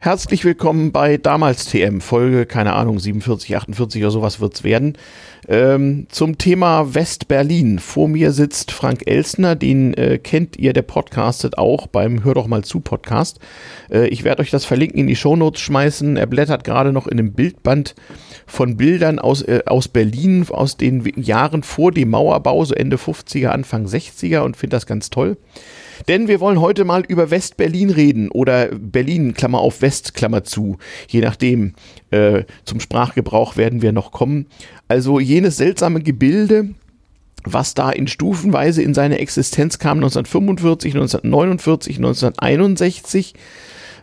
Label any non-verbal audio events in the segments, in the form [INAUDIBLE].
Herzlich willkommen bei damals TM, Folge, keine Ahnung, 47, 48 oder sowas wird's werden. Ähm, zum Thema West-Berlin. Vor mir sitzt Frank Elsner, den äh, kennt ihr, der podcastet auch beim Hör doch mal zu Podcast. Äh, ich werde euch das verlinken in die Shownotes schmeißen. Er blättert gerade noch in einem Bildband von Bildern aus, äh, aus Berlin, aus den Jahren vor dem Mauerbau, so Ende 50er, Anfang 60er und findet das ganz toll. Denn wir wollen heute mal über West-Berlin reden oder Berlin, Klammer auf West, Klammer zu. Je nachdem, äh, zum Sprachgebrauch werden wir noch kommen. Also jenes seltsame Gebilde, was da in Stufenweise in seine Existenz kam 1945, 1949, 1961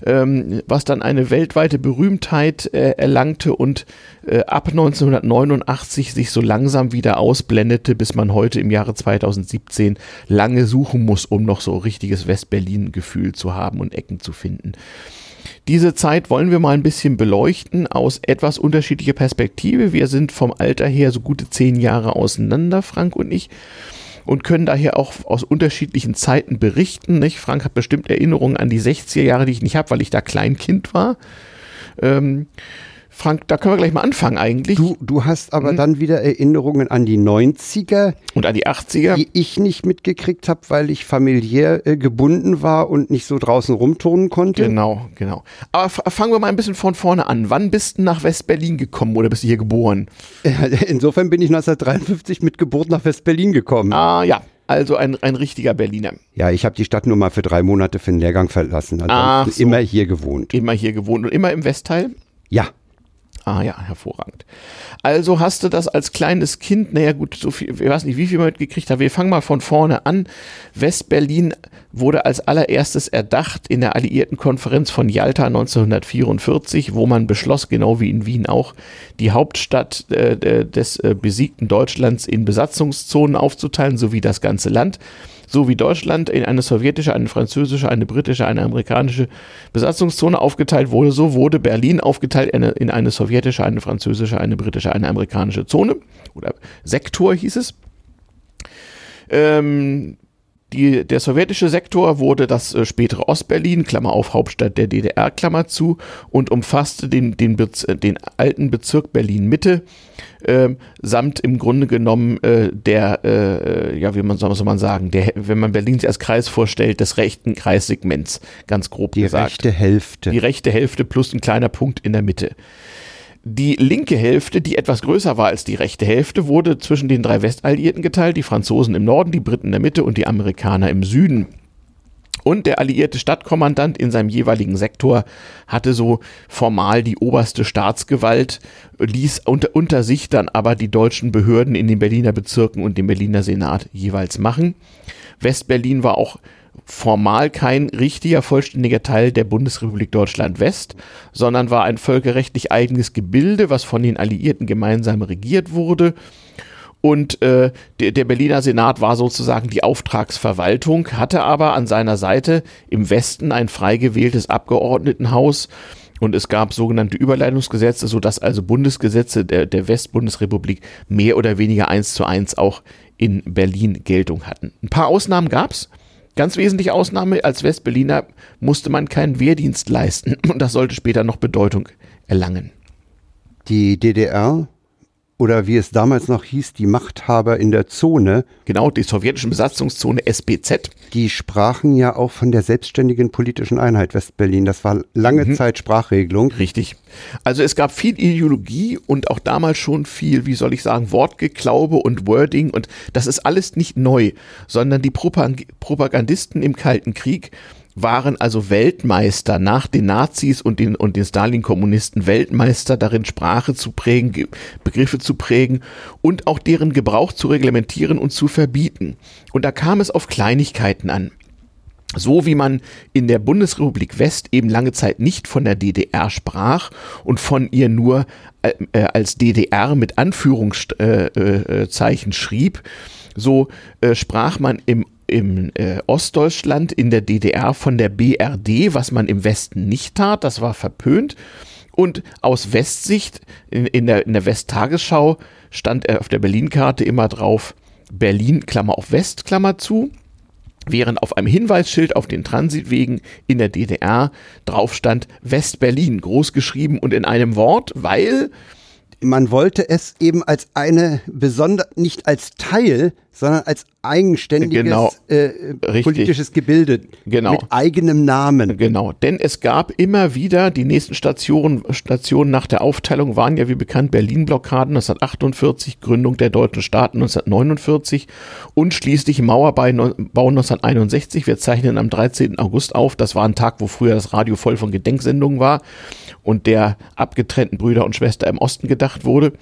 ähm, was dann eine weltweite Berühmtheit äh, erlangte und äh, ab 1989 sich so langsam wieder ausblendete, bis man heute im Jahre 2017 lange suchen muss, um noch so richtiges West-Berlin-Gefühl zu haben und Ecken zu finden. Diese Zeit wollen wir mal ein bisschen beleuchten aus etwas unterschiedlicher Perspektive. Wir sind vom Alter her so gute zehn Jahre auseinander, Frank und ich und können daher auch aus unterschiedlichen Zeiten berichten. Nicht? Frank hat bestimmt Erinnerungen an die 60er Jahre, die ich nicht habe, weil ich da Kleinkind war. Ähm, Frank, da können wir gleich mal anfangen eigentlich. Du, du hast aber mhm. dann wieder Erinnerungen an die 90er. Und an die 80er. Die ich nicht mitgekriegt habe, weil ich familiär äh, gebunden war und nicht so draußen rumturnen konnte. Genau, genau. Aber fangen wir mal ein bisschen von vorne an. Wann bist du nach West-Berlin gekommen oder bist du hier geboren? Insofern bin ich 1953 mit Geburt nach West-Berlin gekommen. Ah, ja. Also ein, ein richtiger Berliner. Ja, ich habe die Stadt nur mal für drei Monate für den Lehrgang verlassen. Ansonsten so. immer hier gewohnt. Immer hier gewohnt und immer im Westteil? Ja. Ah ja, hervorragend. Also hast du das als kleines Kind, naja gut, so viel, ich weiß nicht, wie viel man mitgekriegt hat. Wir fangen mal von vorne an. Westberlin wurde als allererstes erdacht in der Alliierten Konferenz von Yalta 1944, wo man beschloss, genau wie in Wien auch, die Hauptstadt äh, des äh, besiegten Deutschlands in Besatzungszonen aufzuteilen, sowie das ganze Land so wie Deutschland in eine sowjetische, eine französische, eine britische, eine amerikanische Besatzungszone aufgeteilt wurde, so wurde Berlin aufgeteilt in eine, sowjetische, eine französische, eine britische, eine amerikanische Zone oder Sektor hieß es. Ähm, die, der sowjetische Sektor wurde das äh, spätere Ostberlin, Klammer auf Hauptstadt der DDR, Klammer zu, und umfasste den, den, Bez, äh, den alten Bezirk Berlin-Mitte, äh, samt im Grunde genommen äh, der, äh, ja, wie man soll, man sagen, der, wenn man Berlin sich als Kreis vorstellt, des rechten Kreissegments, ganz grob die gesagt. Die rechte Hälfte. Die rechte Hälfte plus ein kleiner Punkt in der Mitte. Die linke Hälfte, die etwas größer war als die rechte Hälfte, wurde zwischen den drei Westalliierten geteilt, die Franzosen im Norden, die Briten in der Mitte und die Amerikaner im Süden. Und der alliierte Stadtkommandant in seinem jeweiligen Sektor hatte so formal die oberste Staatsgewalt, ließ unter, unter sich dann aber die deutschen Behörden in den Berliner Bezirken und dem Berliner Senat jeweils machen. Westberlin war auch formal kein richtiger, vollständiger Teil der Bundesrepublik Deutschland West, sondern war ein völkerrechtlich eigenes Gebilde, was von den Alliierten gemeinsam regiert wurde. Und äh, der, der Berliner Senat war sozusagen die Auftragsverwaltung, hatte aber an seiner Seite im Westen ein frei gewähltes Abgeordnetenhaus, und es gab sogenannte Überleitungsgesetze, sodass also Bundesgesetze der, der Westbundesrepublik mehr oder weniger eins zu eins auch in Berlin Geltung hatten. Ein paar Ausnahmen gab es. Ganz wesentliche Ausnahme, als Westberliner musste man keinen Wehrdienst leisten und das sollte später noch Bedeutung erlangen. Die DDR oder wie es damals noch hieß, die Machthaber in der Zone. Genau, die sowjetische Besatzungszone SBZ. Die sprachen ja auch von der selbstständigen politischen Einheit Westberlin. Das war lange mhm. Zeit Sprachregelung. Richtig. Also es gab viel Ideologie und auch damals schon viel, wie soll ich sagen, Wortgeklaube und Wording und das ist alles nicht neu, sondern die Propagandisten im Kalten Krieg waren also Weltmeister nach den Nazis und den, und den Stalin-Kommunisten Weltmeister darin, Sprache zu prägen, Begriffe zu prägen und auch deren Gebrauch zu reglementieren und zu verbieten. Und da kam es auf Kleinigkeiten an. So wie man in der Bundesrepublik West eben lange Zeit nicht von der DDR sprach und von ihr nur äh, äh als DDR mit Anführungszeichen äh, äh, schrieb, so äh, sprach man im im äh, Ostdeutschland in der DDR von der BRD, was man im Westen nicht tat, das war verpönt. Und aus Westsicht in, in der, in der Westtagesschau stand er auf der Berlin-Karte immer drauf Berlin, Klammer auf West, Klammer zu. während auf einem Hinweisschild auf den Transitwegen in der DDR drauf stand West-Berlin, groß geschrieben und in einem Wort, weil man wollte es eben als eine besonder, nicht als Teil, sondern als eigenständiges Genau. äh, Richtig. politisches Gebilde Genau. mit eigenem Namen. Genau, denn es gab immer wieder die nächsten Stationen, Stationen nach der Aufteilung waren ja wie bekannt Berlin-Blockaden 1948, Gründung der deutschen Staaten 1949 und schließlich Mauerbau 1961. Wir zeichnen am 13. August auf. Das war ein Tag, wo früher das Radio voll von Gedenksendungen war und der abgetrennten Brüder und Schwester im Osten gedacht wurde.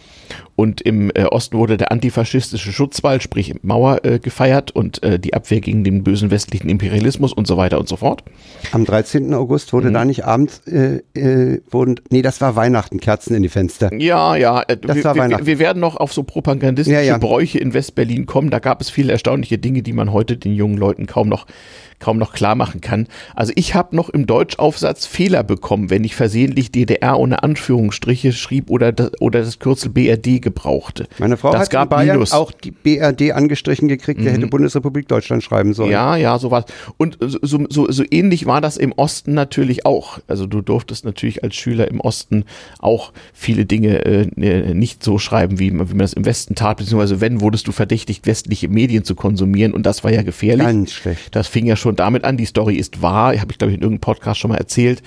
Und im äh, Osten wurde der antifaschistische Schutzwall, sprich Mauer, äh, gefeiert und äh, die Abwehr gegen den bösen westlichen Imperialismus und so weiter und so fort. Am 13. August wurde Mhm. da nicht abends, äh, äh, wurden, nee, das war Weihnachten, Kerzen in die Fenster. Ja, ja. äh, Das wir, war wir, Weihnachten. wir werden noch auf so propagandistische Ja, ja. Bräuche in Westberlin kommen. Da gab es viele erstaunliche Dinge, die man heute den jungen Leuten kaum noch kaum noch klar machen kann. Also ich habe noch im Deutschaufsatz Fehler bekommen, wenn ich versehentlich DDR ohne Anführungsstriche schrieb oder das, oder das Kürzel BRD gebrauchte. Meine Frau das hat gab in Bayern Minus. Mhm. auch die BRD angestrichen gekriegt, der hätte Bundesrepublik Deutschland schreiben sollen. Ja, ja, so was. Und so, so, so, so ähnlich war das im Osten natürlich auch. Also du durftest natürlich als Schüler im Osten auch viele Dinge äh, nicht so schreiben, wie, man- wie man das im Westen tat, beziehungsweise wenn, wurdest du verdächtigt, westliche Medien zu konsumieren und das war ja gefährlich. Ganz schlecht. Das fing ja schon damit an. Die Story ist wahr, habe ich glaube ich in irgendeinem Podcast schon mal erzählt,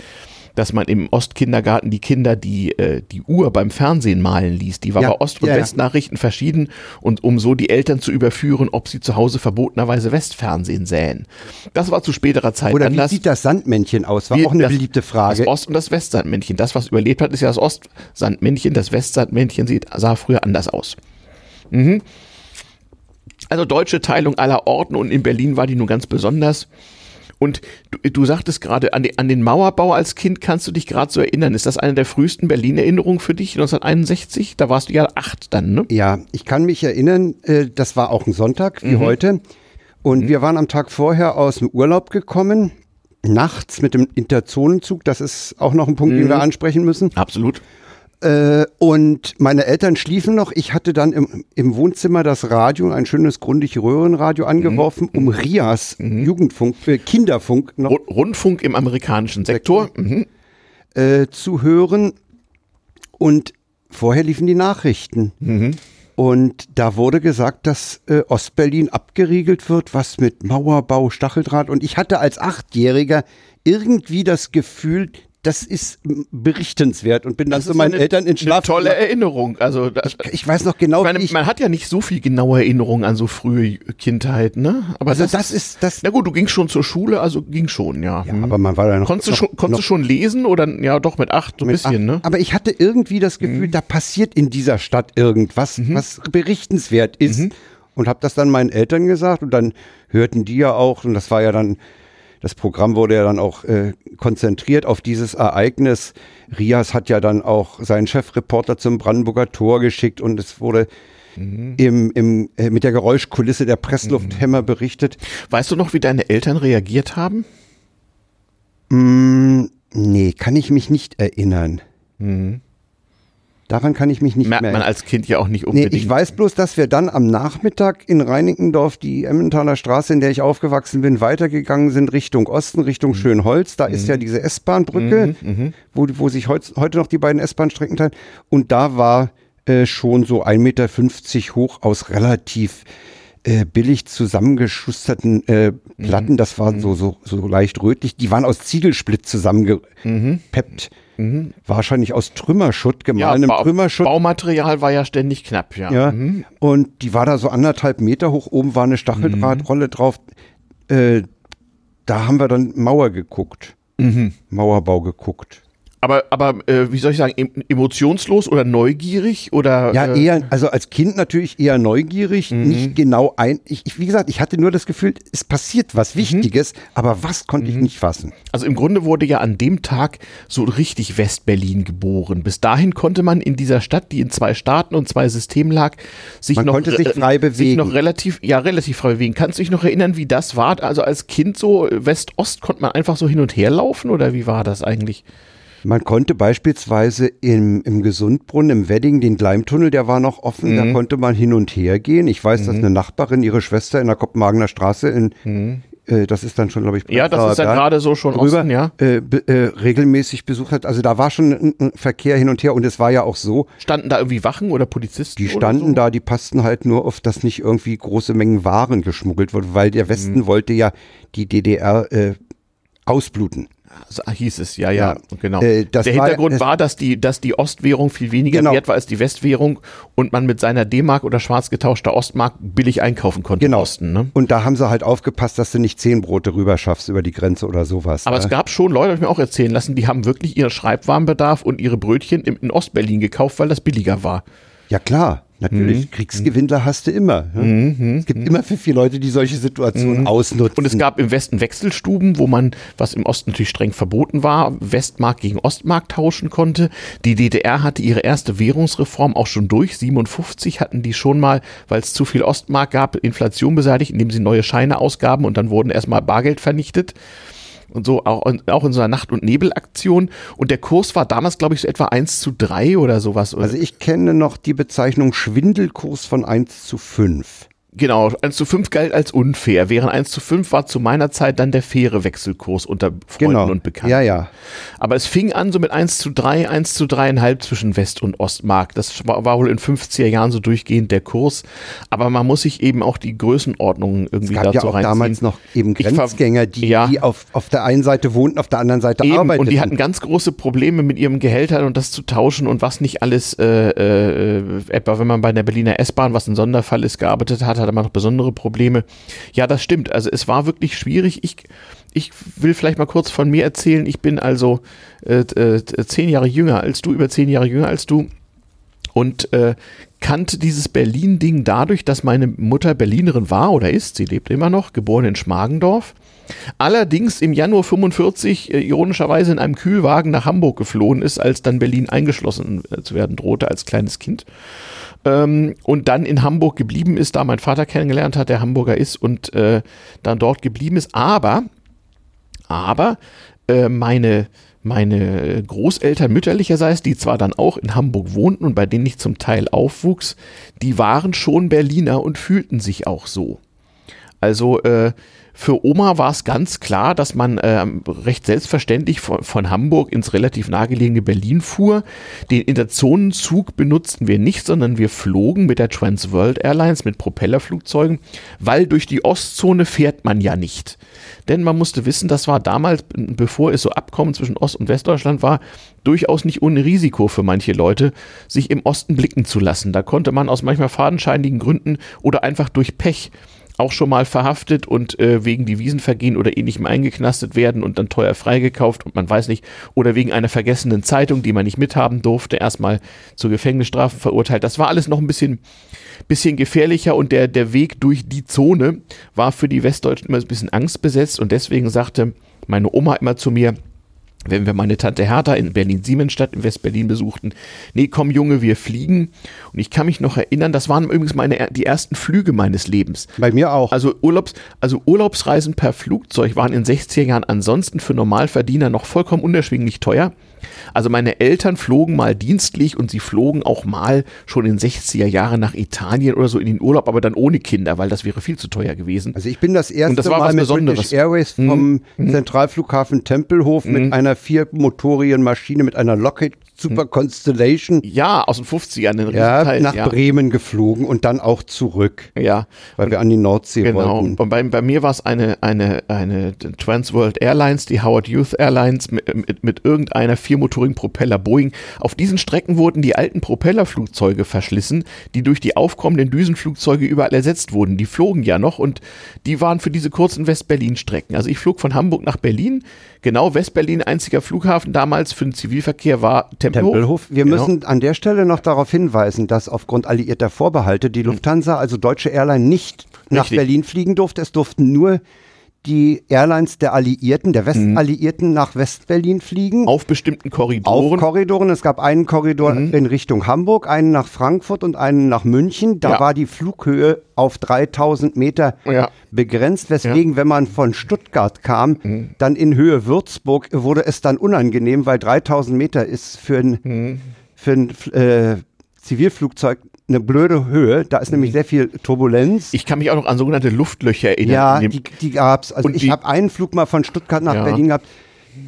dass man im Ostkindergarten die Kinder die, äh, die Uhr beim Fernsehen malen ließ. Die war Ja, bei Ost- und ja, ja. Westnachrichten verschieden und um so die Eltern zu überführen, ob sie zu Hause verbotenerweise Westfernsehen sähen. Das war zu späterer Zeit Oder wie anders. sieht das Sandmännchen aus? War Wie- auch eine das- beliebte Frage. Das Ost- und das Westsandmännchen. Das, was überlebt hat, ist ja das Ostsandmännchen. Das Westsandmännchen sieht, sah früher anders aus. Mhm. Also deutsche Teilung aller Orten und in Berlin war die nun ganz besonders. Und du, du sagtest gerade, an, an den Mauerbau als Kind kannst du dich gerade so erinnern. Ist das eine der frühesten Berlin-Erinnerungen für dich, 1961? Da warst du ja acht dann, ne? Ja, ich kann mich erinnern, äh, das war auch ein Sonntag Mhm. wie heute. Und wir waren am Tag vorher aus dem Urlaub gekommen, nachts mit dem Interzonenzug. Das ist auch noch ein Punkt, Mhm. den wir ansprechen müssen. Absolut. Äh, und meine Eltern schliefen noch. Ich hatte dann im, im Wohnzimmer das Radio, ein schönes grundig Röhrenradio angeworfen, um Rias Jugendfunk, äh, Kinderfunk noch Ru- Rundfunk im amerikanischen Sektor. Mhm. äh, zu hören. Und vorher liefen die Nachrichten. Und da wurde gesagt, dass äh, Ostberlin abgeriegelt wird, was mit Mauerbau, Stacheldraht. Und ich hatte als Achtjähriger irgendwie das Gefühl, das ist berichtenswert und bin dann Das zu ist meinen eine- Eltern in Eine Schlaf. tolle Erinnerung. Also da, Ich weiß noch genau, Ich meine, ich, man hat ja nicht so viel genaue Erinnerungen an so frühe Kindheit, ne? Aber also das ist das. Na gut, du gingst schon zur Schule, also ging schon, ja. Ja, Hm. aber man war da noch. konntest du noch, schon, konntest noch du schon lesen oder ja doch mit acht so ein bisschen, acht. ne? Aber ich hatte irgendwie das Gefühl, da passiert in dieser Stadt irgendwas, Mhm. was berichtenswert ist. Und habe das dann meinen Eltern gesagt und dann hörten die ja auch, und das war ja dann, das Programm wurde ja dann auch äh, konzentriert auf dieses Ereignis. Rias hat ja dann auch seinen Chefreporter zum Brandenburger Tor geschickt und es wurde Mhm. im, im, äh, mit der Geräuschkulisse der Presslufthämmer berichtet. Weißt du noch, wie deine Eltern reagiert haben? Mm, nee, kann ich mich nicht erinnern. Daran kann ich mich nicht Mhm. Merkt mehr man erinnern. als Kind ja auch nicht Nee, unbedingt. ich weiß bloß, dass wir dann am Nachmittag in Reinickendorf, die Emmentaler Straße, in der ich aufgewachsen bin, weitergegangen sind Richtung Osten, Richtung Mhm. Schönholz. Da ist ja diese S-Bahn-Brücke, wo, wo sich heutz, heute noch die beiden S-Bahn-Strecken teilen. Und da war äh, schon so 1,50 Meter hoch aus relativ äh, billig zusammengeschusterten äh, Platten. Das war so, so, so leicht rötlich. Die waren aus Ziegelsplitt zusammengepeppt. Wahrscheinlich aus Trümmerschutt, ja, gemahlenem Ba- Trümmerschutt. Baumaterial war ja ständig knapp, ja. Ja, Mhm. und die war da so anderthalb Meter hoch, oben war eine Stacheldrahtrolle drauf. Äh, da haben wir dann Mauer geguckt. Mhm. Mauerbau geguckt. Aber, aber äh, wie soll ich sagen, em- emotionslos oder neugierig oder Ja, äh, eher, also als Kind natürlich eher neugierig, Mhm. nicht genau ein. Ich, ich, wie gesagt, ich hatte nur das Gefühl, es passiert was Mhm. Wichtiges, aber was konnte ich nicht fassen. Also im Grunde wurde ja an dem Tag so richtig West-Berlin geboren. Bis dahin konnte man in dieser Stadt, die in zwei Staaten und zwei Systemen lag, sich Man noch konnte sich frei Sich bewegen. noch relativ, ja, relativ frei bewegen. Kannst du dich noch erinnern, wie das war? Also als Kind so äh, West-Ost konnte man einfach so hin und her laufen oder wie war das eigentlich? Man konnte beispielsweise im, im Gesundbrunnen, im Wedding, den Gleimtunnel, der war noch offen, Mhm. da konnte man hin und her gehen. Ich weiß, dass eine Nachbarin ihre Schwester in der Kopenhagener Straße in, Mhm. äh, das ist dann schon, glaube ich, ja, das ist dann gerade so schon drüber, Osten, ja. Äh, äh, regelmäßig besucht hat. Also da war schon ein, ein, Verkehr hin und her und es war ja auch so. Standen da irgendwie Wachen oder Polizisten? Die standen so? da, die passten halt nur auf, dass nicht irgendwie große Mengen Waren geschmuggelt wurden, weil der Westen mhm. wollte ja die DDR äh, ausbluten. So hieß es, ja, ja, ja. genau. Äh, der Hintergrund war, war, dass, die, dass die Ostwährung viel weniger genau. wert war als die Westwährung und man mit seiner D-Mark oder schwarz getauschter Ostmark billig einkaufen konnte genau. im Osten. Ne? Und da haben sie halt aufgepasst, dass du nicht zehn Brote rüber schaffst über die Grenze oder sowas. Aber äh? es gab schon Leute, habe ich mir auch erzählen lassen, die haben wirklich ihren Schreibwarenbedarf und ihre Brötchen in, in Ostberlin gekauft, weil das billiger war. Ja klar. Natürlich, mhm. Kriegsgewinnler hast du immer. Mhm. Es gibt mhm. immer für viele Leute, die solche Situationen mhm. ausnutzen. Und es gab im Westen Wechselstuben, wo man, was im Osten natürlich streng verboten war, Westmark gegen Ostmark tauschen konnte. Die DDR hatte ihre erste Währungsreform auch schon durch. 57 hatten die schon mal, weil es zu viel Ostmark gab, Inflation beseitigt, indem sie neue Scheine ausgaben und dann wurden erstmal Bargeld vernichtet und so, auch, auch in so einer Nacht- und Nebelaktion. Und der Kurs war damals, glaube ich, so etwa 1 zu 3 oder sowas. Also ich kenne noch die Bezeichnung Schwindelkurs von 1 zu 5. Genau, 1 zu 5 galt als unfair, während 1 zu 5 war zu meiner Zeit dann der faire Wechselkurs unter Freunden genau. und Bekannten. Ja, ja. Aber es fing an so mit 1 zu 3, 1 zu 3,5 zwischen West- und Ostmark. Das war, war, wohl in 50er Jahren so durchgehend der Kurs. Aber man muss sich eben auch die Größenordnungen irgendwie dazu ja auch reinziehen. damals noch eben Grenzgänger, die, ja. die auf, auf der einen Seite wohnten, auf der anderen Seite eben, arbeiteten. Und die hatten ganz große Probleme mit ihrem Gehältern und das zu tauschen und was nicht alles, äh, äh, etwa wenn man bei der Berliner S-Bahn, was ein Sonderfall ist, gearbeitet hat, hatte man noch besondere Probleme. Ja, das stimmt. Also es war wirklich schwierig. Ich, ich will vielleicht mal kurz von mir erzählen. Ich bin also äh, äh, zehn Jahre jünger als du, über zehn Jahre jünger als du und äh, kannte dieses Berlin-Ding dadurch, dass meine Mutter Berlinerin war oder ist, sie lebt immer noch, geboren in Schmargendorf. Allerdings im Januar 45 äh, ironischerweise in einem Kühlwagen nach Hamburg geflohen ist, als dann Berlin eingeschlossen äh, zu werden drohte als kleines Kind ähm, und dann in Hamburg geblieben ist, da mein Vater kennengelernt hat, der Hamburger ist und äh, dann dort geblieben ist. Aber, aber äh, meine meine Großeltern mütterlicherseits, die zwar dann auch in Hamburg wohnten und bei denen ich zum Teil aufwuchs, die waren schon Berliner und fühlten sich auch so. Also äh, für Oma war es ganz klar, dass man äh, recht selbstverständlich von, von, Hamburg ins relativ nahegelegene Berlin fuhr. Den Interzonenzug benutzten wir nicht, sondern wir flogen mit der Trans World Airlines mit Propellerflugzeugen, weil durch die Ostzone fährt man ja nicht. Denn man musste wissen, das war damals, bevor es so Abkommen zwischen Ost- und Westdeutschland war, durchaus nicht ohne Risiko für manche Leute, sich im Osten blicken zu lassen. Da konnte man aus manchmal fadenscheinigen Gründen oder einfach durch Pech auch schon mal verhaftet und äh, wegen Devisenvergehen oder ähnlichem eingeknastet werden und dann teuer freigekauft und man weiß nicht, oder wegen einer vergessenen Zeitung, die man nicht mithaben durfte, erstmal zu Gefängnisstrafen verurteilt. Das war alles noch ein bisschen, bisschen gefährlicher und der, der Weg durch die Zone war für die Westdeutschen immer ein bisschen angstbesetzt und deswegen sagte meine Oma immer zu mir, wenn wir meine Tante Hertha in Berlin-Siemensstadt in West-Berlin besuchten, nee, komm Junge, wir fliegen. Und ich kann mich noch erinnern, das waren übrigens meine, die ersten Flüge meines Lebens. Bei mir auch. Also, Urlaubs, also Urlaubsreisen per Flugzeug waren in 60er Jahren ansonsten für Normalverdiener noch vollkommen unerschwinglich teuer. Also meine Eltern flogen mal dienstlich und sie flogen auch mal schon in 60er Jahren nach Italien oder so in den Urlaub, aber dann ohne Kinder, weil das wäre viel zu teuer gewesen. Also ich bin das erste das Mal mit Besonderes. British Airways vom mhm. Zentralflughafen Tempelhof mhm. mit einer viermotorigen Maschine mit einer Lockheed Super hm. Constellation. Ja, aus den 50ern. Ja, Teil, nach ja. Bremen geflogen und dann auch zurück. Ja. Weil wir an die Nordsee genau. wollten. Und bei, bei mir war es eine, eine, eine Transworld Airlines, die Howard Youth Airlines mit, mit, mit irgendeiner viermotorigen Propeller Boeing. Auf diesen Strecken wurden die alten Propellerflugzeuge verschlissen, die durch die aufkommenden Düsenflugzeuge überall ersetzt wurden. Die flogen ja noch und die waren für diese kurzen West-Berlin-Strecken. Also ich flog von Hamburg nach Berlin. Genau, West-Berlin, einziger Flughafen damals für den Zivilverkehr war Tempelhof. Tempelhof. Wir genau. müssen an der Stelle noch darauf hinweisen, dass aufgrund alliierter Vorbehalte die Lufthansa, also deutsche Airline, nicht nach Richtig. Berlin fliegen durfte. Es durften nur die Airlines der Alliierten, der Westalliierten mhm. nach Westberlin fliegen. Auf bestimmten Korridoren. Auf Korridoren. Es gab einen Korridor mhm. in Richtung Hamburg, einen nach Frankfurt und einen nach München. Da ja. war die Flughöhe auf 3000 Meter ja. begrenzt, weswegen, ja. wenn man von Stuttgart kam, mhm. dann in Höhe Würzburg wurde es dann unangenehm, weil 3000 Meter ist für ein, mhm. für ein äh, Zivilflugzeug eine blöde Höhe. Da ist nämlich sehr viel Turbulenz. Ich kann mich auch noch an sogenannte Luftlöcher erinnern. ja, die, die gab's. Also Und ich habe einen Flug mal von Stuttgart nach Ja. Berlin gehabt.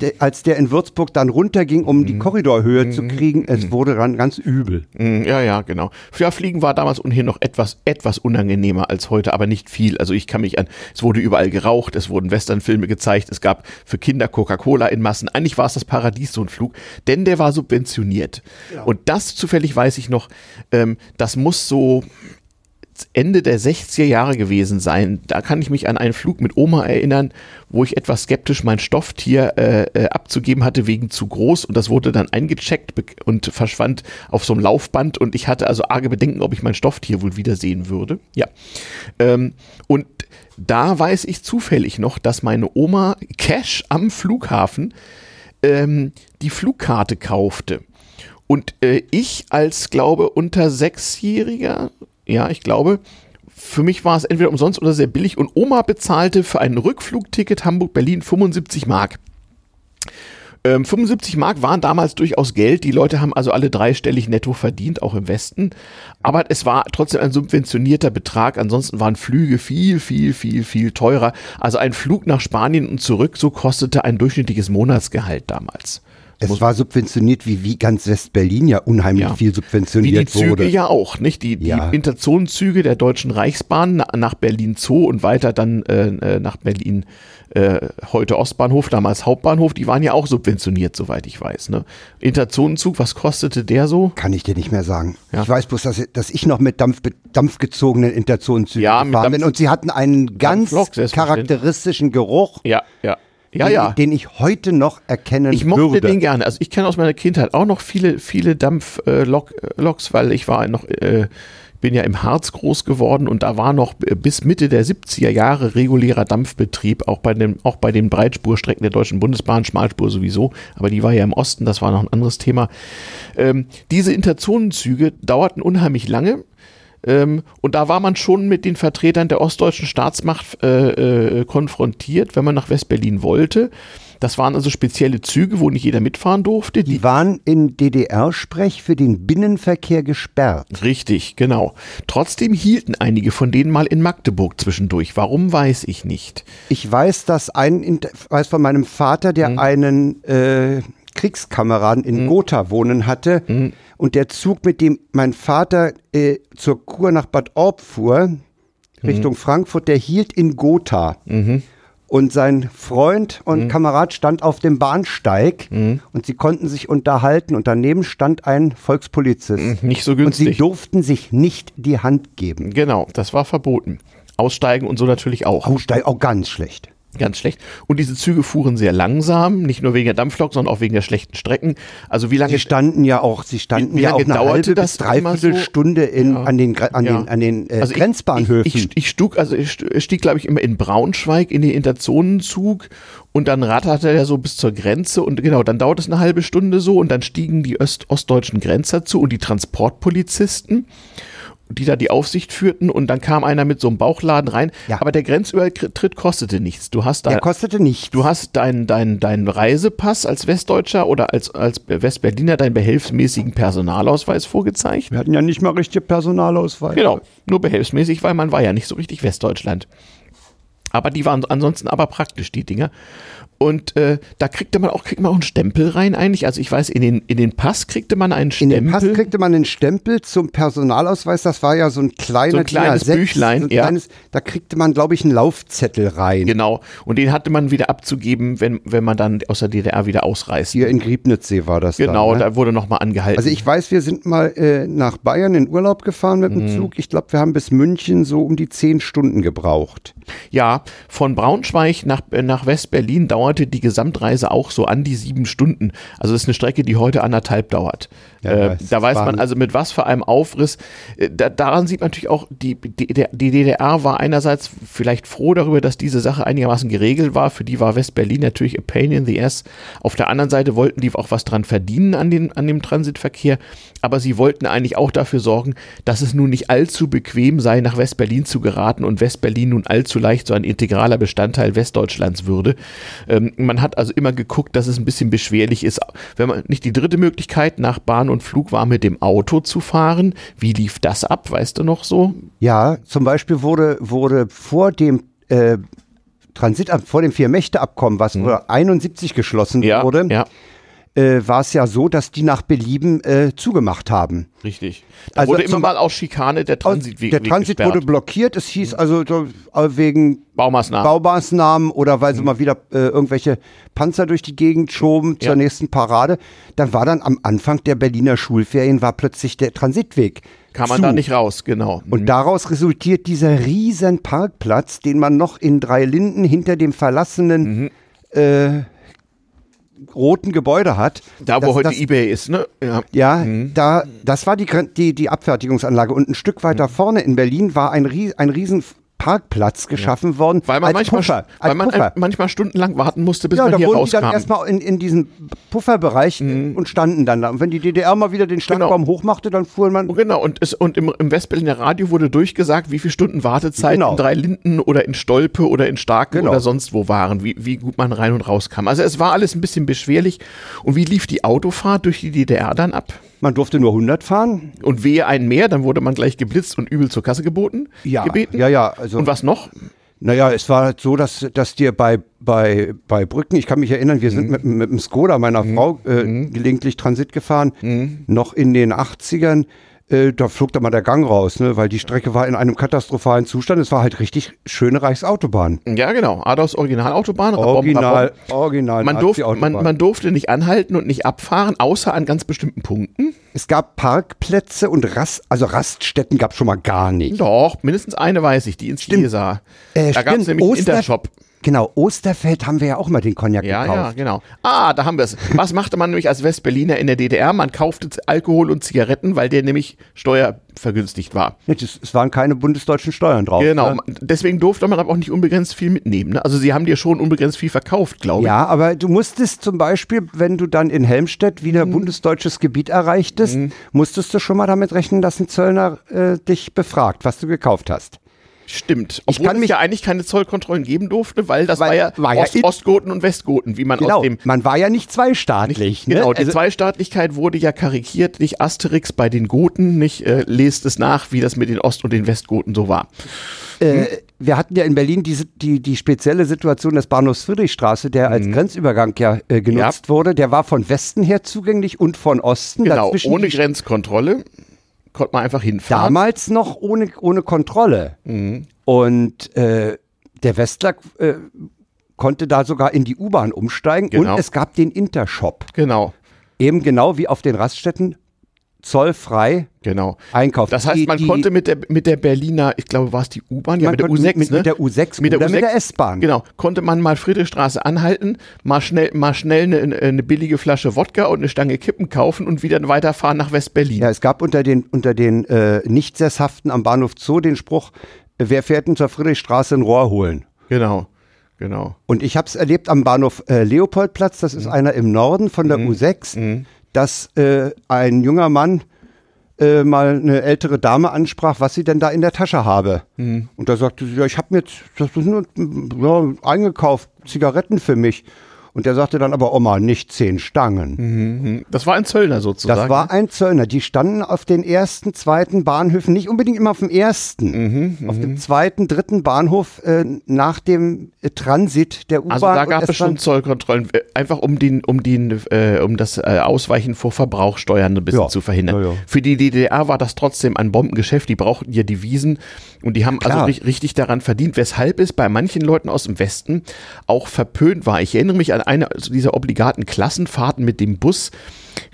Der, als der in Würzburg dann runterging, um Mhm. die Korridorhöhe zu kriegen, es wurde dann ganz übel. Mm, Ja, ja, genau. Ja, Fliegen war damals ohnehin noch etwas, etwas unangenehmer als heute, aber nicht viel. Also ich kann mich an, es wurde überall geraucht, es wurden Westernfilme gezeigt, es gab für Kinder Coca-Cola in Massen. Eigentlich war es das Paradies, so ein Flug, denn der war subventioniert. Und das zufällig weiß ich noch, ähm, das muss so Ende der 60er Jahre gewesen sein. Da kann ich mich an einen Flug mit Oma erinnern, wo ich etwas skeptisch mein Stofftier äh, äh, abzugeben hatte wegen zu groß und das wurde dann eingecheckt und verschwand auf so einem Laufband und ich hatte also arge Bedenken, ob ich mein Stofftier wohl wiedersehen würde. Ja. Ähm, und da weiß ich zufällig noch, dass meine Oma Cash am Flughafen ähm, die Flugkarte kaufte. Und äh, ich als, glaube, unter Sechsjähriger, ja, ich glaube, für mich war es entweder umsonst oder sehr billig und Oma bezahlte für ein Rückflugticket Hamburg-Berlin 75 Mark. Ähm, 75 Mark waren damals durchaus Geld. Die Leute haben also alle dreistellig netto verdient, auch im Westen. Aber es war trotzdem ein subventionierter Betrag. Ansonsten waren Flüge viel, viel, viel, viel teurer. Also ein Flug nach Spanien und zurück, so kostete ein durchschnittliches Monatsgehalt damals. Es war subventioniert, wie, wie ganz West-Berlin ja unheimlich Ja. viel Wie die subventioniert Züge wurde. ja auch, nicht? Die, Ja. die Interzonenzüge der Deutschen Reichsbahn na, nach Berlin Zoo und weiter dann äh, äh, nach Berlin äh, heute Ostbahnhof, damals Hauptbahnhof, die waren ja auch subventioniert, soweit ich weiß. Ne? Interzonenzug, was kostete der so? Kann ich dir nicht mehr sagen. Ja. Ich weiß bloß, dass, dass ich noch mit Dampf, dampfgezogenen Interzonenzügen Ja, gefahren bin und sie hatten einen ganz Dampflok, charakteristischen Geruch, Ja, ja. Ja, den, ja. den ich heute noch erkennen Ich mochte würde. den gerne. Also ich kenne aus meiner Kindheit auch noch viele, viele Dampfloks, weil ich war noch, äh, bin ja im Harz groß geworden und da war noch äh, bis Mitte der 70er Jahre regulärer Dampfbetrieb, auch bei, dem, auch bei den Breitspurstrecken der Deutschen Bundesbahn, Schmalspur sowieso, aber die war ja im Osten, das war noch ein anderes Thema. Ähm, diese Interzonenzüge dauerten unheimlich lange. Ähm, und da war man schon mit den Vertretern der ostdeutschen Staatsmacht äh, äh, konfrontiert, wenn man nach Westberlin wollte. Das waren also spezielle Züge, wo nicht jeder mitfahren durfte. Die Die waren in DDR-Sprech für den Binnenverkehr gesperrt. Richtig, genau. Trotzdem hielten einige von denen mal in Magdeburg zwischendurch. Warum weiß ich nicht. Ich weiß, dass ein, weiß von meinem Vater, der Mhm. einen äh, Kriegskameraden in Gotha wohnen hatte Mhm. Und der Zug, mit dem mein Vater äh, zur Kur nach Bad Orb fuhr, Mhm. Richtung Frankfurt, der hielt in Gotha. Und sein Freund und Mhm. Kamerad stand auf dem Bahnsteig und sie konnten sich unterhalten und daneben stand ein Volkspolizist. Nicht so Und sie günstig. durften sich nicht die Hand geben. Genau, das war verboten. Aussteigen und so natürlich auch. Aussteig auch ganz schlecht. Ganz schlecht. Und diese Züge fuhren sehr langsam, nicht nur wegen der Dampflok, sondern auch wegen der schlechten Strecken. Also wie lange Sie standen ja auch, sie standen Wie ja lange auch eine dauerte halbe das bis immer so? dreiviertel Stunde in, Ja. an den, an Ja. den, an den äh, Also ich- Grenzbahnhöfen. Ich, ich, ich, stug, also ich st- stieg, glaube ich, immer in Braunschweig in den Interzonenzug und dann ratterte er so bis zur Grenze und genau, dann dauert es eine halbe Stunde so und dann stiegen die Öst ostdeutschen Grenzer zu und die Transportpolizisten, die da die Aufsicht führten und dann kam einer mit so einem Bauchladen rein. Ja. Aber der Grenzübertritt kostete nichts. Du hast da der kostete nicht. Du hast deinen dein, dein Reisepass als Westdeutscher oder als, als Westberliner deinen behelfsmäßigen Personalausweis vorgezeigt. Wir hatten ja nicht mal richtige Personalausweis. Genau, nur behelfsmäßig, weil man war ja nicht so richtig Westdeutschland. Aber die waren ansonsten aber praktisch, die Dinger. Und äh, da kriegte man auch, kriegt man auch einen Stempel rein eigentlich. Also ich weiß, in den, in den Pass kriegte man einen In Stempel. den Pass kriegte man einen Stempel zum Personalausweis. Das war ja so ein kleiner So ein kleines DIN A6, Büchlein, so ein ja. kleines, Da kriegte man, glaube ich, einen Laufzettel rein. Genau. Und den hatte man wieder abzugeben, wenn, wenn man dann aus der DDR wieder ausreist. Hier in Griebnitzsee war das genau, dann, ne? da wurde nochmal angehalten. Also ich weiß, wir sind mal äh, nach Bayern in Urlaub gefahren mit dem Mhm. Zug. Ich glaube, wir haben bis München so um die zehn Stunden gebraucht. Ja, von Braunschweig nach, äh, nach West-Berlin dauerte die Gesamtreise auch so an die sieben Stunden. Also das ist eine Strecke, die heute anderthalb dauert. Äh, das da weiß man also mit was für einem Aufriss. Äh, da, daran sieht man natürlich auch, die, die, die DDR war einerseits vielleicht froh darüber, dass diese Sache einigermaßen geregelt war. Für die war West-Berlin natürlich a pain in the ass. Auf der anderen Seite wollten die auch was dran verdienen an, den, an dem Transitverkehr. Aber sie wollten eigentlich auch dafür sorgen, dass es nun nicht allzu bequem sei, nach West-Berlin zu geraten und West-Berlin nun allzu leicht so ein integraler Bestandteil Westdeutschlands würde. Äh, Ähm, man hat also immer geguckt, dass es ein bisschen beschwerlich ist. Wenn man nicht die dritte Möglichkeit nach Bahn und Flug war, mit dem Auto zu fahren. Wie lief das ab? Weißt du noch so? Ja, zum Beispiel wurde, wurde vor dem äh, Transit, vor dem Vier-Mächte-Abkommen, was hm. 71 geschlossen ja, wurde, ja äh, war es ja so, dass die nach Belieben äh, zugemacht haben. Richtig. Da also wurde immer mal aus Schikane der Transitweg Der Transit gesperrt. wurde blockiert. Es hieß also wegen Baumaßnahmen, Baumaßnahmen oder weil sie mhm. mal wieder äh, irgendwelche Panzer durch die Gegend schoben ja. zur nächsten Parade. Dann war dann am Anfang der Berliner Schulferien war plötzlich der Transitweg Kam man zu. da nicht raus, genau. Und mhm. daraus resultiert dieser riesen Parkplatz, den man noch in drei Linden hinter dem verlassenen mhm. äh, roten Gebäude hat. Da, wo das, heute das, eBay ist, ne? Ja, ja mhm. da, das war die, die, die Abfertigungsanlage. Und ein Stück weiter mhm. vorne in Berlin war ein, ein riesen Parkplatz geschaffen ja. worden. Weil man, manchmal, Puffer, weil man Puffer. manchmal stundenlang warten musste, bis ja, man hier rauskam. Ja, da wurden die dann erstmal in, in diesen Pufferbereich mhm. und standen dann da. Und wenn die DDR mal wieder den Schlagbaum genau. hochmachte, dann fuhren man... Genau, und, es, und im, im Westberliner Radio wurde durchgesagt, wie viele Stunden Wartezeit genau. in Drei Linden oder in Stolpe oder in Starken genau. oder sonst wo waren, wie, wie gut man rein und rauskam. Also es war alles ein bisschen beschwerlich. Und wie lief die Autofahrt durch die DDR dann ab? Man durfte nur 100 fahren. Und wehe einen mehr, dann wurde man gleich geblitzt und übel zur Kasse geboten. Ja, gebeten. ja, ja. Also, und was noch? Naja, es war so, dass, dass dir bei, bei, bei Brücken, ich kann mich erinnern, wir sind mhm. mit, mit dem Skoda meiner mhm. Frau äh, mhm. gelegentlich Transit gefahren, mhm. noch in den 80ern äh, da flog da mal der Gang raus, ne? weil die Strecke war in einem katastrophalen Zustand. Es war halt richtig schöne Reichsautobahn. Ja, genau. Ados Originalautobahn. Original, Original. Man, durf, man, man durfte nicht anhalten und nicht abfahren, außer an ganz bestimmten Punkten. Es gab Parkplätze und Rast, also Raststätten gab es schon mal gar nicht. Doch, mindestens eine weiß ich, die ins Chiesa. Äh, da gab es nämlich Oster, einen Intershop. Genau, Osterfeld haben wir ja auch mal den Cognac ja, gekauft. Ja, genau. Ah, da haben wir es. Was machte man nämlich als Westberliner in der DDR? Man kaufte Alkohol und Zigaretten, weil der nämlich steuervergünstigt war. Es waren keine bundesdeutschen Steuern drauf. Genau, ne? deswegen durfte man aber auch nicht unbegrenzt viel mitnehmen. Ne? Also sie haben dir schon unbegrenzt viel verkauft, glaube ich. Ja, aber du musstest zum Beispiel, wenn du dann in Helmstedt wieder mhm. bundesdeutsches Gebiet erreichtest, mhm. musstest du schon mal damit rechnen, dass ein Zöllner äh, dich befragt, was du gekauft hast. Stimmt. Obwohl ich kann mich ja eigentlich keine Zollkontrollen geben durfte, weil das weil, war ja, war ja Ost, Ostgoten und Westgoten, wie man genau, aus dem. Man war ja nicht zweistaatlich. Nicht, ne? Genau, die also, Zweistaatlichkeit wurde ja karikiert, nicht Asterix bei den Goten, nicht äh, lest es nach, wie das mit den Ost- und den Westgoten so war. Äh, hm? wir hatten ja in Berlin diese, die, die spezielle Situation des Bahnhofs Friedrichstraße, der als mhm. Grenzübergang ja äh, genutzt ja. wurde. Der war von Westen her zugänglich und von Osten. Genau, ohne Grenzkontrolle konnte man einfach hinfahren. Damals noch ohne, ohne Kontrolle. Mhm. Und äh, der Westler äh, konnte da sogar in die U-Bahn umsteigen genau. und es gab den Intershop. Genau. Eben genau wie auf den Raststätten zollfrei genau. einkaufen. Das heißt, man die, konnte mit der, mit der Berliner, ich glaube, war es die U-Bahn? Ja, mit der U6, mit, ne? mit der U6 mit der, U6, mit der S-Bahn. Genau, konnte man mal Friedrichstraße anhalten, mal schnell, mal schnell eine, eine billige Flasche Wodka und eine Stange Kippen kaufen und wieder weiterfahren nach West-Berlin. Ja, es gab unter den, unter den äh, Nichtsesshaften am Bahnhof Zoo den Spruch, wer fährt denn zur Friedrichstraße ein Rohr holen? Genau. Genau. Und ich habe es erlebt am Bahnhof äh, Leopoldplatz, das ist mhm. einer im Norden von der mhm. U6. Mhm dass äh, ein junger Mann äh, mal eine ältere Dame ansprach, was sie denn da in der Tasche habe. Mhm. Und da sagte sie, ja, ich habe mir jetzt das ist nur, ja, eingekauft, Zigaretten für mich. Und der sagte dann aber, Oma, nicht zehn Stangen. Mhm. Das war ein Zöllner sozusagen. Das war ein Zöllner. Die standen auf den ersten, zweiten Bahnhöfen, nicht unbedingt immer auf dem ersten, mhm, auf dem zweiten, dritten Bahnhof äh, nach dem äh, Transit der U-Bahn. Also da gab es schon Zollkontrollen, äh, einfach um, den, um, den, äh, um das äh, Ausweichen vor Verbrauchsteuern ein bisschen ja, zu verhindern. Ja, ja. Für die DDR war das trotzdem ein Bombengeschäft. Die brauchten ja Devisen und die haben Klar. also richtig daran verdient, weshalb es bei manchen Leuten aus dem Westen auch verpönt war. Ich erinnere mich an eine dieser obligaten Klassenfahrten mit dem Bus.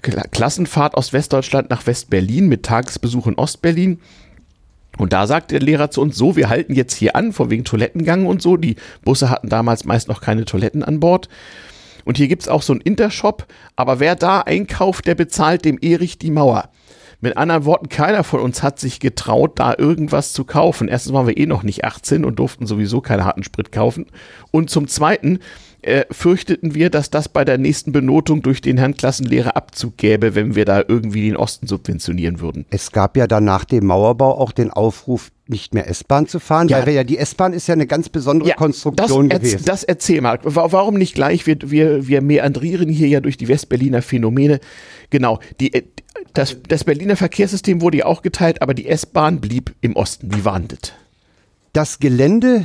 Klassenfahrt aus Westdeutschland nach Westberlin mit Tagesbesuch in Ostberlin. Und da sagt der Lehrer zu uns so, wir halten jetzt hier an, vor wegen Toilettengang und so. Die Busse hatten damals meist noch keine Toiletten an Bord. Und hier gibt es auch so einen Intershop, aber wer da einkauft, der bezahlt dem Erich die Mauer. Mit anderen Worten, keiner von uns hat sich getraut, da irgendwas zu kaufen. Erstens waren wir eh noch nicht 18 und durften sowieso keinen harten Sprit kaufen. Und zum Zweiten, äh, fürchteten wir, dass das bei der nächsten Benotung durch den Herrn Klassenlehrer Abzug gäbe, wenn wir da irgendwie den Osten subventionieren würden. Es gab ja dann nach dem Mauerbau auch den Aufruf, nicht mehr S-Bahn zu fahren, Ja. weil ja die S-Bahn ist ja eine ganz besondere das, Konstruktion erz- gewesen. das erzähl mal. Wa- Warum nicht gleich? Wir, wir, wir meandrieren hier ja durch die Westberliner Phänomene. Genau. Die, äh, das, das Berliner Verkehrssystem wurde ja auch geteilt, aber die S-Bahn blieb im Osten. Wie das? Das Gelände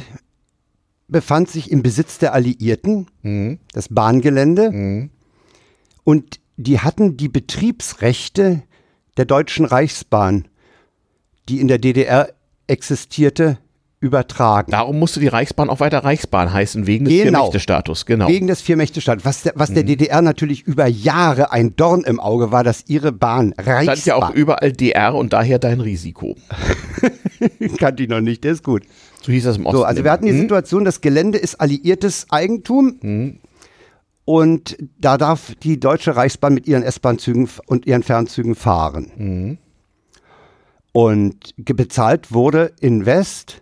befand sich im Besitz der Alliierten, das Bahngelände. Und die hatten die Betriebsrechte der Deutschen Reichsbahn, die in der DDR existierte, übertragen. Darum musste die Reichsbahn auch weiter Reichsbahn heißen, wegen des Genau. Viermächte-Status. Genau. Wegen des Viermächtestaates, was der, was der DDR natürlich über Jahre ein Dorn im Auge war, dass ihre Bahn stand ja auch Reichsbahn, überall DR und daher dein Risiko. [LAUGHS] kannte ich noch nicht, der ist gut. So hieß das im Osten. So, also wir hatten die Situation, das Gelände ist alliiertes Eigentum und da darf die Deutsche Reichsbahn mit ihren S-Bahn-Zügen und ihren Fernzügen fahren. Und ge- bezahlt wurde in West,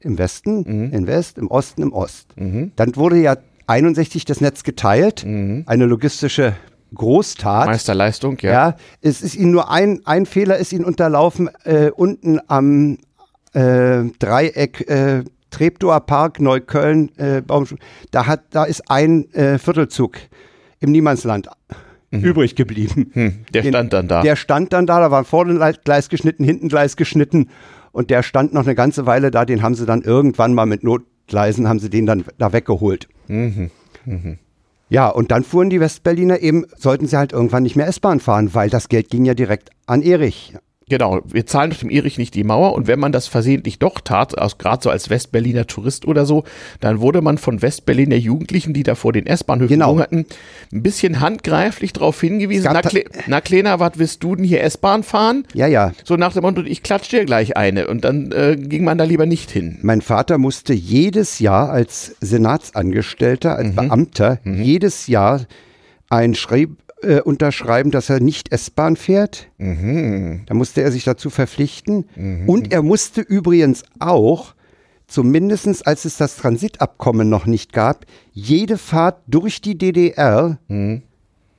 im Westen, in West, im Osten, im Ost. Dann wurde ja 61 das Netz geteilt, eine logistische Großtat. Meisterleistung, ja. Ja, es ist ihnen nur ein, ein Fehler ist ihnen unterlaufen, äh, unten am äh, Dreieck äh, Treptower Park, Neukölln, äh, da hat, da ist ein äh, Viertelzug im Niemandsland übrig geblieben. Hm, der Den- stand dann da. Der stand dann da, da war vorne Lei- Gleis geschnitten, hinten Gleis geschnitten und der stand noch eine ganze Weile da, den haben sie dann irgendwann mal mit Notgleisen, haben sie den dann da weggeholt. Mhm, Ja, und dann fuhren die Westberliner eben, sollten sie halt irgendwann nicht mehr S-Bahn fahren, weil das Geld ging ja direkt an Erich. Genau, wir zahlen doch dem Erich nicht die Mauer und wenn man das versehentlich doch tat, gerade so als Westberliner Tourist oder so, dann wurde man von Westberliner Jugendlichen, die da vor den S-Bahnhöfen Genau. hungerten, ein bisschen handgreiflich darauf hingewiesen, Es na, Kle na Kleiner, was willst du denn hier S-Bahn fahren? Ja, ja. So nach dem Motto, ich klatsch dir gleich eine und dann äh, ging man da lieber nicht hin. Mein Vater musste jedes Jahr als Senatsangestellter, als Beamter, jedes Jahr ein Schreib, äh, unterschreiben, dass er nicht S-Bahn fährt. Da musste er sich dazu verpflichten. Und er musste übrigens auch, zumindest als es das Transitabkommen noch nicht gab, jede Fahrt durch die DDR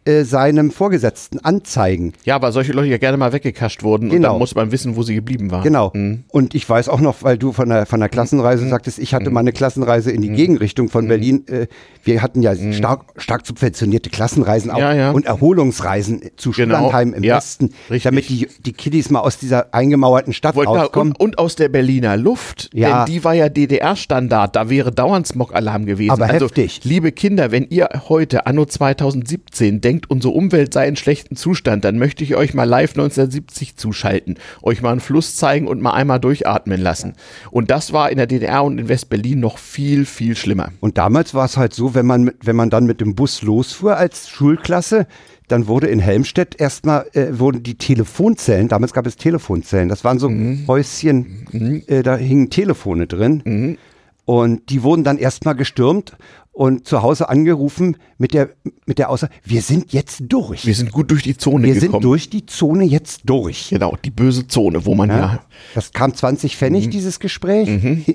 äh, seinem Vorgesetzten anzeigen. Ja, weil solche Leute ja gerne mal weggekascht wurden und Genau. dann muss man wissen, wo sie geblieben waren. Genau. Und ich weiß auch noch, weil du von der, von der Klassenreise sagtest, ich hatte mal eine Klassenreise in die Gegenrichtung von Berlin. Äh, wir hatten ja stark, stark subventionierte Klassenreisen auch Ja, ja. und Erholungsreisen zu Genau. Schullandheim im Ja, Westen, richtig. damit die, die Kiddies mal aus dieser eingemauerten Stadt Wollte da, rauskommen. und, und aus der Berliner Luft, Ja. denn die war ja DDR-Standard, da wäre dauernd Smog-Alarm gewesen. Aber also, heftig. Liebe Kinder, wenn ihr heute, anno 2017, denkt, unsere Umwelt sei in schlechtem Zustand, dann möchte ich euch mal live 1970 zuschalten, euch mal einen Fluss zeigen und mal einmal durchatmen lassen. Und das war in der DDR und in West-Berlin noch viel, viel schlimmer. Und damals war es halt so, wenn man, wenn man dann mit dem Bus losfuhr als Schulklasse, dann wurde in Helmstedt erstmal, äh, wurden die Telefonzellen, damals gab es Telefonzellen, das waren so Häuschen, äh, da hingen Telefone drin. Und die wurden dann erstmal gestürmt und zu Hause angerufen mit der, mit der Aussage, wir sind jetzt durch. Wir sind gut durch die Zone Wir sind gekommen. durch die Zone jetzt durch. Genau, die böse Zone, wo man ja, Ja. Das kam 20 Pfennig, Mhm. dieses Gespräch.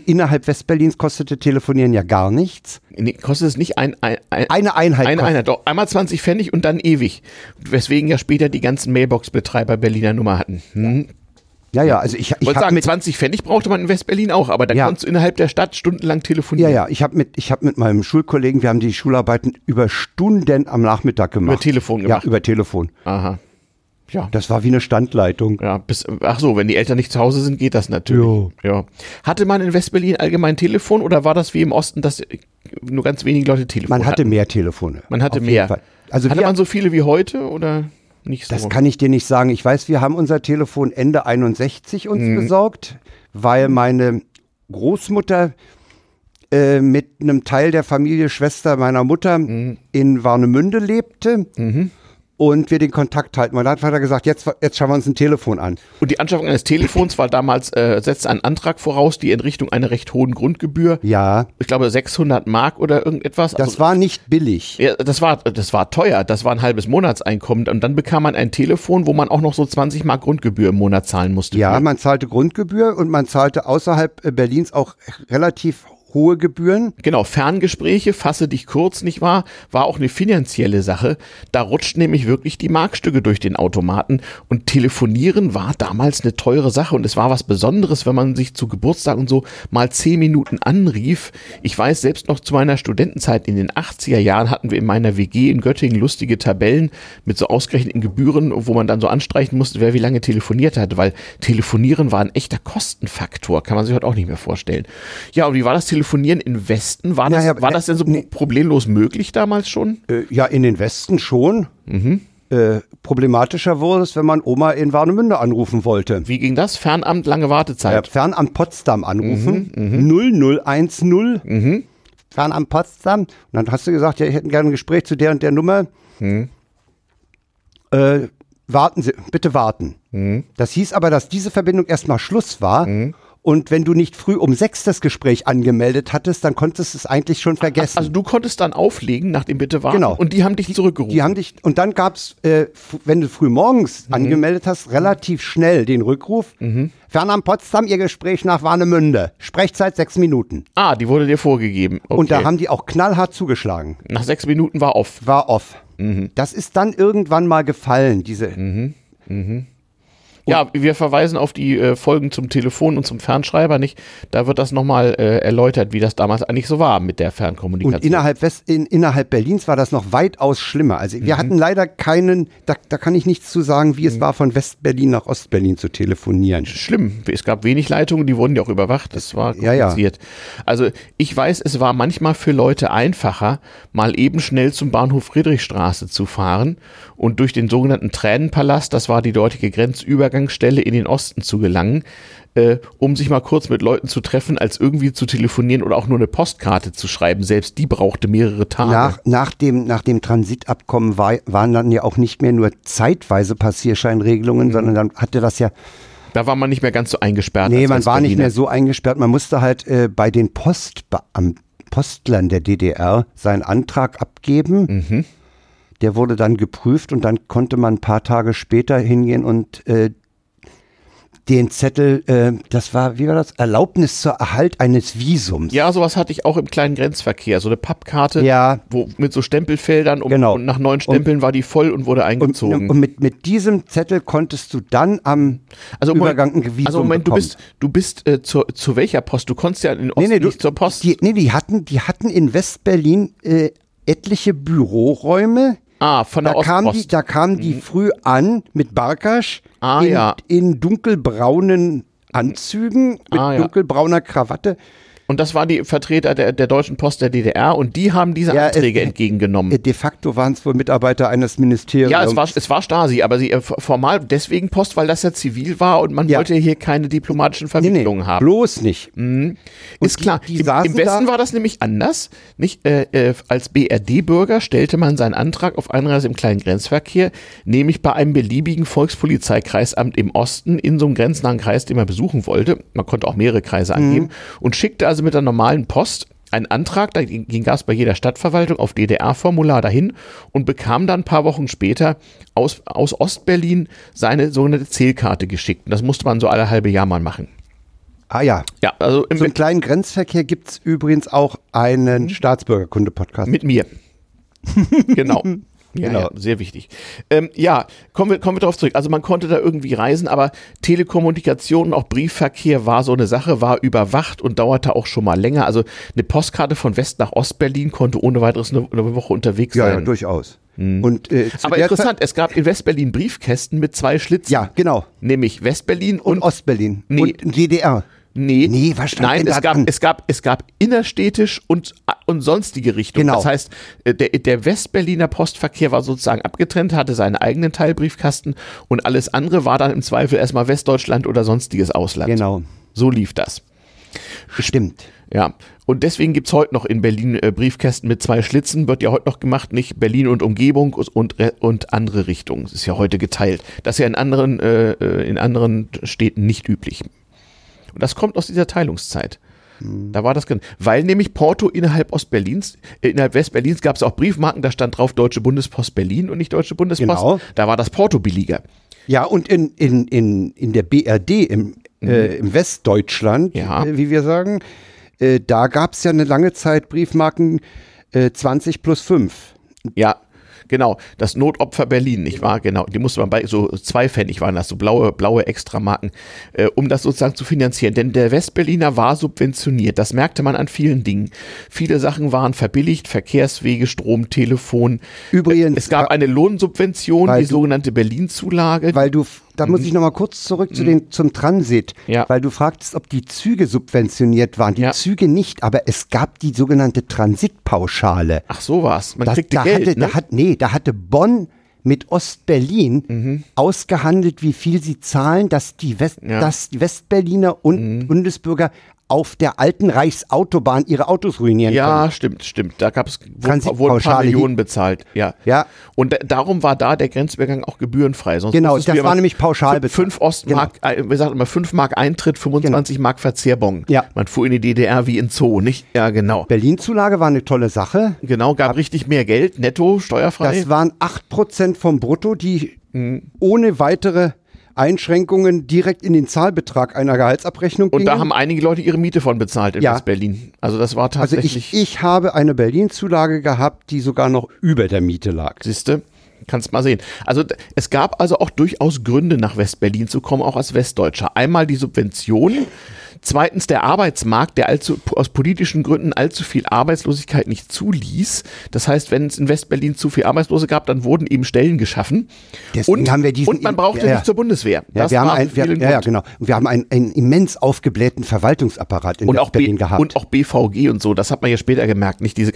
Innerhalb Westberlins kostete Telefonieren ja gar nichts. Nee, kostet es nicht ein, ein, ein Eine Einheit Eine kostet- Einheit, doch. Einmal 20 Pfennig und dann ewig. Weswegen ja später die ganzen Mailbox-Betreiber Berliner Nummer hatten. Hm. Ja, ja, also ich, Ich wollte sagen, mit 20 Pfennig brauchte man in West-Berlin auch, aber da Ja. konntest du innerhalb der Stadt stundenlang Ja, telefonieren. ja, ich habe mit, ich hab mit meinem Schulkollegen, wir haben die Schularbeiten über Stunden am Nachmittag gemacht. Über Telefon gemacht. Ja, über Telefon. Aha. Ja. Das war wie eine Standleitung. Ja, bis, ach so, wenn die Eltern nicht zu Hause sind, geht das natürlich. Ja. Hatte man in West-Berlin allgemein Telefon oder war das wie im Osten, dass nur ganz wenige Leute Telefon Man hatte hatten? mehr Telefone. Man hatte mehr. Also hatte man so viele wie heute oder nicht so? das kann ich dir nicht sagen. Ich weiß, wir haben unser Telefon Ende 61 uns Mhm. besorgt, weil meine Großmutter äh, mit einem Teil der Familie Schwester meiner Mutter Mhm. in Warnemünde lebte. Und wir den Kontakt halten. Mein Vater hat gesagt, jetzt, jetzt schauen wir uns ein Telefon an. Und die Anschaffung eines Telefons war damals, äh, setzte einen Antrag voraus, die in Richtung einer recht hohen Grundgebühr, Ja, ich glaube 600 Mark oder irgendetwas. das also, war nicht billig. ja, das war, das war teuer, das war ein halbes Monatseinkommen und dann bekam man ein Telefon, wo man auch noch so 20 Mark Grundgebühr im Monat zahlen musste. Ja, man zahlte Grundgebühr und man zahlte außerhalb äh, Berlins auch relativ hohe Gebühren. Genau, Ferngespräche, fasse dich kurz, nicht wahr? War auch eine finanzielle Sache. Da rutscht nämlich wirklich die Markstücke durch den Automaten und telefonieren war damals eine teure Sache und es war was Besonderes, wenn man sich zu Geburtstag und so mal zehn Minuten anrief. Ich weiß selbst noch zu meiner Studentenzeit in den 80er Jahren hatten wir in meiner WG in Göttingen lustige Tabellen mit so ausgerechneten Gebühren, wo man dann so anstreichen musste, wer wie lange telefoniert hatte, weil telefonieren war ein echter Kostenfaktor, kann man sich heute auch nicht mehr vorstellen. Ja, und wie war das Telefonieren? Telefonieren im Westen, war das, Naja, war das denn so nee. problemlos möglich damals schon? Äh, ja, in den Westen schon. Mhm. Äh, problematischer wurde es, wenn man Oma in Warnemünde anrufen wollte. Wie ging das? Fernamt, lange Ja, Wartezeit. Fernamt Potsdam anrufen. Mhm, 0010. Fernamt Potsdam. Und dann hast du gesagt, ja, ich hätte gerne ein Gespräch zu der und der Nummer. Mhm. Äh, warten Sie, bitte warten. Mhm. Das hieß aber, dass diese Verbindung erstmal Schluss war. Und wenn du nicht früh um sechs das Gespräch angemeldet hattest, dann konntest du es eigentlich schon vergessen. Also du konntest dann auflegen nach dem Bitte warten Genau. und die haben dich zurückgerufen. Die haben dich, und dann gab's, äh, f- wenn du früh morgens Mhm. angemeldet hast, relativ schnell den Rückruf. Fernam Potsdam, Ihr Gespräch nach Warnemünde. Sprechzeit sechs Minuten. ah, die wurde dir vorgegeben. Okay. Und da haben die auch knallhart zugeschlagen. nach sechs Minuten war off. War off. Mhm. Das ist dann irgendwann mal gefallen, diese. Ja, wir verweisen auf die äh, Folgen zum Telefon und zum Fernschreiber nicht. Da wird das nochmal äh, erläutert, wie das damals eigentlich so war mit der Fernkommunikation. Und innerhalb, West, in, innerhalb Berlins war das noch weitaus schlimmer. Also Mhm. wir hatten leider keinen, da, da kann ich nichts zu sagen, wie es war, von West-Berlin nach Ostberlin zu telefonieren. schlimm. Es gab wenig Leitungen, die wurden ja auch überwacht. Das war Ja, ja. kompliziert. Also ich weiß, es war manchmal für Leute einfacher, mal eben schnell zum Bahnhof Friedrichstraße zu fahren und durch den sogenannten Tränenpalast, das war die dortige Grenzübergangsstelle, in den Osten zu gelangen, äh, um sich mal kurz mit Leuten zu treffen, als irgendwie zu telefonieren oder auch nur eine Postkarte zu schreiben. Selbst die brauchte mehrere Tage. Nach, nach, dem, nach dem Transitabkommen war, waren dann ja auch nicht mehr nur zeitweise Passierscheinregelungen, Mhm. sondern dann hatte das ja, da war man nicht mehr ganz so eingesperrt. nee, man war nicht mehr so eingesperrt. Man musste halt äh, bei den Postbeam Postlern der DDR seinen Antrag abgeben. Mhm. Der wurde dann geprüft und dann konnte man ein paar Tage später hingehen und äh, den Zettel, äh, das war, wie war das? Erlaubnis zur Erhalt eines Visums. Ja, sowas hatte ich auch im kleinen Grenzverkehr. So eine Pappkarte, Ja. wo, mit so Stempelfeldern. Um, Genau. Und nach neun Stempeln war die voll und wurde Und, eingezogen. und mit, mit diesem Zettel konntest du dann am also, Übergang ein Moment, Visum also Moment, du bekommen. bist, du bist äh, zu, zu welcher Post? Du konntest ja in Osten Nee, nee, du, nicht zur Post. Die, nee, die hatten, die hatten in Westberlin äh, etliche Büroräume. Ah, von der Da kamen die, Ostpost. da kamen die früh an mit Barkasch Ah, in, ja. in dunkelbraunen Anzügen mit Ah, ja. dunkelbrauner Krawatte. Und das waren die Vertreter der, der Deutschen Post der DDR und die haben diese Ja, Anträge es- entgegengenommen. Äh, De facto waren es wohl Mitarbeiter eines Ministeriums. ja, es war, es war Stasi, aber sie äh, formal deswegen Post, weil das ja zivil war und man Ja. wollte hier keine diplomatischen nee, nee, Verwicklungen haben. bloß nicht. Ist die- klar. die Im, Im Westen war das nämlich anders. Nicht, äh, äh, als BRD-Bürger stellte man seinen Antrag auf Einreise im kleinen Grenzverkehr, nämlich bei einem beliebigen Volkspolizeikreisamt im Osten in so einem grenznahen Kreis, den man besuchen wollte. Man konnte auch mehrere Kreise angeben und schickte also mit der normalen Post einen Antrag, da ging das bei jeder Stadtverwaltung auf DDR-Formular dahin und bekam dann ein paar Wochen später aus, aus Ostberlin seine sogenannte Zählkarte geschickt. Und das musste man so alle halbe Jahr mal machen. Ah ja. Ja, also im, im kleinen Grenzverkehr gibt es übrigens auch einen Staatsbürgerkunde-Podcast. Mit mir. [LAUGHS] genau. Ja, Genau. ja, sehr wichtig. Ähm, ja, kommen wir, kommen wir darauf zurück. Also man konnte da irgendwie reisen, aber Telekommunikation und auch Briefverkehr war so eine Sache, war überwacht und dauerte auch schon mal länger. Also eine Postkarte von West nach Ostberlin konnte ohne weiteres eine, eine Woche unterwegs Ja, ja, sein. durchaus. Und, äh, aber interessant, es gab in Westberlin Briefkästen mit zwei Schlitzen. Ja, genau. Nämlich Westberlin Und, und, Ostberlin. Nee. Und DDR. Nee, Nee, Nein, es gab, dran? es gab, es gab innerstädtisch und, und sonstige Richtungen. Genau. Das heißt, äh, der, der Westberliner Postverkehr war sozusagen abgetrennt, hatte seinen eigenen Teilbriefkasten und alles andere war dann im Zweifel erstmal Westdeutschland oder sonstiges Ausland. Genau. So lief das. Stimmt. Ja. Und deswegen gibt's heute noch in Berlin äh, Briefkästen mit zwei Schlitzen, wird ja heute noch gemacht, nicht Berlin und Umgebung und, und andere Richtungen. Das ist ja heute geteilt. Das ist ja in anderen, äh, äh, in anderen Städten nicht üblich. Und das kommt aus dieser Teilungszeit. Da war das, weil nämlich Porto innerhalb Ostberlins, äh, innerhalb Westberlins gab es auch Briefmarken, da stand drauf Deutsche Bundespost Berlin und nicht Deutsche Bundespost. Genau. Da war das Porto billiger. Ja, und in, in, in, in der BRD, im, äh, im Westdeutschland, Mhm. Ja. äh, wie wir sagen, äh, da gab es ja eine lange Zeit Briefmarken äh, 20 plus 5. Ja, Genau, das Notopfer Berlin, nicht wahr? Genau, die musste man bei so zwei Pfennig waren das, so blaue, blaue Extramarken, äh, um das sozusagen zu finanzieren. Denn der Westberliner war subventioniert. Das merkte man an vielen Dingen. Viele Sachen waren verbilligt, Verkehrswege, Strom, Telefon. Übrigens, es gab eine Lohnsubvention, die sogenannte Berlin-Zulage. Weil du da muss ich noch mal kurz zurück zu den, zum Transit, Ja. weil du fragtest, ob die Züge subventioniert waren. Die Ja. Züge nicht, aber es gab die sogenannte Transitpauschale. Ach so war's. Man Das- kriegte da Geld, hatte, ne? da hat, nee, da hatte Bonn mit Ostberlin Mhm. ausgehandelt, wie viel sie zahlen, dass die, West, Ja. Mhm. dass die Westberliner und Bundesbürger auf der alten Reichsautobahn ihre Autos ruinieren Ja, können. stimmt, stimmt. Da gab es wurden, ein paar Millionen bezahlt. Ja. Ja. Und da, darum war da der Grenzübergang auch gebührenfrei. Sonst Genau, das ja war nämlich pauschal bezahlt. Fünf Ostmark, äh, wir sagen immer fünf Mark Eintritt, 25 Mark Verzehrbon. Ja. Man fuhr in die DDR wie in Zoo, nicht? Ja, genau. Berlin-Zulage war eine tolle Sache. Genau, gab richtig mehr Geld, netto, steuerfrei. Das waren 8% vom Brutto, die Mhm. ohne weitere Einschränkungen direkt in den Zahlbetrag einer Gehaltsabrechnung und gingen. da haben einige Leute ihre Miete von bezahlt in Ja. West-Berlin. Also das war also tatsächlich, ich, ich habe eine Berlin-Zulage gehabt, die sogar noch über der Miete lag. siehste, kannst mal sehen. Also es gab also auch durchaus Gründe, nach West-Berlin zu kommen, auch als Westdeutscher. Einmal die Subventionen, zweitens der Arbeitsmarkt, der allzu, aus politischen Gründen allzu viel Arbeitslosigkeit nicht zuließ. Das heißt, wenn es in West-Berlin zu viel Arbeitslose gab, dann wurden eben Stellen geschaffen. Deswegen und, haben wir diesen- und man brauchte ja, nicht zur Bundeswehr. Ja, wir haben ein, wir, ja, ja, genau. Und wir haben einen, einen immens aufgeblähten Verwaltungsapparat in und auch, B, Berlin gehabt. und auch BVG und so, das hat man ja später gemerkt, nicht diese,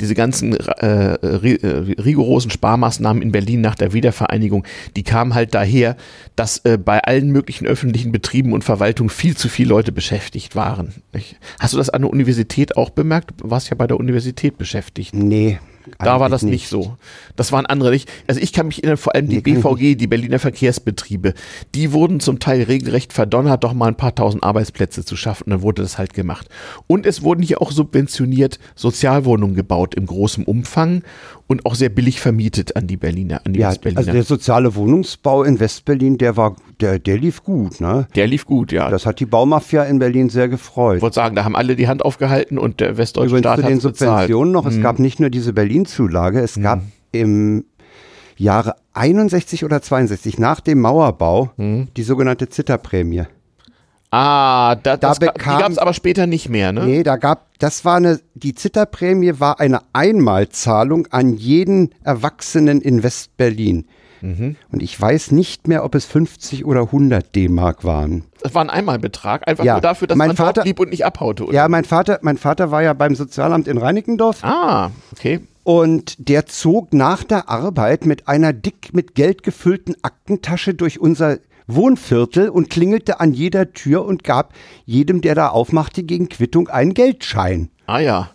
diese ganzen äh, äh, rigorosen Sparmaßnahmen in Berlin nach der Wiedervereinigung, die kamen halt daher, dass äh, bei allen möglichen öffentlichen Betrieben und Verwaltungen viel zu viele Leute beschäftigt waren. Nicht? Hast du das an der Universität auch bemerkt? Du warst ja bei der Universität beschäftigt. nee. Da war das nicht so. Das waren andere nicht. Also ich kann mich erinnern, vor allem die Nee, BVG, die Berliner Verkehrsbetriebe, die wurden zum Teil regelrecht verdonnert, doch mal ein paar tausend Arbeitsplätze zu schaffen. Und dann wurde das halt gemacht. Und es wurden hier auch subventioniert Sozialwohnungen gebaut im großen Umfang und auch sehr billig vermietet an die Berliner, an die Ja, Westberliner. also der soziale Wohnungsbau in Westberlin, der war, der, der lief gut, ne? der lief gut, ja. Das hat die Baumafia in Berlin sehr gefreut. ich wollte sagen, da haben alle die Hand aufgehalten und der westdeutsche Übrigens Staat hat den es bezahlt. Subventionen noch, Mhm. es gab nicht nur diese Berlin-Zulage, es gab im Jahre 61 oder 62 nach dem Mauerbau Mhm. die sogenannte Zitterprämie. Ah, da, das, ga- die gab es aber später nicht mehr, ne? Nee, da gab, das war eine, die Zitterprämie war eine Einmalzahlung an jeden Erwachsenen in Westberlin. Mhm. Und ich weiß nicht mehr, ob es 50 oder 100 D-Mark waren. Das war ein Einmalbetrag, einfach Ja, nur dafür, dass mein man Vater- blieb und nicht abhaute. Oder? Ja, mein Vater, mein Vater war ja beim Sozialamt in Reinickendorf. Ah, okay. Und der zog nach der Arbeit mit einer dick mit Geld gefüllten Aktentasche durch unser Wohnviertel und klingelte an jeder Tür und gab jedem, der da aufmachte, gegen Quittung einen Geldschein. Ah ja.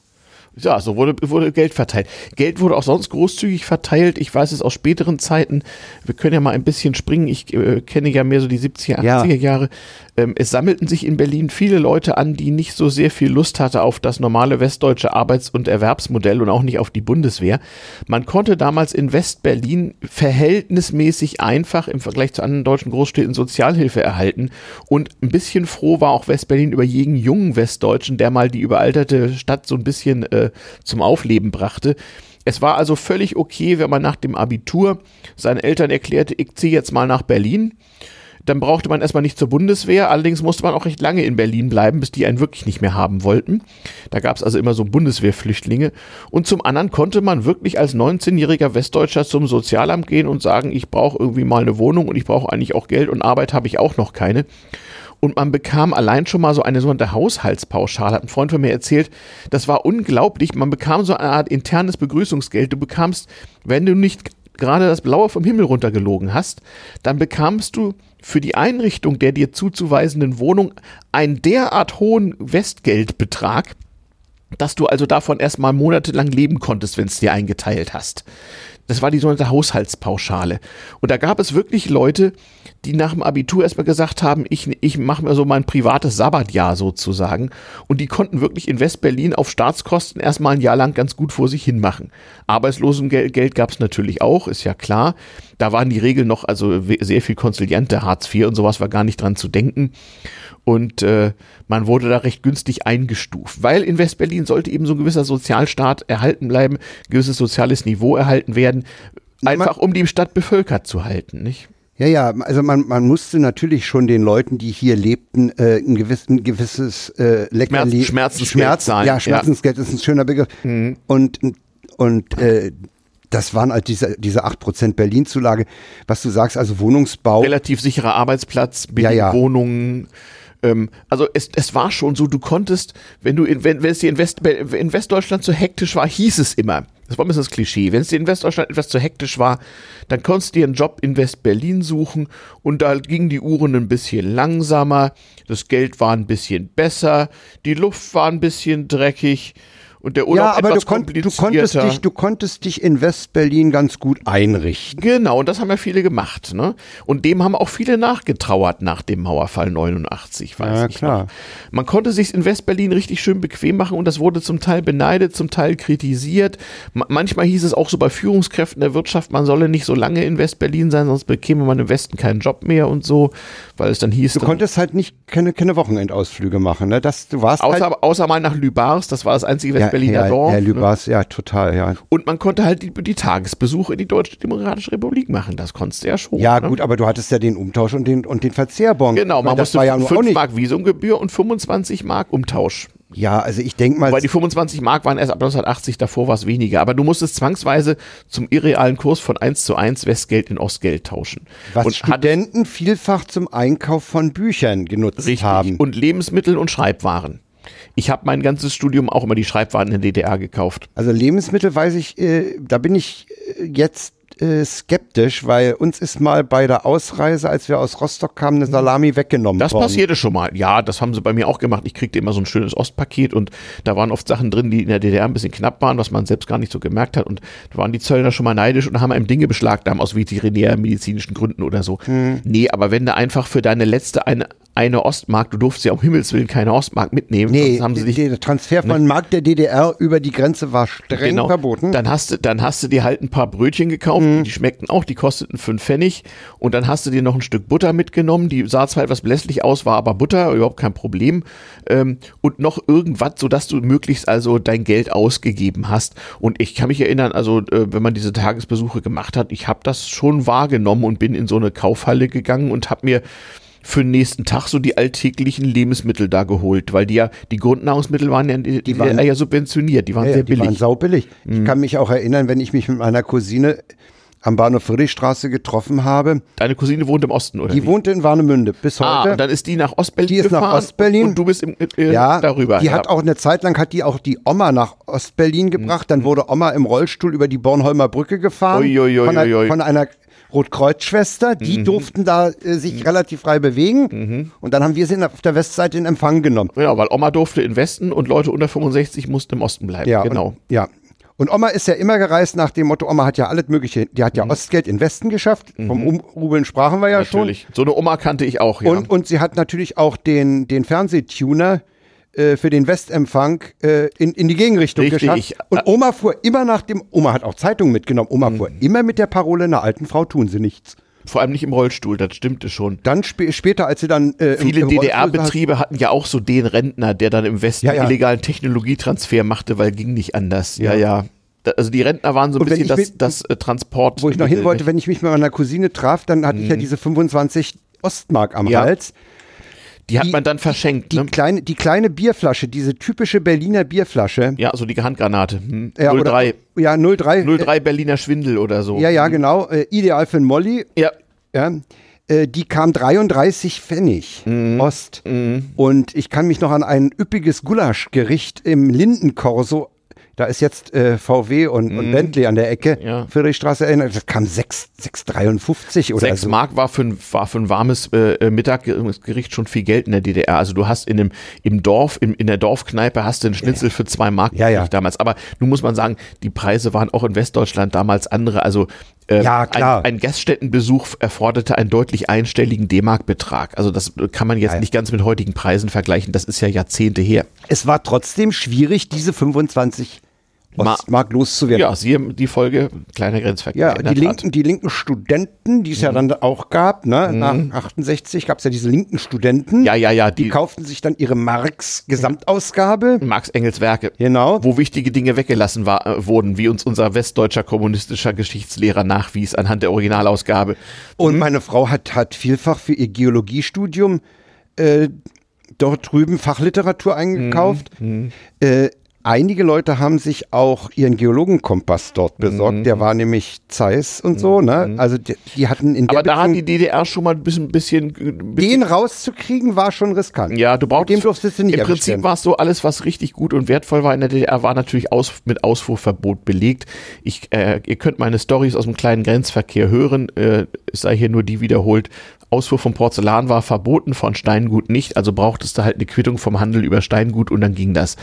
Ja, so wurde, wurde Geld verteilt. Geld wurde auch sonst großzügig verteilt. Ich weiß es aus späteren Zeiten. Wir können ja mal ein bisschen springen. Ich äh, kenne ja mehr so die 70er, 80er Ja. Jahre. Ähm, es sammelten sich in Berlin viele Leute an, die nicht so sehr viel Lust hatte auf das normale westdeutsche Arbeits- und Erwerbsmodell und auch nicht auf die Bundeswehr. Man konnte damals in Westberlin verhältnismäßig einfach im Vergleich zu anderen deutschen Großstädten Sozialhilfe erhalten. Und ein bisschen froh war auch Westberlin über jeden jungen Westdeutschen, der mal die überalterte Stadt so ein bisschen äh, zum Aufleben brachte. Es war also völlig okay, wenn man nach dem Abitur seinen Eltern erklärte, ich ziehe jetzt mal nach Berlin. Dann brauchte man erstmal nicht zur Bundeswehr, allerdings musste man auch recht lange in Berlin bleiben, bis die einen wirklich nicht mehr haben wollten. Da gab es also immer so Bundeswehrflüchtlinge. Und zum anderen konnte man wirklich als 19-jähriger Westdeutscher zum Sozialamt gehen und sagen, ich brauche irgendwie mal eine Wohnung und ich brauche eigentlich auch Geld und Arbeit habe ich auch noch keine. Und man bekam allein schon mal so eine sogenannte Haushaltspauschale, hat ein Freund von mir erzählt. Das war unglaublich. Man bekam so eine Art internes Begrüßungsgeld. Du bekamst, wenn du nicht gerade das Blaue vom Himmel runtergelogen hast, dann bekamst du für die Einrichtung der dir zuzuweisenden Wohnung einen derart hohen Westgeldbetrag, dass du also davon erstmal monatelang leben konntest, wenn es dir eingeteilt hast. Das war die sogenannte Haushaltspauschale. Und da gab es wirklich Leute, die nach dem Abitur erstmal gesagt haben, ich, ich mache mir so mein privates Sabbatjahr sozusagen. Und die konnten wirklich in West-Berlin auf Staatskosten erstmal ein Jahr lang ganz gut vor sich hin machen. Arbeitslosengeld Geld gab es natürlich auch, ist ja klar. Da waren die Regeln noch, also sehr viel Konziliante, Hartz IV und sowas war gar nicht dran zu denken. Und äh, man wurde da recht günstig eingestuft, weil in West-Berlin sollte eben so ein gewisser Sozialstaat erhalten bleiben, gewisses soziales Niveau erhalten werden, einfach um die Stadt bevölkert zu halten, nicht? Ja, ja, also man, man musste natürlich schon den Leuten, die hier lebten, äh, ein, gewiss, ein gewisses äh, Leckerli, Schmerz, Schmerzensgeld Schmerz, zahlen. Ja, Schmerzensgeld ja. ist ein schöner Begriff. Mhm. Und, und äh, das waren halt diese, diese 8% Berlin-Zulage, was du sagst, also Wohnungsbau. Relativ sicherer Arbeitsplatz, billige ja, ja. Wohnungen. Ähm, also es, es war schon so, du konntest, wenn du in, wenn, wenn es dir in, West, in Westdeutschland so hektisch war, hieß es immer, das war ein bisschen das Klischee, wenn es dir in Westdeutschland etwas zu hektisch war, dann konntest du dir einen Job in West-Berlin suchen und da gingen die Uhren ein bisschen langsamer, das Geld war ein bisschen besser, die Luft war ein bisschen dreckig, und der Urlaub ja, aber etwas du, kon du, konntest dich, du konntest dich in Westberlin ganz gut einrichten. Genau, und das haben ja viele gemacht. Ne? Und dem haben auch viele nachgetrauert nach dem Mauerfall 89, weiß ja, ich klar. Noch. Man konnte sich in Westberlin richtig schön bequem machen und das wurde zum Teil beneidet, zum Teil kritisiert. M manchmal hieß es auch so bei Führungskräften der Wirtschaft, man solle nicht so lange in Westberlin sein, sonst bekäme man im Westen keinen Job mehr und so, weil es dann hieß. Du dann, konntest halt nicht keine, keine Wochenendausflüge machen. Ne? Das, du warst außer, halt außer mal nach Lübars, das war das einzige West Berliner ja, Dorf. Ja, Lübars, ne? ja, total, ja. Und man konnte halt die, die Tagesbesuche in die Deutsche Demokratische Republik machen. Das konntest du ja schon. Ja, ne? gut, aber du hattest ja den Umtausch und den, und den Verzehrbon. Genau, man musste ja 5 Mark Visumgebühr und 25 Mark Umtausch. Ja, also ich denke mal. Weil die 25 Mark waren erst ab 1980, davor war es weniger. Aber du musstest zwangsweise zum irrealen Kurs von 1 zu 1 Westgeld in Ostgeld tauschen. Was und Studenten vielfach zum Einkauf von Büchern genutzt richtig. haben. Und Lebensmittel und Schreibwaren. Ich habe mein ganzes Studium auch immer die Schreibwaren in der DDR gekauft. Also Lebensmittel weiß ich, äh, da bin ich äh, jetzt äh, skeptisch, weil uns ist mal bei der Ausreise, als wir aus Rostock kamen, eine Salami weggenommen das worden. Das passierte schon mal. Ja, das haben sie bei mir auch gemacht. Ich kriegte immer so ein schönes Ostpaket und da waren oft Sachen drin, die in der DDR ein bisschen knapp waren, was man selbst gar nicht so gemerkt hat. Und da waren die Zöllner schon mal neidisch und haben einem Dinge beschlagnahmt aus veterinärmedizinischen Gründen oder so. Hm. Nee, aber wenn du einfach für deine letzte eine, eine Ostmark, du durftest ja um Himmels Willen keine Ostmark mitnehmen. Nee, haben sie dich, der Transfer von ne? Mark der DDR über die Grenze war streng genau, verboten. Dann hast, du, dann hast du dir halt ein paar Brötchen gekauft, mhm. die schmeckten auch, die kosteten fünf Pfennig und dann hast du dir noch ein Stück Butter mitgenommen, die sah zwar etwas blässlich aus, war aber Butter, überhaupt kein Problem ähm, und noch irgendwas, sodass du möglichst also dein Geld ausgegeben hast und ich kann mich erinnern, also äh, wenn man diese Tagesbesuche gemacht hat, ich habe das schon wahrgenommen und bin in so eine Kaufhalle gegangen und habe mir für den nächsten Tag so die alltäglichen Lebensmittel da geholt, weil die ja, die Grundnahrungsmittel waren ja, die, die waren ja subventioniert, die waren ja, sehr billig. Die waren saubillig. Mhm. Ich kann mich auch erinnern, wenn ich mich mit meiner Cousine am Bahnhof Friedrichstraße getroffen habe. Deine Cousine wohnt im Osten, oder? Die wie? wohnte in Warnemünde bis ah, heute. Ah, und dann ist die nach Ostberlin Die ist gefahren nach Ostberlin. Und du bist im, äh, ja, darüber. Die ja. hat auch eine Zeit lang, hat die auch die Oma nach Ostberlin gebracht. Mhm. Dann wurde Oma im Rollstuhl über die Bornholmer Brücke gefahren. Ui, ui, ui, von, einer, von einer Rotkreuzschwester, die mhm. durften da äh, sich mhm. relativ frei bewegen. Mhm. Und dann haben wir sie auf der Westseite in Empfang genommen. Ja, weil Oma durfte in Westen und Leute unter 65 mussten im Osten bleiben. Ja, genau. Und, ja. Und Oma ist ja immer gereist nach dem Motto, Oma hat ja alles Mögliche, die hat ja mhm. Ostgeld in Westen geschafft. Mhm. Vom Umrubeln sprachen wir ja natürlich. schon. So eine Oma kannte ich auch, ja. Und, und sie hat natürlich auch den, den Fernsehtuner äh, für den Westempfang äh, in, in die Gegenrichtung Richtig, geschafft. Ich, und Oma fuhr immer nach dem, Oma hat auch Zeitungen mitgenommen, Oma mhm. fuhr immer mit der Parole, einer alten Frau tun sie nichts. Vor allem nicht im Rollstuhl, das stimmte schon. Dann sp später, als sie dann. Äh, Viele DDR-Betriebe hatten ja auch so den Rentner, der dann im Westen ja, ja. illegalen Technologietransfer machte, weil ging nicht anders. Ja, ja. ja. Also die Rentner waren so ein bisschen das, mit, das äh, Transport. Wo ich noch hin wollte, wenn ich mich mit meiner Cousine traf, dann hatte ich ja mhm. diese 25 Ostmark am Hals. Die hat die, man dann verschenkt. Die, ne? kleine, die kleine Bierflasche, diese typische Berliner Bierflasche. Ja, so die Handgranate. Hm. Ja, 03. Oder, ja, 03. 03 Berliner Schwindel oder so. Ja, ja, genau. Äh, ideal für einen Molly. Ja. ja. Äh, die kam 33 Pfennig mhm. Ost. Mhm. Und ich kann mich noch an ein üppiges Gulaschgericht im Lindenkorso da ist jetzt äh, VW und, und Bentley an der Ecke, Ja. Friedrichstraße erinnert, das kam 6 6,53 oder Sechs so. Mark war für ein, war für ein warmes äh, Mittaggericht schon viel Geld in der DDR. Also du hast in dem, im Dorf, im, in der Dorfkneipe hast du einen Schnitzel für zwei Mark Ja, ja. damals. Aber nun muss man sagen, die Preise waren auch in Westdeutschland damals andere. Also äh, Ja, klar. Ein, ein Gaststättenbesuch erforderte einen deutlich einstelligen D-Mark-Betrag. Also das kann man jetzt Ja, ja. nicht ganz mit heutigen Preisen vergleichen. Das ist ja Jahrzehnte her. Es war trotzdem schwierig, diese 25 Ma- Ostmark loszuwerden. Ja, siehe die Folge kleiner Grenzverkehr. Ja, die linken, die linken Studenten, die es ja Mhm. dann auch gab, ne? nach 68 gab es ja diese linken Studenten, Ja, ja, ja, die die kauften sich dann ihre Marx-Gesamtausgabe. Marx Engels Werke. Genau. wo wichtige Dinge weggelassen war, äh, wurden, wie uns unser westdeutscher kommunistischer Geschichtslehrer nachwies anhand der Originalausgabe. Und meine Frau hat, hat vielfach für ihr Geologiestudium äh, dort drüben Fachliteratur eingekauft. Äh, einige Leute haben sich auch ihren Geologenkompass dort besorgt. Der war nämlich Zeiss und so. Ne? Also die, die hatten in der Aber da hat Beziehung- die DDR schon mal ein bisschen, bisschen, bisschen den rauszukriegen, war schon riskant. ja, du brauchst Dem durftest du nicht Im Prinzip war es so, alles, was richtig gut und wertvoll war in der DDR, war natürlich aus, mit Ausfuhrverbot belegt. Ich, äh, ihr könnt meine Stories aus dem kleinen Grenzverkehr hören. Äh, es sei hier nur die wiederholt. Ausfuhr von Porzellan war verboten, von Steingut nicht. Also brauchtest du halt eine Quittung vom Handel über Steingut und dann ging das.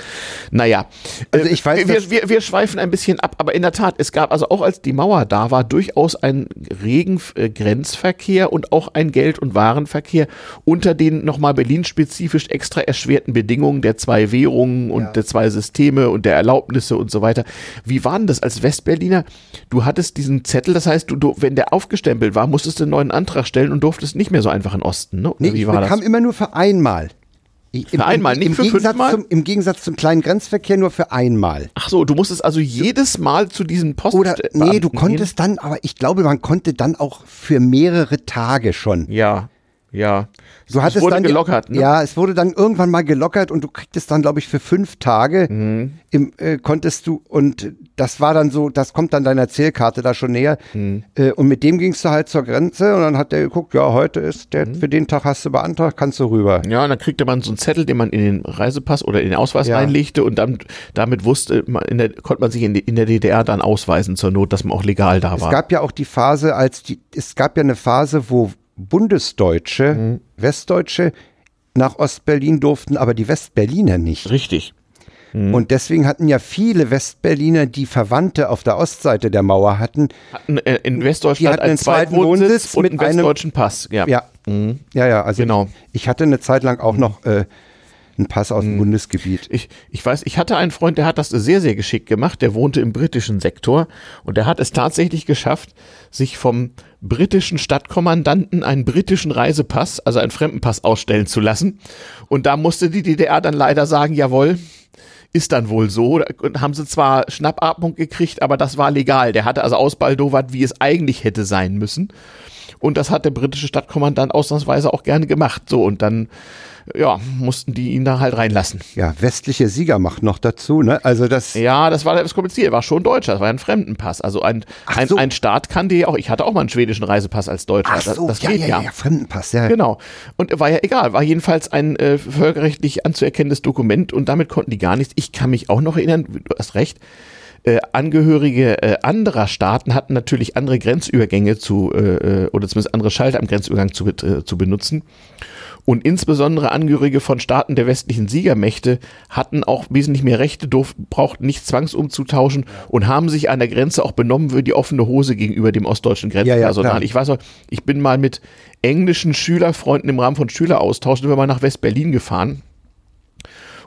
Naja, Also äh, ich weiß, wir, wir, wir schweifen ein bisschen ab, aber in der Tat, es gab also auch als die Mauer da war, durchaus einen regen äh, Grenzverkehr und auch ein Geld- und Warenverkehr unter den nochmal Berlin-spezifisch extra erschwerten Bedingungen der zwei Währungen und Ja. der zwei Systeme und der Erlaubnisse und so weiter. Wie war denn das als Westberliner? Du hattest diesen Zettel, das heißt, du, du, wenn der aufgestempelt war, musstest du einen neuen Antrag stellen und durftest nicht mehr so einfach in Osten. Ne? Oder Nee, Wie ich war bekam das? immer nur für einmal. Für einmal, nicht im für Gegensatz fünfmal? Zum, Im Gegensatz zum kleinen Grenzverkehr nur für einmal. Ach so, du musstest also jedes Mal zu diesen Post Oder, nee, du konntest dann, aber ich glaube, man konnte dann auch für mehrere Tage schon. gehen? Ja, ja. Du Es hattest wurde dann gelockert, ne? Ja, es wurde dann irgendwann mal gelockert und du kriegtest dann, glaube ich, für fünf Tage Mhm. im, äh, konntest du und das war dann so, das kommt dann deiner Zählkarte da schon näher. Mhm. Äh, und mit dem gingst du halt zur Grenze und dann hat der geguckt, ja, heute ist der, Mhm. für den Tag hast du beantragt, kannst du rüber. Ja, und dann kriegte man so einen Zettel, den man in den Reisepass oder in den Ausweis Ja. reinlegte und dann damit wusste der, konnte man sich in, in der DDR dann ausweisen zur Not, dass man auch legal da Es war. gab ja auch die Phase, als die, es gab ja eine Phase, wo Bundesdeutsche, Mhm. Westdeutsche nach Ostberlin durften, aber die Westberliner nicht. Richtig. Mhm. Und deswegen hatten ja viele Westberliner, die Verwandte auf der Ostseite der Mauer hatten, Hatten äh, in Die Westdeutschland hatten einen einen zweiten Wohnsitz Wohnsitz und mit einen einem- westdeutschen Pass. Ja. ja, ja, ja, also Genau. ich, ich hatte eine Zeit lang auch noch äh, einen Pass aus dem Bundesgebiet. Ich, ich weiß, ich hatte einen Freund, der hat das sehr, sehr geschickt gemacht. Der wohnte im britischen Sektor und der hat es tatsächlich geschafft, sich vom britischen Stadtkommandanten einen britischen Reisepass, also einen Fremdenpass ausstellen zu lassen. Und da musste die DDR dann leider sagen, jawohl, ist dann wohl so. Und haben sie zwar Schnappatmung gekriegt, aber das war legal. Der hatte also ausbaldowert, wie es eigentlich hätte sein müssen. Und das hat der britische Stadtkommandant ausnahmsweise auch gerne gemacht. So, und dann, ja, mussten die ihn da halt reinlassen. Ja, westliche Siegermacht noch dazu, ne? Also das, Ja, das war das kompliziert. War schon Deutscher. Das war ein Fremdenpass. Also ein, ein, so. ein Staat kann dir ja auch. Ich hatte auch mal einen schwedischen Reisepass als Deutscher. ach so, das, das ja, geht ja, ja. ja, Fremdenpass, ja. Genau. Und war ja egal. War jedenfalls ein äh, völkerrechtlich anzuerkennendes Dokument und damit konnten die gar nichts. Ich kann mich auch noch erinnern, du hast recht. Äh, Angehörige äh, anderer Staaten hatten natürlich andere Grenzübergänge zu, äh, äh, oder zumindest andere Schalter am Grenzübergang zu, äh, zu benutzen. Und insbesondere Angehörige von Staaten der westlichen Siegermächte hatten auch wesentlich mehr Rechte, brauchten nicht zwangsumzutauschen und haben sich an der Grenze auch benommen wie die offene Hose gegenüber dem ostdeutschen ja, Grenzpersonal. klar. ich weiß auch, ich bin mal mit englischen Schülerfreunden im Rahmen von Schüleraustausch sind wir mal nach West-Berlin gefahren.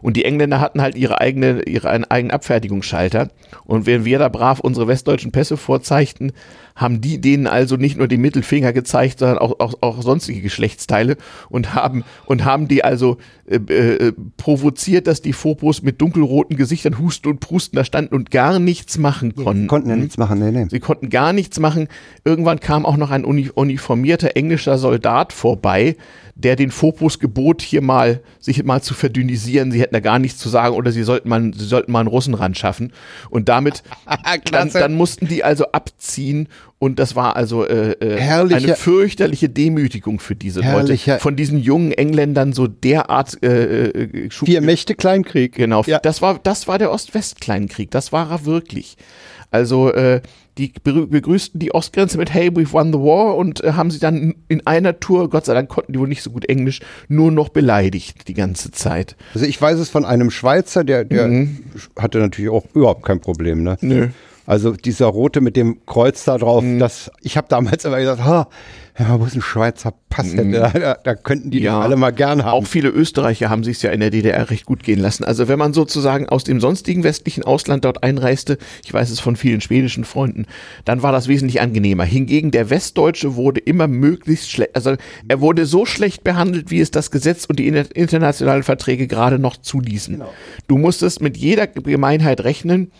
Und die Engländer hatten halt ihre eigene, ihre einen eigenen Abfertigungsschalter. Und während wir da brav unsere westdeutschen Pässe vorzeigten, haben die denen also nicht nur die Mittelfinger gezeigt, sondern auch, auch, auch sonstige Geschlechtsteile und haben, und haben die also äh, äh, provoziert, dass die Fopos mit dunkelroten Gesichtern husten und prusten da standen und gar nichts machen konnten. Konnten ja nichts machen, nee, nee. Sie konnten gar nichts machen. Irgendwann kam auch noch ein uni uniformierter englischer Soldat vorbei, der den Fopus gebot, hier mal sich mal zu verdünnisieren. Sie hätten da gar nichts zu sagen oder sie sollten mal, sie sollten mal einen Russen ran schaffen. Und damit [LAUGHS] dann, dann mussten die also abziehen Und das war also äh, äh, eine fürchterliche Demütigung für diese Leute. Von diesen jungen Engländern so derart äh, äh, Schub- Vier Mächte Kleinkrieg. Genau, Ja. das war das war der Ost-West-Kleinkrieg. Das war er wirklich. Also äh, die begrüßten die Ostgrenze mit Hey, we've won the war und äh, haben sie dann in einer Tour, Gott sei Dank konnten die wohl nicht so gut Englisch, nur noch beleidigt die ganze Zeit. Also ich weiß es von einem Schweizer, der, der hatte natürlich auch überhaupt kein Problem. Ne? Mhm. Nö. Also dieser rote mit dem Kreuz da drauf, das, ich habe damals immer gesagt, ha, ja, wo ist ein Schweizer Pass? denn? Da, da, da könnten die Mhm. Ja. doch alle mal gern haben. Auch viele Österreicher haben sich ja in der DDR recht gut gehen lassen. Also wenn man sozusagen aus dem sonstigen westlichen Ausland dort einreiste, ich weiß es von vielen schwedischen Freunden, dann war das wesentlich angenehmer. Hingegen der Westdeutsche wurde immer möglichst schlecht, also er wurde so schlecht behandelt, wie es das Gesetz und die inter- internationalen Verträge gerade noch zuließen. Du musstest mit jeder Gemeinheit rechnen.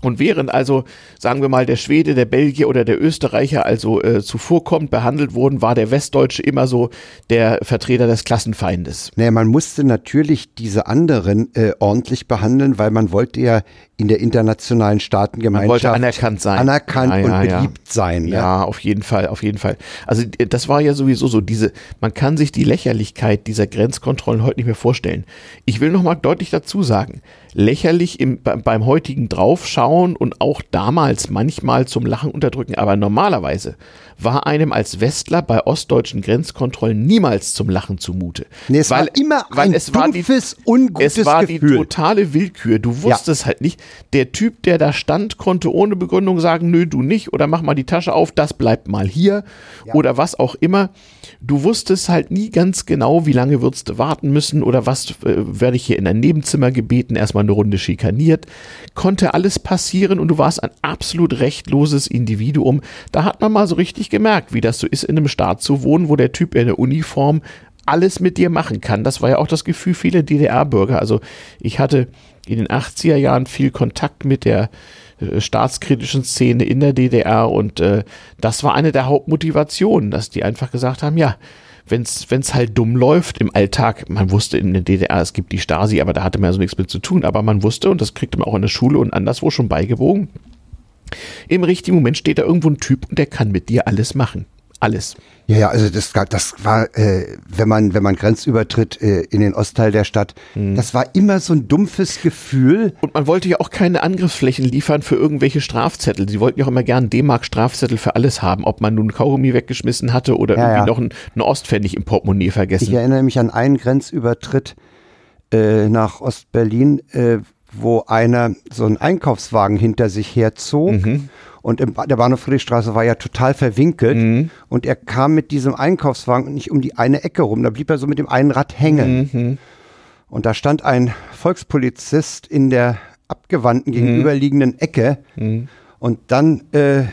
Und während also, sagen wir mal, der Schwede, der Belgier oder der Österreicher also äh, zuvorkommt, behandelt wurden, war der Westdeutsche immer so der Vertreter des Klassenfeindes. Naja, man musste natürlich diese anderen äh, ordentlich behandeln, weil man wollte ja in der internationalen Staatengemeinschaft wollte anerkannt sein. anerkannt Ja, ja, und ja. beliebt sein. ne? Ja, auf jeden Fall, auf jeden Fall. Also das war ja sowieso so, diese, man kann sich die Lächerlichkeit dieser Grenzkontrollen heute nicht mehr vorstellen. Ich will nochmal deutlich dazu sagen, lächerlich im, be- beim heutigen Draufschauen und auch damals manchmal zum Lachen unterdrücken, aber normalerweise war einem als Westler bei ostdeutschen Grenzkontrollen niemals zum Lachen zumute. Nee, es war immer ein es war die- dumpfes, ungutes es war Gefühl. die totale Willkür. Du wusstest halt nicht, der Typ, der da stand, konnte ohne Begründung sagen, nö, du nicht, oder mach mal die Tasche auf, das bleibt mal hier, oder was auch immer. Du wusstest halt nie ganz genau, wie lange würdest du warten müssen, oder was äh, werde ich hier in ein Nebenzimmer gebeten, erstmal eine Runde schikaniert. Konnte alles passieren und du warst ein absolut rechtloses Individuum. Da hat man mal so richtig gemerkt, wie das so ist, in einem Staat zu wohnen, wo der Typ in der Uniform alles mit dir machen kann. Das war ja auch das Gefühl vieler DDR-Bürger. Also ich hatte in den 80er Jahren viel Kontakt mit der äh, staatskritischen Szene in der DDR und äh, das war eine der Hauptmotivationen, dass die einfach gesagt haben, ja, wenn es halt dumm läuft im Alltag, man wusste in der DDR, es gibt die Stasi, aber da hatte man ja so nichts mit zu tun, aber man wusste, und das kriegte man auch in der Schule und anderswo schon beigebogen, im richtigen Moment steht da irgendwo ein Typ und der kann mit dir alles machen. Alles. Ja, ja, also das, das war, äh, wenn man, wenn man Grenzübertritt äh, in den Ostteil der Stadt, Hm. das war immer so ein dumpfes Gefühl. Und man wollte ja auch keine Angriffsflächen liefern für irgendwelche Strafzettel. Sie wollten ja auch immer gern D-Mark-Strafzettel für alles haben, ob man nun Kaugummi weggeschmissen hatte oder Ja, irgendwie ja. noch einen, einen Ostpfennig im Portemonnaie Ich vergessen. erinnere mich an einen Grenzübertritt äh, nach Ostberlin, äh, wo einer so einen Einkaufswagen hinter sich herzog. Mhm. Und im, der Bahnhof Friedrichstraße war ja total verwinkelt. Mhm. Und er kam mit diesem Einkaufswagen nicht um die eine Ecke rum. Da blieb er so mit dem einen Rad hängen. Mhm. Und da stand ein Volkspolizist in der abgewandten gegenüberliegenden Ecke. Und dann äh,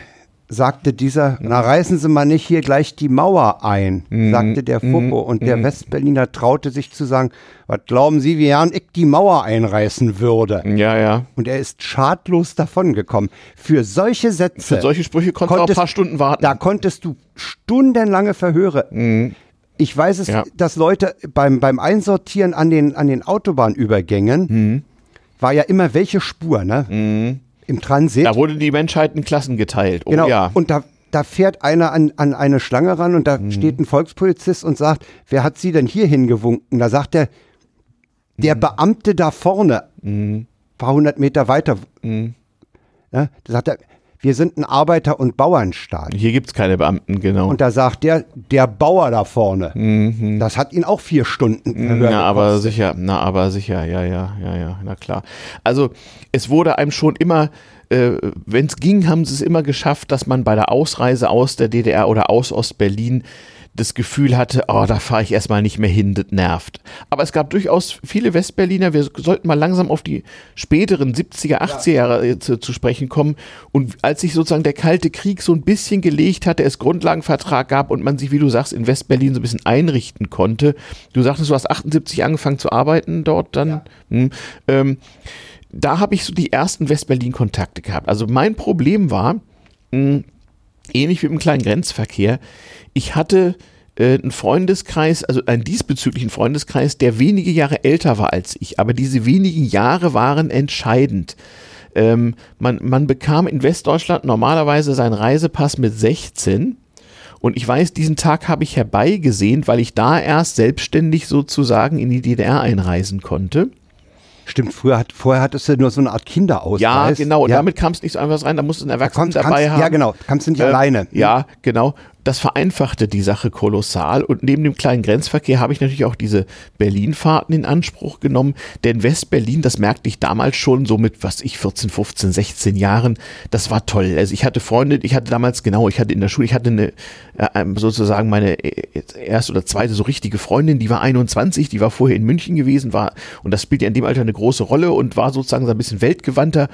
sagte dieser, na reißen Sie mal nicht hier gleich die Mauer ein, sagte der Fuppo. Und der Westberliner traute sich zu sagen, was glauben Sie, wie Herrn ich die Mauer einreißen würde? Ja, ja. Und er ist schadlos davongekommen. Für solche Sätze. Für solche Sprüche konntest du auch ein paar Stunden warten. Da konntest du stundenlange Verhöre. Ich weiß es, Ja. dass Leute beim, beim Einsortieren an den, an den Autobahnübergängen war ja immer welche Spur, ne? Im Transit. Da wurde die Menschheit in Klassen geteilt. Oh, genau. ja. Und da, da fährt einer an, an eine Schlange ran und da Mhm. steht ein Volkspolizist und sagt, wer hat sie denn hier hingewunken? Da sagt er, der Mhm. Beamte da vorne, ein paar hundert Meter weiter. Mhm. Ja, da sagt er, wir sind ein Arbeiter- und Bauernstaat. Hier gibt es keine Beamten, genau. Und da sagt der, der Bauer da vorne. Das hat ihn auch vier Stunden Verhör Mhm. Na, aber gekostet. sicher, na, aber sicher, ja, ja, ja, ja, na klar. Also, es wurde einem schon immer, äh, wenn es ging, haben sie es immer geschafft, dass man bei der Ausreise aus der DDR oder aus Ostberlin das Gefühl hatte, oh, da fahre ich erstmal nicht mehr hin, das nervt. Aber es gab durchaus viele Westberliner, wir sollten mal langsam auf die späteren 70er, 80er Jahre äh, zu, zu sprechen kommen. Und als sich sozusagen der Kalte Krieg so ein bisschen gelegt hatte, es Grundlagenvertrag gab und man sich, wie du sagst, in Westberlin so ein bisschen einrichten konnte. Du sagtest, du hast 78 angefangen zu arbeiten dort dann. Hm, ähm, da habe ich so die ersten Westberlin-Kontakte gehabt. Also mein Problem war, mh, ähnlich wie im kleinen Grenzverkehr, ich hatte äh, einen Freundeskreis, also einen diesbezüglichen Freundeskreis, der wenige Jahre älter war als ich, aber diese wenigen Jahre waren entscheidend. Ähm, man, man bekam in Westdeutschland normalerweise seinen Reisepass mit 16. Und ich weiß, diesen Tag habe ich herbeigesehen, weil ich da erst selbstständig sozusagen in die DDR einreisen konnte. Stimmt, früher hat, vorher hattest du nur so eine Art Kinderausweis. Ja, genau. Und ja. damit kam es nicht so einfach rein. Da musst du einen Erwachsenen dabei haben. Ja, genau. Kannst du nicht äh, alleine. Ja, genau das vereinfachte die Sache kolossal und neben dem kleinen Grenzverkehr habe ich natürlich auch diese Berlin-Fahrten in Anspruch genommen, denn West-Berlin, das merkte ich damals schon so mit, was ich, 14, 15, 16 Jahren, das war toll. Also ich hatte Freunde, ich hatte damals, genau, ich hatte in der Schule, ich hatte eine, äh, ähm, sozusagen meine äh, erste oder zweite so richtige Freundin, die war 21, die war vorher in München gewesen, war, und das spielte in dem Alter eine große Rolle und war sozusagen so ein bisschen weltgewandter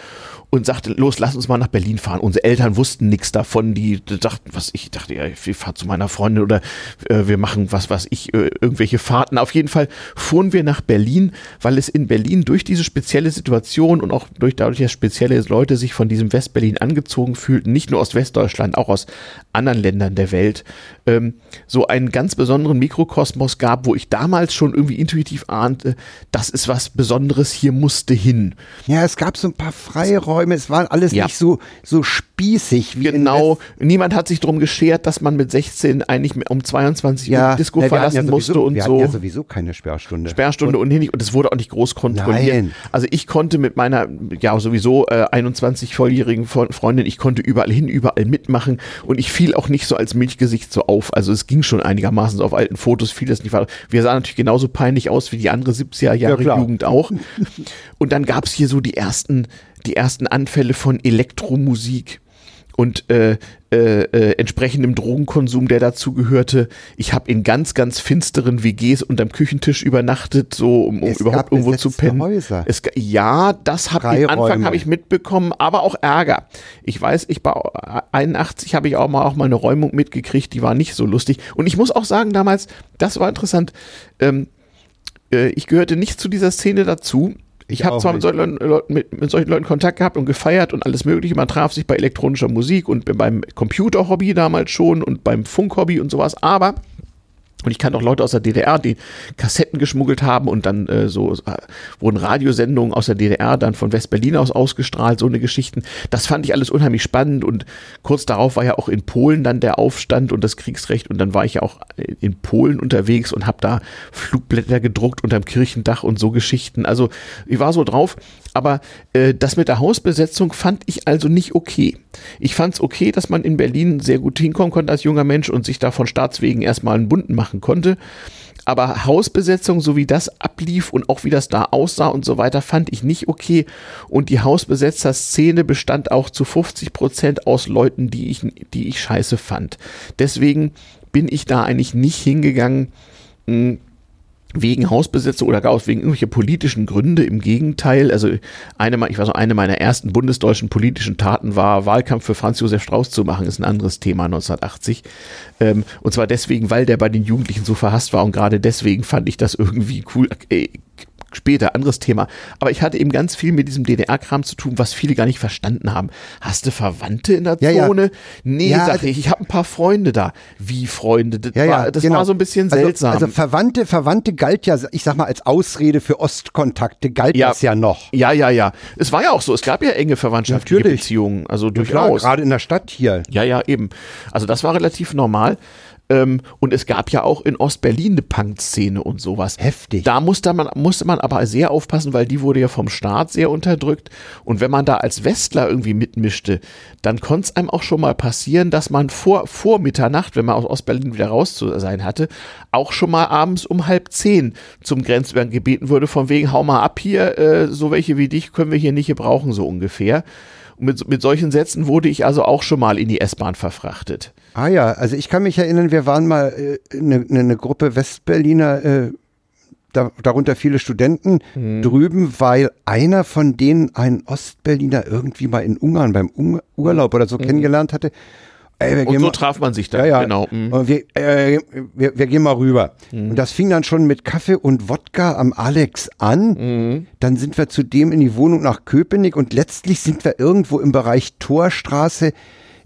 und sagte, los, lass uns mal nach Berlin fahren. Unsere Eltern wussten nichts davon, die dachten, was ich dachte, ja, fahre zu meiner Freundin oder äh, wir machen was, was ich, äh, irgendwelche Fahrten. Auf jeden Fall fuhren wir nach Berlin, weil es in Berlin durch diese spezielle Situation und auch durch dadurch, dass spezielle Leute sich von diesem Westberlin angezogen fühlten, nicht nur aus Westdeutschland, auch aus anderen Ländern der Welt, ähm, so einen ganz besonderen Mikrokosmos gab, wo ich damals schon irgendwie intuitiv ahnte, das ist was Besonderes, hier musste hin. Ja, es gab so ein paar Freiräume, es war alles ja. nicht so, so spießig wie Genau, niemand hat sich darum geschert, dass man mit 16 eigentlich um 22 ja, Uhr Disco na, verlassen ja sowieso, musste und wir so. ja sowieso keine Sperrstunde. Sperrstunde und, und nicht, und es wurde auch nicht groß kontrolliert. Nein. Also ich konnte mit meiner, ja sowieso äh, 21 volljährigen Freundin, ich konnte überall hin, überall mitmachen und ich fiel auch nicht so als Milchgesicht so auf. Also es ging schon einigermaßen so auf alten Fotos, fiel das nicht. Wir sahen natürlich genauso peinlich aus wie die andere 70er Jahre ja, Jugend auch. Und dann gab es hier so die ersten, die ersten Anfälle von Elektromusik und äh, äh, äh, entsprechendem Drogenkonsum, der dazu gehörte. Ich habe in ganz, ganz finsteren WGs unterm Küchentisch übernachtet, so um, um überhaupt irgendwo zu pennen. Häuser. Es, ja, das habe ich Anfang habe ich mitbekommen, aber auch Ärger. Ich weiß, ich war 81 habe ich auch mal auch mal eine Räumung mitgekriegt, die war nicht so lustig. Und ich muss auch sagen, damals, das war interessant. Ähm, äh, ich gehörte nicht zu dieser Szene dazu, ich habe zwar mit solchen, Leuten, mit, mit solchen, Leuten, Kontakt gehabt und gefeiert und alles Mögliche. Man traf sich bei elektronischer Musik und beim Computerhobby damals schon und beim Funkhobby und sowas, aber und ich kannte auch Leute aus der DDR, die Kassetten geschmuggelt haben und dann äh, so äh, wurden Radiosendungen aus der DDR dann von West-Berlin aus ausgestrahlt, so eine Geschichten. Das fand ich alles unheimlich spannend und kurz darauf war ja auch in Polen dann der Aufstand und das Kriegsrecht und dann war ich ja auch in Polen unterwegs und habe da Flugblätter gedruckt unterm Kirchendach und so Geschichten. Also ich war so drauf, aber äh, das mit der Hausbesetzung fand ich also nicht okay. Ich fand es okay, dass man in Berlin sehr gut hinkommen konnte als junger Mensch und sich da von Staatswegen erstmal einen Bunden machen konnte. Aber Hausbesetzung, so wie das ablief und auch wie das da aussah und so weiter, fand ich nicht okay. Und die Hausbesetzer-Szene bestand auch zu 50 Prozent aus Leuten, die ich, die ich scheiße fand. Deswegen bin ich da eigentlich nicht hingegangen, mh, hm, wegen Hausbesetzung oder gar aus wegen irgendwelcher politischen Gründe. Im Gegenteil, also eine, ich weiß noch, eine meiner ersten bundesdeutschen politischen Taten war, Wahlkampf für Franz Josef Strauß zu machen, ist ein anderes Thema 1980. Ähm, und zwar deswegen, weil der bei den Jugendlichen so verhasst war und gerade deswegen fand ich das irgendwie cool. Später, anderes Thema. Aber ich hatte eben ganz viel mit diesem DDR-Kram zu tun, was viele gar nicht verstanden haben. Hast du Verwandte in der ja, Zone? Ja. Nee, ja, sag ich, ich habe ein paar Freunde da. Wie Freunde? Das, ja, war, das genau. war so ein bisschen also, seltsam. Also, Verwandte, Verwandte galt ja, ich sag mal, als Ausrede für Ostkontakte galt ja. das ja noch. Ja, ja, ja. Es war ja auch so, es gab ja enge verwandtschaftliche Natürlich. Beziehungen, also durchaus. Gerade in der Stadt hier. Ja, ja, eben. Also das war relativ normal. Ähm, und es gab ja auch in Ostberlin eine Punk-Szene und sowas. Heftig. Da musste man, musste man aber sehr aufpassen, weil die wurde ja vom Staat sehr unterdrückt. Und wenn man da als Westler irgendwie mitmischte, dann konnte es einem auch schon mal passieren, dass man vor, vor Mitternacht, wenn man aus Ostberlin wieder raus zu sein hatte, auch schon mal abends um halb zehn zum Grenzübergang gebeten wurde, von wegen, hau mal ab hier, äh, so welche wie dich können wir hier nicht gebrauchen, so ungefähr. Mit, mit solchen Sätzen wurde ich also auch schon mal in die S-Bahn verfrachtet. Ah ja, also ich kann mich erinnern, wir waren mal eine äh, ne, ne Gruppe Westberliner, äh, da, darunter viele Studenten mhm. drüben, weil einer von denen einen Ostberliner irgendwie mal in Ungarn beim Urlaub oder so mhm. kennengelernt hatte. Ey, und so mal, traf man sich da, ja, ja. genau. Mhm. Wir, äh, wir, wir, gehen mal rüber. Mhm. Und das fing dann schon mit Kaffee und Wodka am Alex an. Mhm. Dann sind wir zudem in die Wohnung nach Köpenick und letztlich sind wir irgendwo im Bereich Torstraße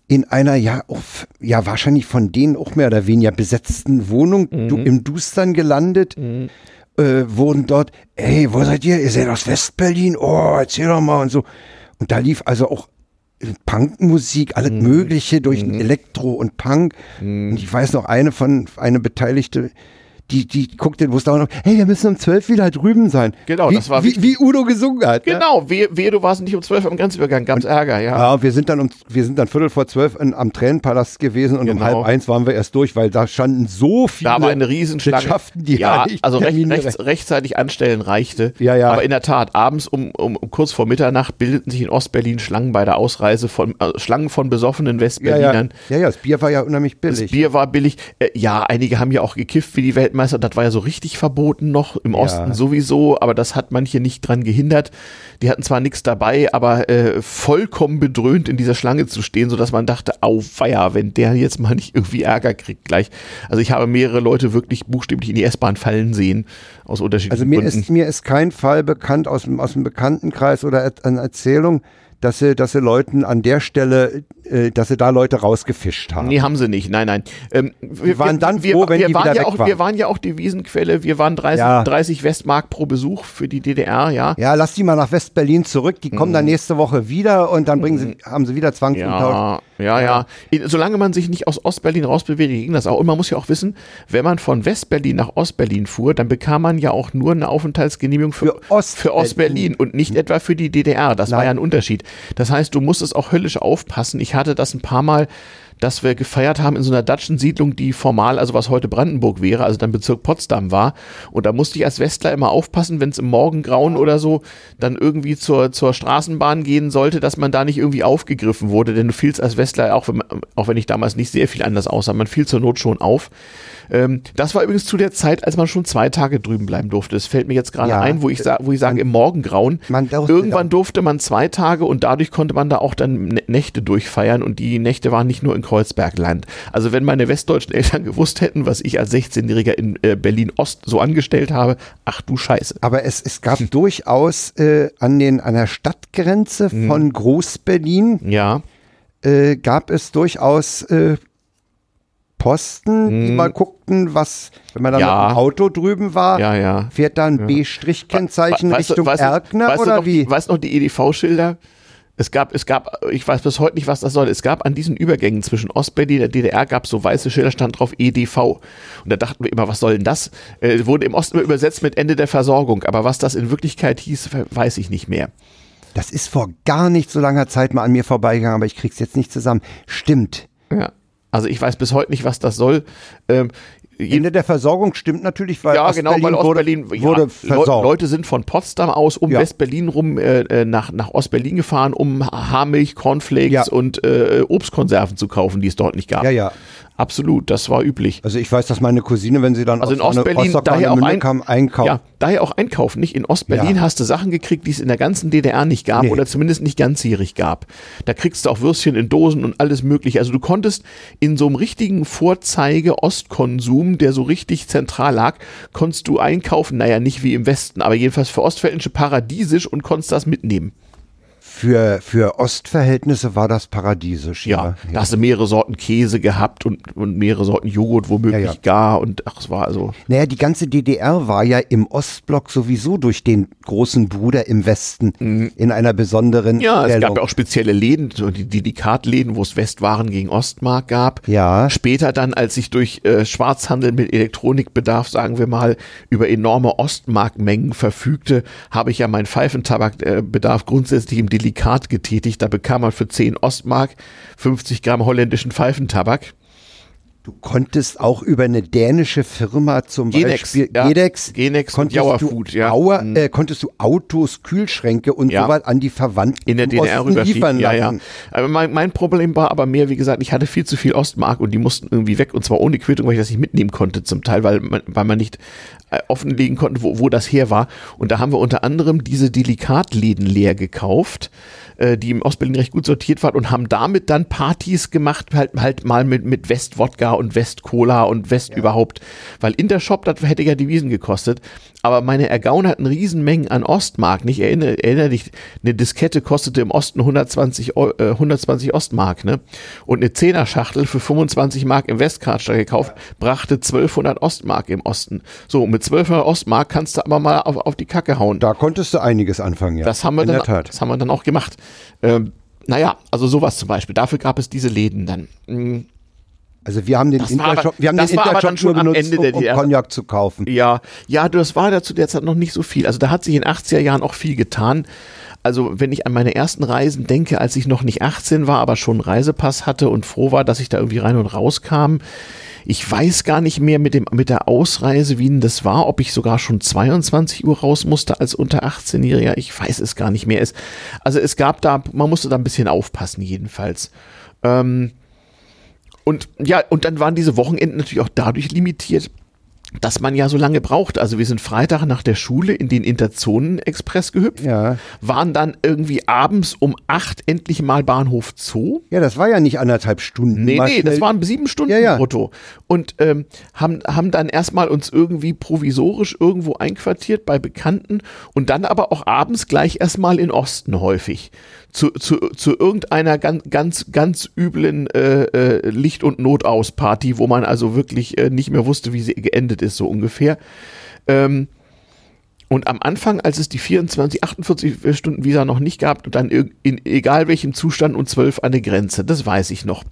in einer ja, auch, ja wahrscheinlich von denen auch mehr oder weniger besetzten Wohnung mhm. du, im Dustern gelandet. Mhm. Äh, wurden dort, ey, wo seid ihr? Ihr seid aus Westberlin? Oh, erzähl doch mal und so. Und da lief also auch Punkmusik, alles Mhm. Mögliche durch Elektro und Punk. Und ich weiß noch, eine von, eine Beteiligte, die, die guckte, wusste auch noch, hey, wir müssen um zwölf wieder drüben sein. Genau, wie, das war wie, wie Udo gesungen hat. ne? Genau, wehe, wehe, du warst nicht um 12 am Grenzübergang, gab's Ärger, ja. Ja, und wir sind dann um, wir sind dann Viertel vor zwölf in, am Tränenpalast gewesen und um Genau. halb eins waren wir erst durch, weil da standen so viele. Da war eine Riesenschlange. Das schafften die ja, ja nicht. also recht, rechts, rechtzeitig anstellen reichte. Ja, ja. Aber in der Tat, abends um, um, um kurz vor Mitternacht bildeten sich in Ostberlin Schlangen bei der Ausreise von äh, Schlangen von besoffenen ja, ja. Westberlinern. ja, ja, das Bier war ja unheimlich Das billig. Bier war billig. Äh, ja, einige haben ja auch gekifft wie die Weltmeister. Das war ja so richtig verboten noch. Im Osten sowieso, aber das hat manche nicht dran gehindert. Die hatten zwar nichts dabei, aber äh, vollkommen bedröhnt in dieser Schlange zu stehen, sodass man dachte, au feier, wenn der jetzt mal nicht irgendwie Ärger kriegt gleich. Also ich habe mehrere Leute wirklich buchstäblich in die S-Bahn fallen sehen, aus unterschiedlichen Also mir Gründen. ist, mir ist kein Fall bekannt aus dem, aus dem Bekanntenkreis oder eine Erzählung, dass sie, dass sie Leuten an der Stelle, dass sie da Leute rausgefischt haben. Nee, haben sie nicht. Nein, nein. Ähm, wir waren dann wir, froh, wenn wir die waren wieder ja weg auch, waren. Wir waren ja auch Devisenquelle. Wir waren 30, Ja. 30 Westmark pro Besuch für die DDR, ja. Ja, lass die mal nach West-Berlin zurück, die kommen dann nächste Woche wieder und dann bringen sie, haben sie wieder Zwangsumtausch. Ja, ja, ja. Solange man sich nicht aus Ostberlin rausbewegt, ging das auch. Und man muss ja auch wissen, wenn man von Westberlin nach Ostberlin fuhr, dann bekam man ja auch nur eine Aufenthaltsgenehmigung für, Für Ostberlin. für Ostberlin und nicht etwa für die DDR. Das war Nein. ja ein Unterschied. Das heißt, du musstest auch höllisch aufpassen. Ich hatte das ein paar Mal dass wir gefeiert haben in so einer Datschensiedlung, die formal, also was heute Brandenburg wäre, also dann Bezirk Potsdam war. Und da musste ich als Westler immer aufpassen, wenn es im Morgengrauen oder so dann irgendwie zur, zur Straßenbahn gehen sollte, dass man da nicht irgendwie aufgegriffen wurde. Denn du fielst als Westler, auch wenn, auch wenn ich damals nicht sehr viel anders aussah, man fiel zur Not schon auf. Ähm, das war übrigens zu der Zeit, als man schon zwei Tage drüben bleiben durfte. Das fällt mir jetzt gerade Ja. ein, wo ich, wo ich sage, im Morgengrauen. Durfte Irgendwann durfte man zwei Tage und dadurch konnte man da auch dann Nä- Nächte durchfeiern und die Nächte waren nicht nur in Kreuzbergland. Also wenn meine westdeutschen Eltern gewusst hätten, was ich als 16-Jähriger in äh, Berlin-Ost so angestellt habe, ach du Scheiße. Aber es, es gab durchaus äh, an, den, an der Stadtgrenze Mhm. von Groß-Berlin Ja, äh, gab es durchaus äh, Posten, die mal guckten, was, wenn man dann Mhm. Ja. mit dem Auto drüben war, ja, ja. fährt da ein B-Kennzeichen Weißt du- Richtung weißt du- Erkner weißt du oder noch, wie? Weißt du noch die EDV-Schilder? Es gab, es gab, ich weiß bis heute nicht, was das soll. Es gab an diesen Übergängen zwischen Ostberlin und der DDR gab es so weiße Schilder, stand drauf EDV. Und da dachten wir immer, was soll denn das? Äh, wurde im Osten übersetzt mit Ende der Versorgung. Aber was das in Wirklichkeit hieß, weiß ich nicht mehr. Das ist vor gar nicht so langer Zeit mal an mir vorbeigegangen, aber ich krieg's jetzt nicht zusammen. Stimmt. Ja. Also ich weiß bis heute nicht, was das soll. Ähm, Ende der Versorgung stimmt natürlich, weil ja, genau, weil Ostberlin Ostberlin wurde, wurde ja, versorgt. Leute sind von Potsdam aus um Ja. Westberlin rum äh, äh, nach, nach Ostberlin gefahren, um Haarmilch, Cornflakes Ja. und äh, Obstkonserven zu kaufen, die es dort nicht gab. ja, ja. Absolut, das war üblich. Also ich weiß, dass meine Cousine, wenn sie dann Also in Ostberlin Rostock daher auch ein- kam, einkauft. Ja, daher auch einkaufen, nicht? In Ostberlin Ja. hast du Sachen gekriegt, die es in der ganzen DDR nicht gab Nee. oder zumindest nicht ganzjährig gab. Da kriegst du auch Würstchen in Dosen und alles mögliche. Also du konntest in so einem richtigen Vorzeige-Ostkonsum, der so richtig zentral lag, konntest du einkaufen, naja, nicht wie im Westen, aber jedenfalls für Ostfällische paradiesisch und konntest das mitnehmen. Für, für Ostverhältnisse war das paradiesisch. Ja, Ja, da hast du mehrere Sorten Käse gehabt und, und mehrre Sorten Joghurt womöglich Ja, ja. gar und ach, es war also Naja, die ganze DDR war ja im Ostblock sowieso durch den großen Bruder im Westen in einer besonderen Mhm. Ja, es Stellung. gab ja auch spezielle Läden, so die Delikatläden, wo es Westwaren gegen Ostmark gab. Ja. Später dann, als sich durch äh, Schwarzhandel mit Elektronikbedarf, sagen wir mal, über enorme Ostmarkmengen verfügte, habe ich ja meinen Pfeifentabakbedarf grundsätzlich im Delikat getätigt. Da bekam man für 10 Ostmark 50 Gramm holländischen Pfeifentabak. Du konntest auch über eine dänische Firma zum Genex, Beispiel ja. Genex, Genex und konntest, Jauer du Food, ja. Auer, äh, konntest du Autos, Kühlschränke und Ja. so weiter an die Verwandten in der DDR liefern Ja, ja. Aber mein, mein Problem war aber mehr, wie gesagt, ich hatte viel zu viel Ostmark und die mussten irgendwie weg und zwar ohne Quittung, weil ich das nicht mitnehmen konnte zum Teil, weil man, weil man nicht offenlegen konnte, wo, wo das her war. Und da haben wir unter anderem diese Delikatläden leer gekauft, äh, die im Ostberlin recht gut sortiert waren und haben damit dann Partys gemacht, halt, halt mal mit, mit West-Wodka und West Cola und West ja. überhaupt. Weil Intershop, das hätte ja Devisen gekostet. Aber meine Ergaun hatten Riesenmengen an Ostmark. Nicht erinnere, erinnere dich, eine Diskette kostete im Osten 120, äh, 120 Ostmark, ne? Und eine Zehner-Schachtel für 25 Mark im Westkarstadt gekauft, brachte 1200 Ostmark im Osten. So, mit 1200 Ostmark kannst du aber mal auf, auf die Kacke hauen. Da konntest du einiges anfangen, ja. Das haben wir, In dann, das haben wir dann auch gemacht. Ähm, naja, also sowas zum Beispiel. Dafür gab es diese Läden dann. Also wir haben den Intershop, wir haben den Intershop schon benutzt, um, um Cognac zu kaufen. Ja, ja, das war dazu derzeit noch nicht so viel. Also da hat sich in den 80er Jahren auch viel getan. Also wenn ich an meine ersten Reisen denke, als ich noch nicht 18 war, aber schon einen Reisepass hatte und froh war, dass ich da irgendwie rein und raus kam. Ich weiß gar nicht mehr mit, dem, mit der Ausreise, wie denn das war, ob ich sogar schon 22 Uhr raus musste als unter 18-Jähriger. Ich weiß es gar nicht mehr. Es, also es gab da, man musste da ein bisschen aufpassen jedenfalls. Ähm, und ja, und dann waren diese Wochenenden natürlich auch dadurch limitiert, dass man ja so lange braucht. Also wir sind Freitag nach der Schule in den Interzonen-Express gehüpft, ja. waren dann irgendwie abends um acht endlich mal Bahnhof Zoo. Ja, das war ja nicht anderthalb Stunden. Nee, nee, das waren sieben Stunden ja, ja. brutto. Und ähm, haben, haben dann erstmal uns irgendwie provisorisch irgendwo einquartiert bei Bekannten und dann aber auch abends gleich erstmal in Osten häufig zu, zu, zu irgendeiner ganz, ganz, ganz üblen äh, äh, Licht- und Notausparty, wo man also wirklich äh, nicht mehr wusste, wie sie geendet ist, so ungefähr. Ähm, und am Anfang, als es die 24, 48 Stunden Visa noch nicht gab, dann in egal welchem Zustand und 12 eine Grenze, das weiß ich noch.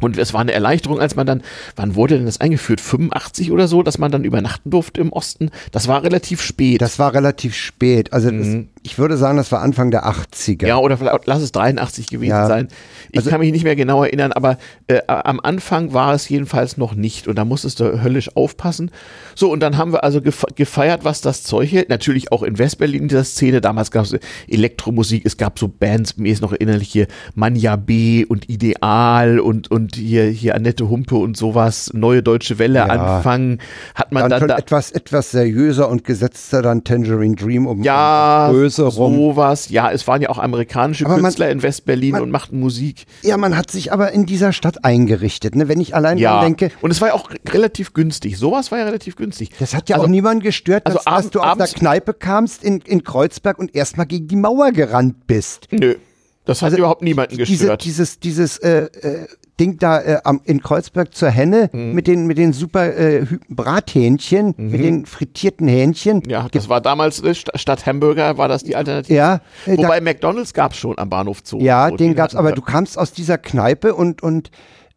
Und es war eine Erleichterung, als man dann, wann wurde denn das eingeführt? 85 oder so, dass man dann übernachten durfte im Osten. Das war relativ spät. Das war relativ spät. Also mhm. Ich würde sagen, das war Anfang der 80er. Ja, oder vielleicht, lass es 83 gewesen ja. sein. Ich also, kann mich nicht mehr genau erinnern, aber äh, am Anfang war es jedenfalls noch nicht und da musstest du höllisch aufpassen. So, und dann haben wir also gefeiert, was das Zeug hält. Natürlich auch in Westberlin in dieser Szene. Damals gab es Elektromusik, es gab so Bands, mir ist noch erinnerlich hier Manja B und Ideal und, und hier, hier Annette Humpe und sowas, Neue Deutsche Welle ja. anfangen. Hat man dann, dann da etwas, etwas seriöser und gesetzter dann Tangerine Dream um ja, Größe rum. Sowas. Ja, es waren ja auch amerikanische aber Künstler man, in Westberlin und machten Musik. Ja, man hat sich aber in dieser Stadt eingerichtet, ne? Wenn ich allein ja. denke. Und es war ja auch relativ günstig. Sowas war ja relativ günstig. Das hat ja also, auch niemanden gestört, dass, also dass du aus der Kneipe kamst in, in Kreuzberg und erstmal gegen die Mauer gerannt bist. Nö. Das hat also überhaupt niemanden gestört. Diese, dieses, dieses äh, äh, Ding da äh, am, in Kreuzberg zur Henne mhm. mit den mit den super äh, Brathähnchen, mhm. mit den frittierten Hähnchen. Ja, das war damals äh, statt Hamburger war das die Alternative. Ja, äh, wobei da, McDonald's gab es schon am Bahnhof Zoo. Ja, den gab's, aber du kamst aus dieser Kneipe und und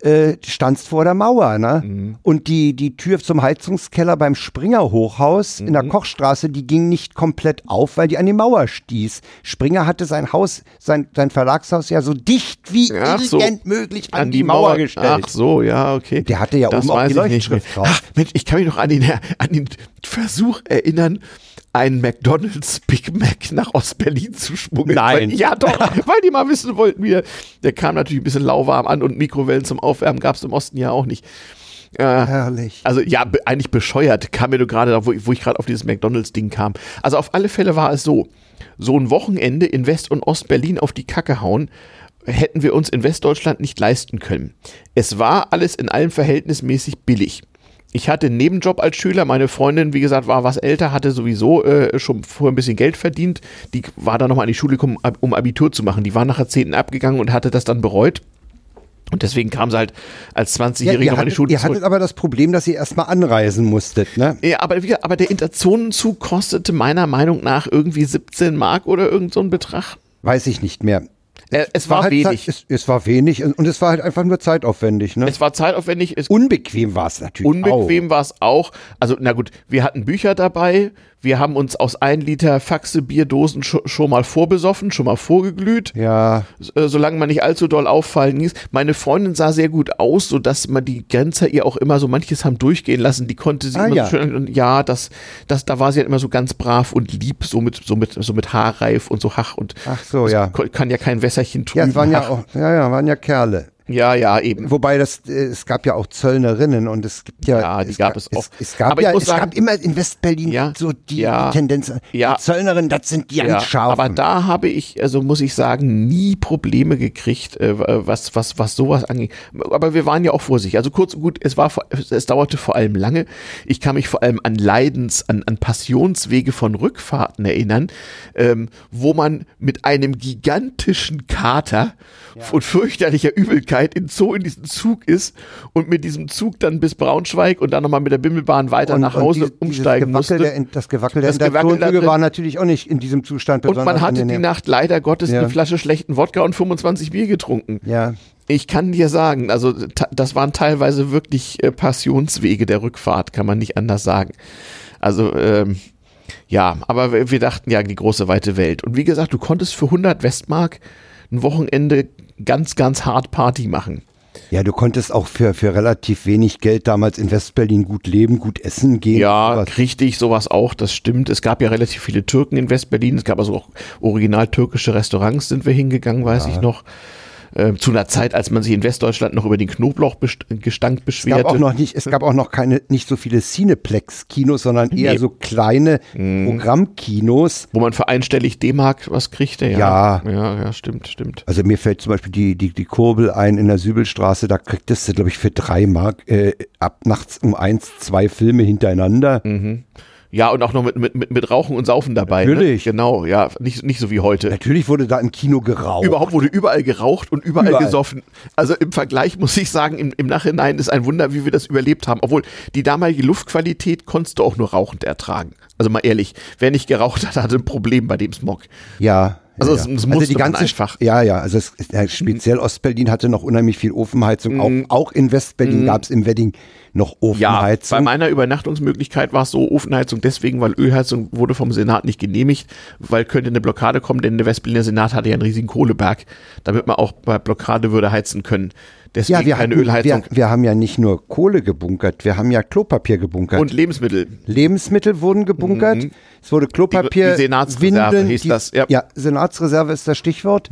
äh, standst vor der Mauer, ne? Mhm. Und die, die Tür zum Heizungskeller beim Springer Hochhaus mhm. in der mhm. Kochstraße, die ging nicht komplett auf, weil die an die Mauer stieß. Springer hatte sein Haus, sein, sein Verlagshaus ja so dicht wie irgend so. möglich an, an die, die Mauer, Mauer, gestellt. Ach so, ja, okay. Der hatte ja das oben auch die Leuchtschrift drauf. Ach, Mensch, ich kann mich noch an den, an den Versuch erinnern, einen McDonalds Big Mac nach Ostberlin zu schmuggeln. Nein. Weil, ja, doch, [LAUGHS] weil die mal wissen wollten, wie der kam natürlich ein bisschen lauwarm an und Mikrowellen zum Aufwärmen gab es im Osten ja auch nicht. Äh, Herrlich. Also ja, eigentlich bescheuert kam mir nur gerade da, wo, wo ich gerade auf dieses McDonalds-Ding kam. Also auf alle Fälle war es so, so ein Wochenende in West- und Ostberlin auf die Kacke hauen, hätten wir uns in Westdeutschland nicht leisten können. Es war alles in allem verhältnismäßig billig ich hatte einen Nebenjob als Schüler. Meine Freundin, wie gesagt, war was älter, hatte sowieso äh, schon vorher ein bisschen Geld verdient. Die war dann nochmal an die Schule gekommen, um Abitur zu machen. Die war nachher 10. abgegangen und hatte das dann bereut. Und deswegen kam sie halt als 20-Jährige ja, noch an die Schule. Ihr hattet aber das Problem, dass ihr erstmal anreisen musstet, ne? Ja, aber, aber der Interzonenzug kostete meiner Meinung nach irgendwie 17 Mark oder irgend so ein Betrag. Weiß ich nicht mehr. Äh, es war, war halt wenig. Es, es, war wenig und es war halt einfach nur zeitaufwendig. Ne? Es war zeitaufwendig. Es unbequem war es natürlich. Unbequem war es auch. Also, na gut, wir hatten Bücher dabei, wir haben uns aus ein Liter Faxe Bierdosen sch schon mal vorbesoffen, schon mal vorgeglüht. Ja. Äh, solange man nicht allzu doll auffallen ließ. Meine Freundin sah sehr gut aus, sodass man die Grenzer ihr auch immer so manches haben durchgehen lassen. Die konnte sie ah, immer ja. so schön, und ja, das, das, da war sie halt immer so ganz brav und lieb, so mit, so mit, so mit Haarreif und so Hach und. Ach so, ja. Kann ja kein Wässerchen tun. Ja, waren ja auch, ja, ja, waren ja Kerle. Ja, ja, eben. Wobei das, äh, es gab ja auch Zöllnerinnen und es gibt ja. Ja, die es gab es auch. Es, es gab Aber ja, es sagen- gab immer in Westberlin Ja, so die, ja, Tendenz. ja. Die Zöllnerinnen, das sind die Ja, scharfen. aber da habe ich, also muss ich sagen, nie Probleme gekriegt, äh, was, was, was sowas angeht. Aber wir waren ja auch vorsichtig. Also kurz und gut, es war, es dauerte vor allem lange. Ich kann mich vor allem an Leidens, an, an Passionswege von Rückfahrten erinnern, ähm, wo man mit einem gigantischen Kater und fürchterlicher Übelkeit in so in diesen Zug ist und mit diesem Zug dann bis Braunschweig und dann nochmal mit der Bimmelbahn weiter nach Hause dieses- umsteigen dieses Gewackel musste. Der, das Gewackel der Integrationszüge war natürlich auch nicht in diesem Zustand Und man besonders hatte die. Nacht leider Gottes Ja. eine Flasche schlechten Wodka und 25 Bier getrunken. Ja. Ich kann dir sagen, also das waren teilweise wirklich äh, Passionswege der Rückfahrt, kann man nicht anders sagen. Also ähm, ja, aber wir, wir dachten ja die große weite Welt. Und wie gesagt, du konntest für 100 Westmark ein Wochenende ganz, ganz hart Party machen. Ja, du konntest auch für, für relativ wenig Geld damals in Westberlin gut leben, gut essen gehen. Ja, sowas. richtig, sowas auch, das stimmt. Es gab ja relativ viele Türken in Westberlin. Es gab also auch original türkische Restaurants, sind wir hingegangen, weiß ich noch. Ähm, zu einer Zeit, als man sich in Westdeutschland noch über den Knoblauchgestank Es beschwerte. gab auch noch nicht, es gab auch noch keine, nicht so viele Cineplex-Kinos, sondern eher Nee. so kleine Programmkinos. wo man für einstellig D-Mark was kriegte. Ja. Ja. ja, ja, stimmt, stimmt. Also mir fällt zum Beispiel die, die, die Kurbel ein in der Sübelstraße, da kriegtest du, glaube ich, für drei Mark äh, ab nachts um eins zwei Filme hintereinander. Ja, und auch noch mit, mit, mit, Rauchen und Saufen dabei. Natürlich. Ne? Genau, ja, nicht, nicht so wie heute. Natürlich wurde da im Kino geraucht. Überhaupt wurde überall geraucht und überall, Überall. gesoffen. Also im Vergleich muss ich sagen, im, im Nachhinein ist ein Wunder, wie wir das überlebt haben. Obwohl die damalige Luftqualität konntest du auch nur rauchend ertragen. Also mal ehrlich, wer nicht geraucht hat, hatte ein Problem bei dem Smog. Ja. Also ja, es- es musste die ganze, einfach. Ja, ja, also es, ja, speziell Ostberlin hatte noch unheimlich viel Ofenheizung. Mhm. Auch, auch in Westberlin gab es im Wedding noch Ja, bei Ofenheizung. meiner Übernachtungsmöglichkeit war es so Ofenheizung deswegen, weil Ölheizung wurde vom Senat nicht genehmigt, weil könnte eine Blockade kommen, denn der Westberliner Senat hatte ja einen riesigen Kohleberg, damit man auch bei Blockade würde heizen können. Deswegen ja, wir, keine hatten, Ölheizung. wir, wir haben ja nicht nur Kohle gebunkert, wir haben ja Klopapier gebunkert. und Lebensmittel. Lebensmittel wurden gebunkert. Es wurde Klopapier, Die- die Senatsreserve Windeln, hieß die, das, ja. Ja, Senatsreserve ist das Stichwort.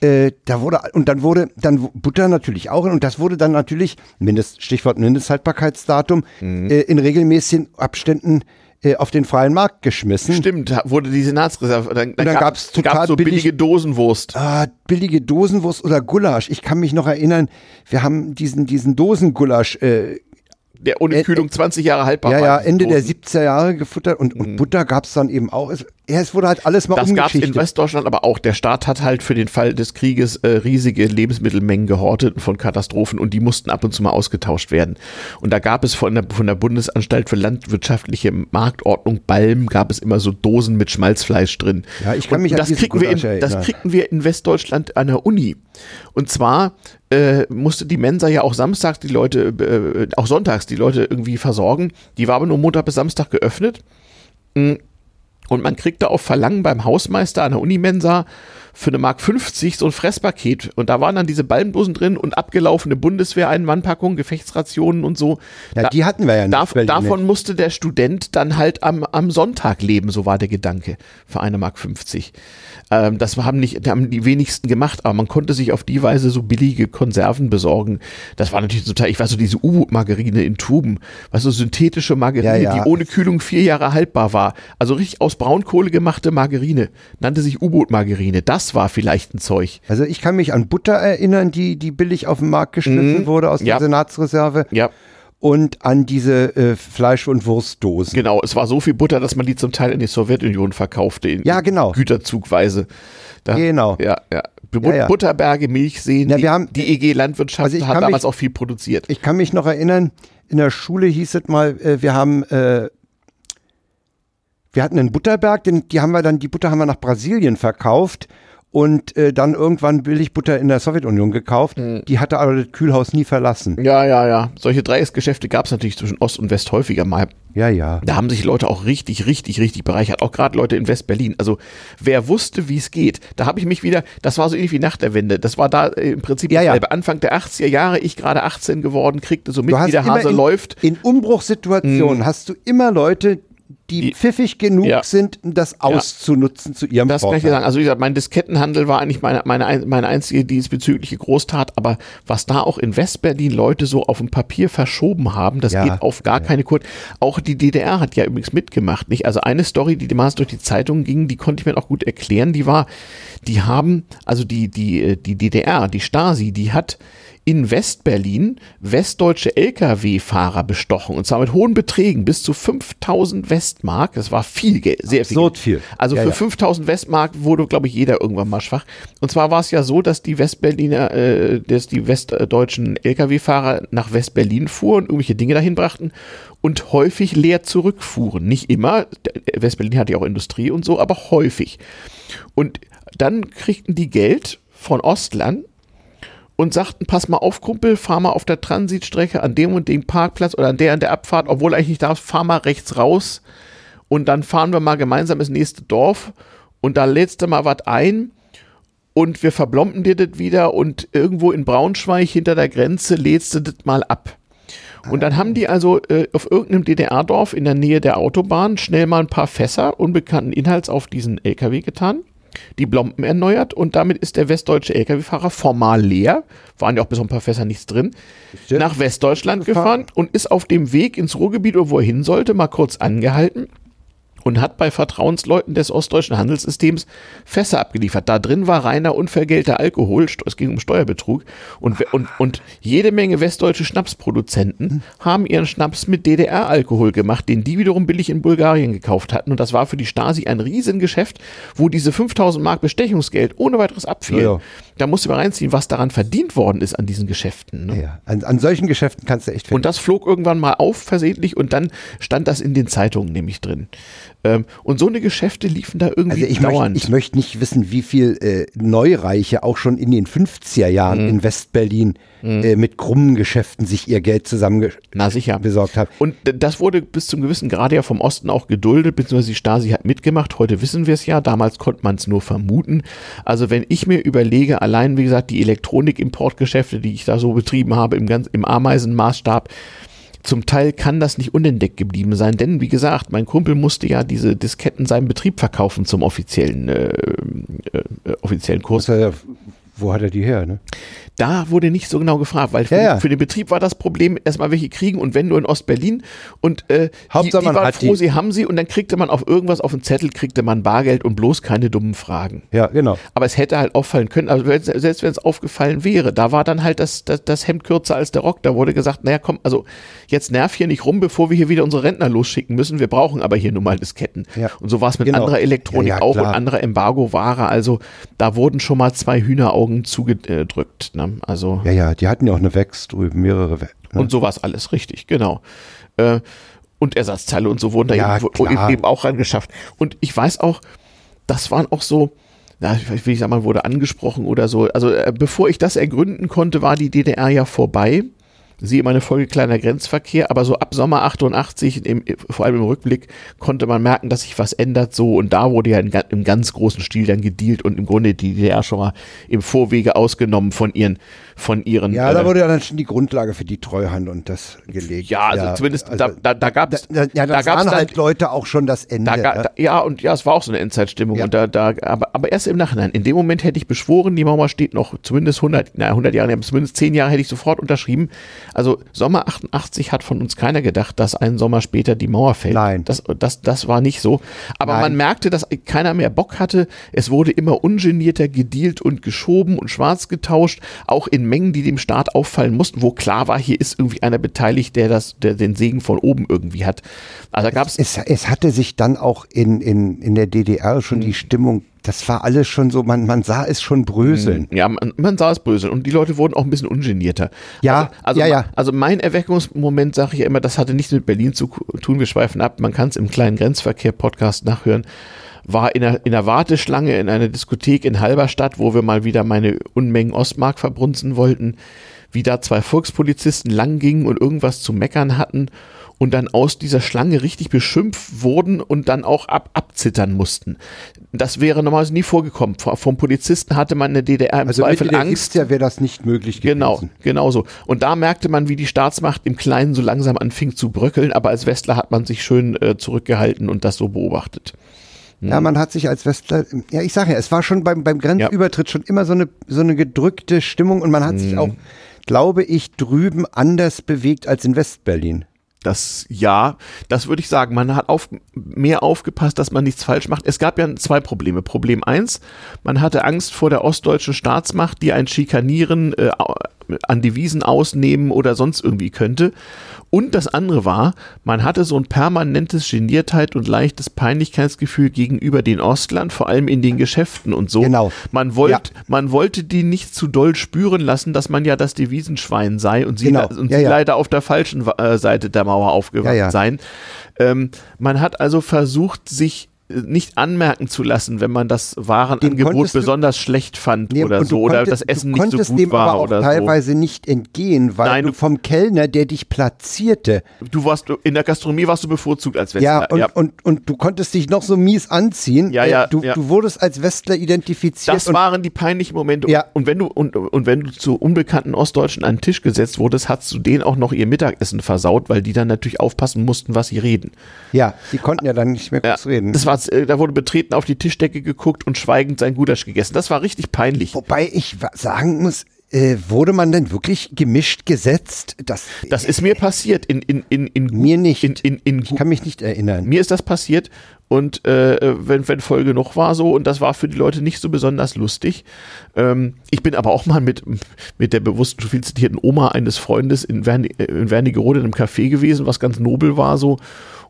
Äh, da wurde und dann wurde dann Butter natürlich auch und das wurde dann natürlich Mindest, Stichwort Mindesthaltbarkeitsdatum äh, in regelmäßigen Abständen äh, auf den freien Markt geschmissen. Stimmt, wurde die Senatsreserve. Dann, dann gab- gab's total so billig- billige Dosenwurst. Ah, billige Dosenwurst oder Gulasch. Ich kann mich noch erinnern, wir haben diesen, diesen Dosengulasch äh, Der ohne Kühlung 20 Jahre haltbar ja, war. ja, Ende der Dosen. 70er Jahre gefuttert und, und Butter gab es dann eben auch. Es, ja, es wurde halt alles mal Das gab es in. Westdeutschland aber auch. Der Staat hat halt für den Fall des Krieges äh, riesige Lebensmittelmengen gehortet von Katastrophen und die mussten ab und zu mal ausgetauscht werden. Und da gab es von der, von der Bundesanstalt für landwirtschaftliche Marktordnung Balm gab es immer so Dosen mit Schmalzfleisch drin. Ja, ich kann und mich an das kriegen wir in, Das kriegten wir in Westdeutschland an der Uni. Und zwar äh, musste die Mensa ja auch samstags die Leute, äh, auch sonntags die Leute irgendwie versorgen. Die war aber nur Montag bis Samstag geöffnet. Und man kriegte auf Verlangen beim Hausmeister an der Unimensa für eine Mark 50 so ein Fresspaket. Und da waren dann diese Ballendosen drin und abgelaufene Bundeswehr-Einmannpackungen, Gefechtsrationen und so. Ja, Da- die hatten wir ja nicht. Dav davon musste der Student dann halt am, am Sonntag leben, so war der Gedanke, für eine Mark 50. Ähm, das haben nicht, da haben die wenigsten gemacht, aber man konnte sich auf die Weise so billige Konserven besorgen. Das war natürlich total, ich weiß so, diese U-Boot-Margarine in Tuben, weißt du, synthetische Margarine, Ja, ja. die ohne Kühlung vier Jahre haltbar war. Also richtig aus Braunkohle gemachte Margarine. Nannte sich U-Boot-Margarine. Das war vielleicht ein Zeug. Also ich kann mich an Butter erinnern, die, die billig auf den Markt geschmissen wurde aus Mhm. Ja. der Senatsreserve. Ja, Und an diese äh, Fleisch- und Wurstdosen. genau. Es war so viel Butter, dass man die zum Teil in die Sowjetunion verkaufte. In, Ja, genau. Güterzugweise. Da, Genau. Ja, ja. Ja, ja. Butterberge, Milchseen. Ja, die, wir haben- die EG Landwirtschaft Also hat damals mich- auch viel produziert. Ich kann mich noch erinnern, in der Schule hieß es mal, äh, wir haben, äh, wir hatten einen Butterberg, den, die haben wir dann, die Butter haben wir nach Brasilien verkauft und äh, dann irgendwann Billigbutter in der Sowjetunion gekauft. Mhm. Die hatte aber das Kühlhaus nie verlassen. Ja, ja, ja. Solche Dreiecksgeschäfte gab es natürlich zwischen Ost und West häufiger mal. Ja, ja. Da haben sich Leute auch richtig, richtig, richtig bereichert. Auch gerade Leute in West-Berlin. Also wer wusste, wie es geht. Da habe ich mich wieder, das war so ähnlich wie nach der Wende. Das war da äh, im Prinzip Ja, ja. Anfang der 80er Jahre, ich gerade 18 geworden, kriegte so mit, wie der Hase in, läuft. In Umbruchssituationen hast du immer Leute, die, pfiffig genug Ja. sind, um das auszunutzen zu ihrem Das kann ich dir Vorteil. sagen. Also wie gesagt, mein Diskettenhandel war eigentlich meine, meine, ein- meine einzige diesbezügliche Großtat, aber was da auch in Westberlin Leute so auf dem Papier verschoben haben, das Ja. geht auf gar keine Kur. Auch die DDR hat ja übrigens mitgemacht, nicht? Also eine Story, die damals durch die Zeitung ging, die konnte ich mir auch gut erklären, die war, die haben, also die, die, äh, die DDR, die Stasi, die hat in Westberlin westdeutsche Lkw-Fahrer bestochen und zwar mit hohen Beträgen bis zu 5000 Westmark. Das war viel Geld, sehr Absurd viel. Also Ja, für ja. 5000 Westmark wurde, glaube ich, jeder irgendwann mal schwach. Und zwar war es ja so, dass die Westberliner, äh, dass die westdeutschen Lkw-Fahrer nach Westberlin fuhren, irgendwelche Dinge dahin brachten und häufig leer zurückfuhren. Nicht immer, der- Westberlin hatte ja auch Industrie und so, aber häufig. Und dann kriegten die Geld von Ostland und sagten, pass mal auf, Kumpel, fahr mal auf der Transitstrecke an dem und dem Parkplatz oder an der an der Abfahrt, obwohl eigentlich nicht darfst, fahr mal rechts raus und dann fahren wir mal gemeinsam ins nächste Dorf und da lädst du mal was ein und wir verblomben dir das wieder und irgendwo in Braunschweig hinter der Grenze lädst du das mal ab. Und dann haben die also äh, auf irgendeinem DDR-Dorf in der Nähe der Autobahn schnell mal ein paar Fässer unbekannten Inhalts auf diesen LKW getan, die Blomben erneuert und damit ist der westdeutsche LKW-Fahrer formal leer, waren ja auch bis auf ein paar Fässer nichts drin, nach Westdeutschland gefahren und ist auf dem Weg ins Ruhrgebiet oder wo er hin sollte, mal kurz angehalten und hat bei Vertrauensleuten des ostdeutschen Handelssystems Fässer abgeliefert. Da drin war reiner unvergelter Alkohol, es ging um Steuerbetrug und, und, und jede Menge westdeutsche Schnapsproduzenten haben ihren Schnaps mit DDR-Alkohol gemacht, den die wiederum billig in Bulgarien gekauft hatten und das war für die Stasi ein Riesengeschäft, wo diese 5000 Mark Bestechungsgeld ohne weiteres abfiel. Ja, ja. Da musst du mal reinziehen, was daran verdient worden ist an diesen Geschäften. Ne? Ja, an, an solchen Geschäften kannst du echt finden. Und das flog irgendwann mal auf versehentlich und dann stand das in den Zeitungen nämlich drin. Ähm, und so eine Geschäfte liefen da irgendwie Also ich möchte, dauernd. ich möchte nicht wissen, wie viel äh, Neureiche auch schon in den 50er Jahren Mhm. in Westberlin äh, mit krummen Geschäften sich ihr Geld zusammen Na sicher. besorgt haben. Und das wurde bis zum gewissen Grade ja vom Osten auch geduldet, beziehungsweise die Stasi hat mitgemacht. Heute wissen wir es ja, damals konnte man es nur vermuten. Also wenn ich mir überlege, allein wie gesagt, die Elektronik-Importgeschäfte, die ich da so betrieben habe im, ganz, im Ameisenmaßstab, zum Teil kann das nicht unentdeckt geblieben sein, denn wie gesagt, mein Kumpel musste ja diese Disketten seinem Betrieb verkaufen zum offiziellen, äh, äh, äh, offiziellen Kurs. Muss er, wo hat er die her? Ne? Da wurde nicht so genau gefragt, weil für, Ja, ja. Den, für den Betrieb war das Problem erstmal welche kriegen und wenn nur in Ostberlin und äh, Hauptsache, die, die man waren hat froh, die. sie haben sie und dann kriegte man auf irgendwas auf den Zettel, kriegte man Bargeld und bloß keine dummen Fragen. Ja, genau. Aber es hätte halt auffallen können, also selbst wenn es aufgefallen wäre, da war dann halt das, das, das Hemd kürzer als der Rock. Da wurde gesagt, naja komm, also jetzt nerv hier nicht rum, bevor wir hier wieder unsere Rentner losschicken müssen. Wir brauchen aber hier nun mal Disketten. Ja. Und so war es mit Genau. anderer Elektronik auch und anderer Embargo-Ware. Also da wurden schon mal zwei Hühneraugen zugedrückt. Ne? Also Ja, ja, die hatten ja auch eine Wex drüben, mehrere Wex. Ne? und sowas alles, richtig, genau. Äh, und Ersatzteile und so wurden da Ja, eben, eben auch rangeschafft. Und ich weiß auch, das waren auch so, na, ich will ich sagen, man wurde angesprochen oder so. Also äh, bevor ich das ergründen konnte, war die DDR ja vorbei. Siehe meine Folge kleiner Grenzverkehr, aber so ab Sommer 88, im, vor allem im Rückblick, konnte man merken, dass sich was ändert so und da wurde ja in, im ganz großen Stil dann gedealt und im Grunde die DDR schon mal im Vorwege ausgenommen von ihren, von ihren Ja, äh, da wurde ja dann schon die Grundlage für die Treuhand und das gelegt. ja, also zumindest da, da, da gab es Da, ja, da gab's waren dann, halt Leute auch schon das Ende. da, ne? da, ja und ja, es war auch so eine Endzeitstimmung Ja. und da, da aber, aber erst im Nachhinein. In dem Moment hätte ich beschworen, die Mauer steht noch zumindest 100, na 100 Jahre, ja, zumindest 10 Jahre hätte ich sofort unterschrieben. Also Sommer 88 hat von uns keiner gedacht, dass einen Sommer später die Mauer fällt. Nein. Das, das, das war nicht so. Aber Nein. man merkte, dass keiner mehr Bock hatte. Es wurde immer ungenierter gedealt und geschoben und schwarz getauscht, auch in Mengen, die dem Staat auffallen mussten, wo klar war, hier ist irgendwie einer beteiligt, der das, der den Segen von oben irgendwie hat. Also gab es Es, es hatte sich dann auch in, in, in der DDR schon Mhm. die Stimmung, das war alles schon so, man, man sah es schon bröseln. Ja, man, man sah es böse und die Leute wurden auch ein bisschen ungenierter. Ja, also, also, ja, ja. Also mein Erweckungsmoment, sage ich ja immer, das hatte nichts mit Berlin zu tun, wir schweifen ab, man kann es im kleinen Grenzverkehr-Podcast nachhören, war in einer, in einer Warteschlange in einer Diskothek in Halberstadt, wo wir mal wieder meine Unmengen Ostmark verbrunzen wollten, wie da zwei Volkspolizisten lang gingen und irgendwas zu meckern hatten und dann aus dieser Schlange richtig beschimpft wurden und dann auch ab, abzittern mussten. Das wäre normalerweise nie vorgekommen. Vom Polizisten hatte man in der DDR im Also Zweifel der Angst. 70er wäre das nicht möglich gewesen. Genau, genau so. Und da merkte man, wie die Staatsmacht im Kleinen so langsam anfing zu bröckeln, aber als Westler hat man sich schön äh, zurückgehalten und das so beobachtet. Ja, man hat sich als Westler, ja, ich sage ja, es war schon beim, beim Grenzübertritt schon immer so eine, so eine gedrückte Stimmung und man hat sich auch, glaube ich, drüben anders bewegt als in Westberlin. Das ja, das würde ich sagen. Man hat auf, mehr aufgepasst, dass man nichts falsch macht. Es gab ja zwei Probleme. Problem eins: man hatte Angst vor der ostdeutschen Staatsmacht, die ein Schikanieren äh, an Devisen ausnehmen oder sonst irgendwie könnte. Und das andere war, man hatte so ein permanentes Geniertheit und leichtes Peinlichkeitsgefühl gegenüber den Ostlern, vor allem in den Geschäften und so. Genau. Man wollte, man wollte die nicht zu doll spüren lassen, dass man ja das Devisenschwein sei und sie, Genau. und Ja, sie ja. leider auf der falschen äh, Seite der Mauer aufgewacht Ja, ja. sein. Ähm, man hat also versucht, sich nicht anmerken zu lassen, wenn man das Warenangebot konntest du- besonders schlecht fand Nee, oder so oder konntest- das Essen nicht so konntest gut dem war aber auch oder teilweise nicht entgehen, weil Nein, du vom Kellner, der dich platzierte, so. Du warst in der Gastronomie warst du bevorzugt als ja, Westler. und, Und, und du konntest dich noch so mies anziehen. Ja, äh, ja, du, ja. du wurdest als Westler identifiziert. Das waren die peinlichen Momente. Ja. Und wenn du und, und wenn du zu unbekannten Ostdeutschen an den Tisch gesetzt wurdest, hast du denen auch noch ihr Mittagessen versaut, weil die dann natürlich aufpassen mussten, was sie reden. ja, die konnten ja dann nicht mehr Ja, kurz reden. Das war, äh, da wurde betreten auf die Tischdecke geguckt und schweigend sein Gulasch gegessen. Das war richtig peinlich. Wobei ich sagen muss, äh, wurde man denn wirklich gemischt gesetzt? Das, Das ist mir passiert in in in in Mir nicht. In, in, in, ich kann mich nicht erinnern. Mir ist das passiert und äh, wenn, wenn voll genug war so und das war für die Leute nicht so besonders lustig. Ähm, ich bin aber auch mal mit, mit der bewusst schon viel zitierten Oma eines Freundes in, Werni, äh, in Wernigerode in einem Café gewesen, was ganz nobel war so.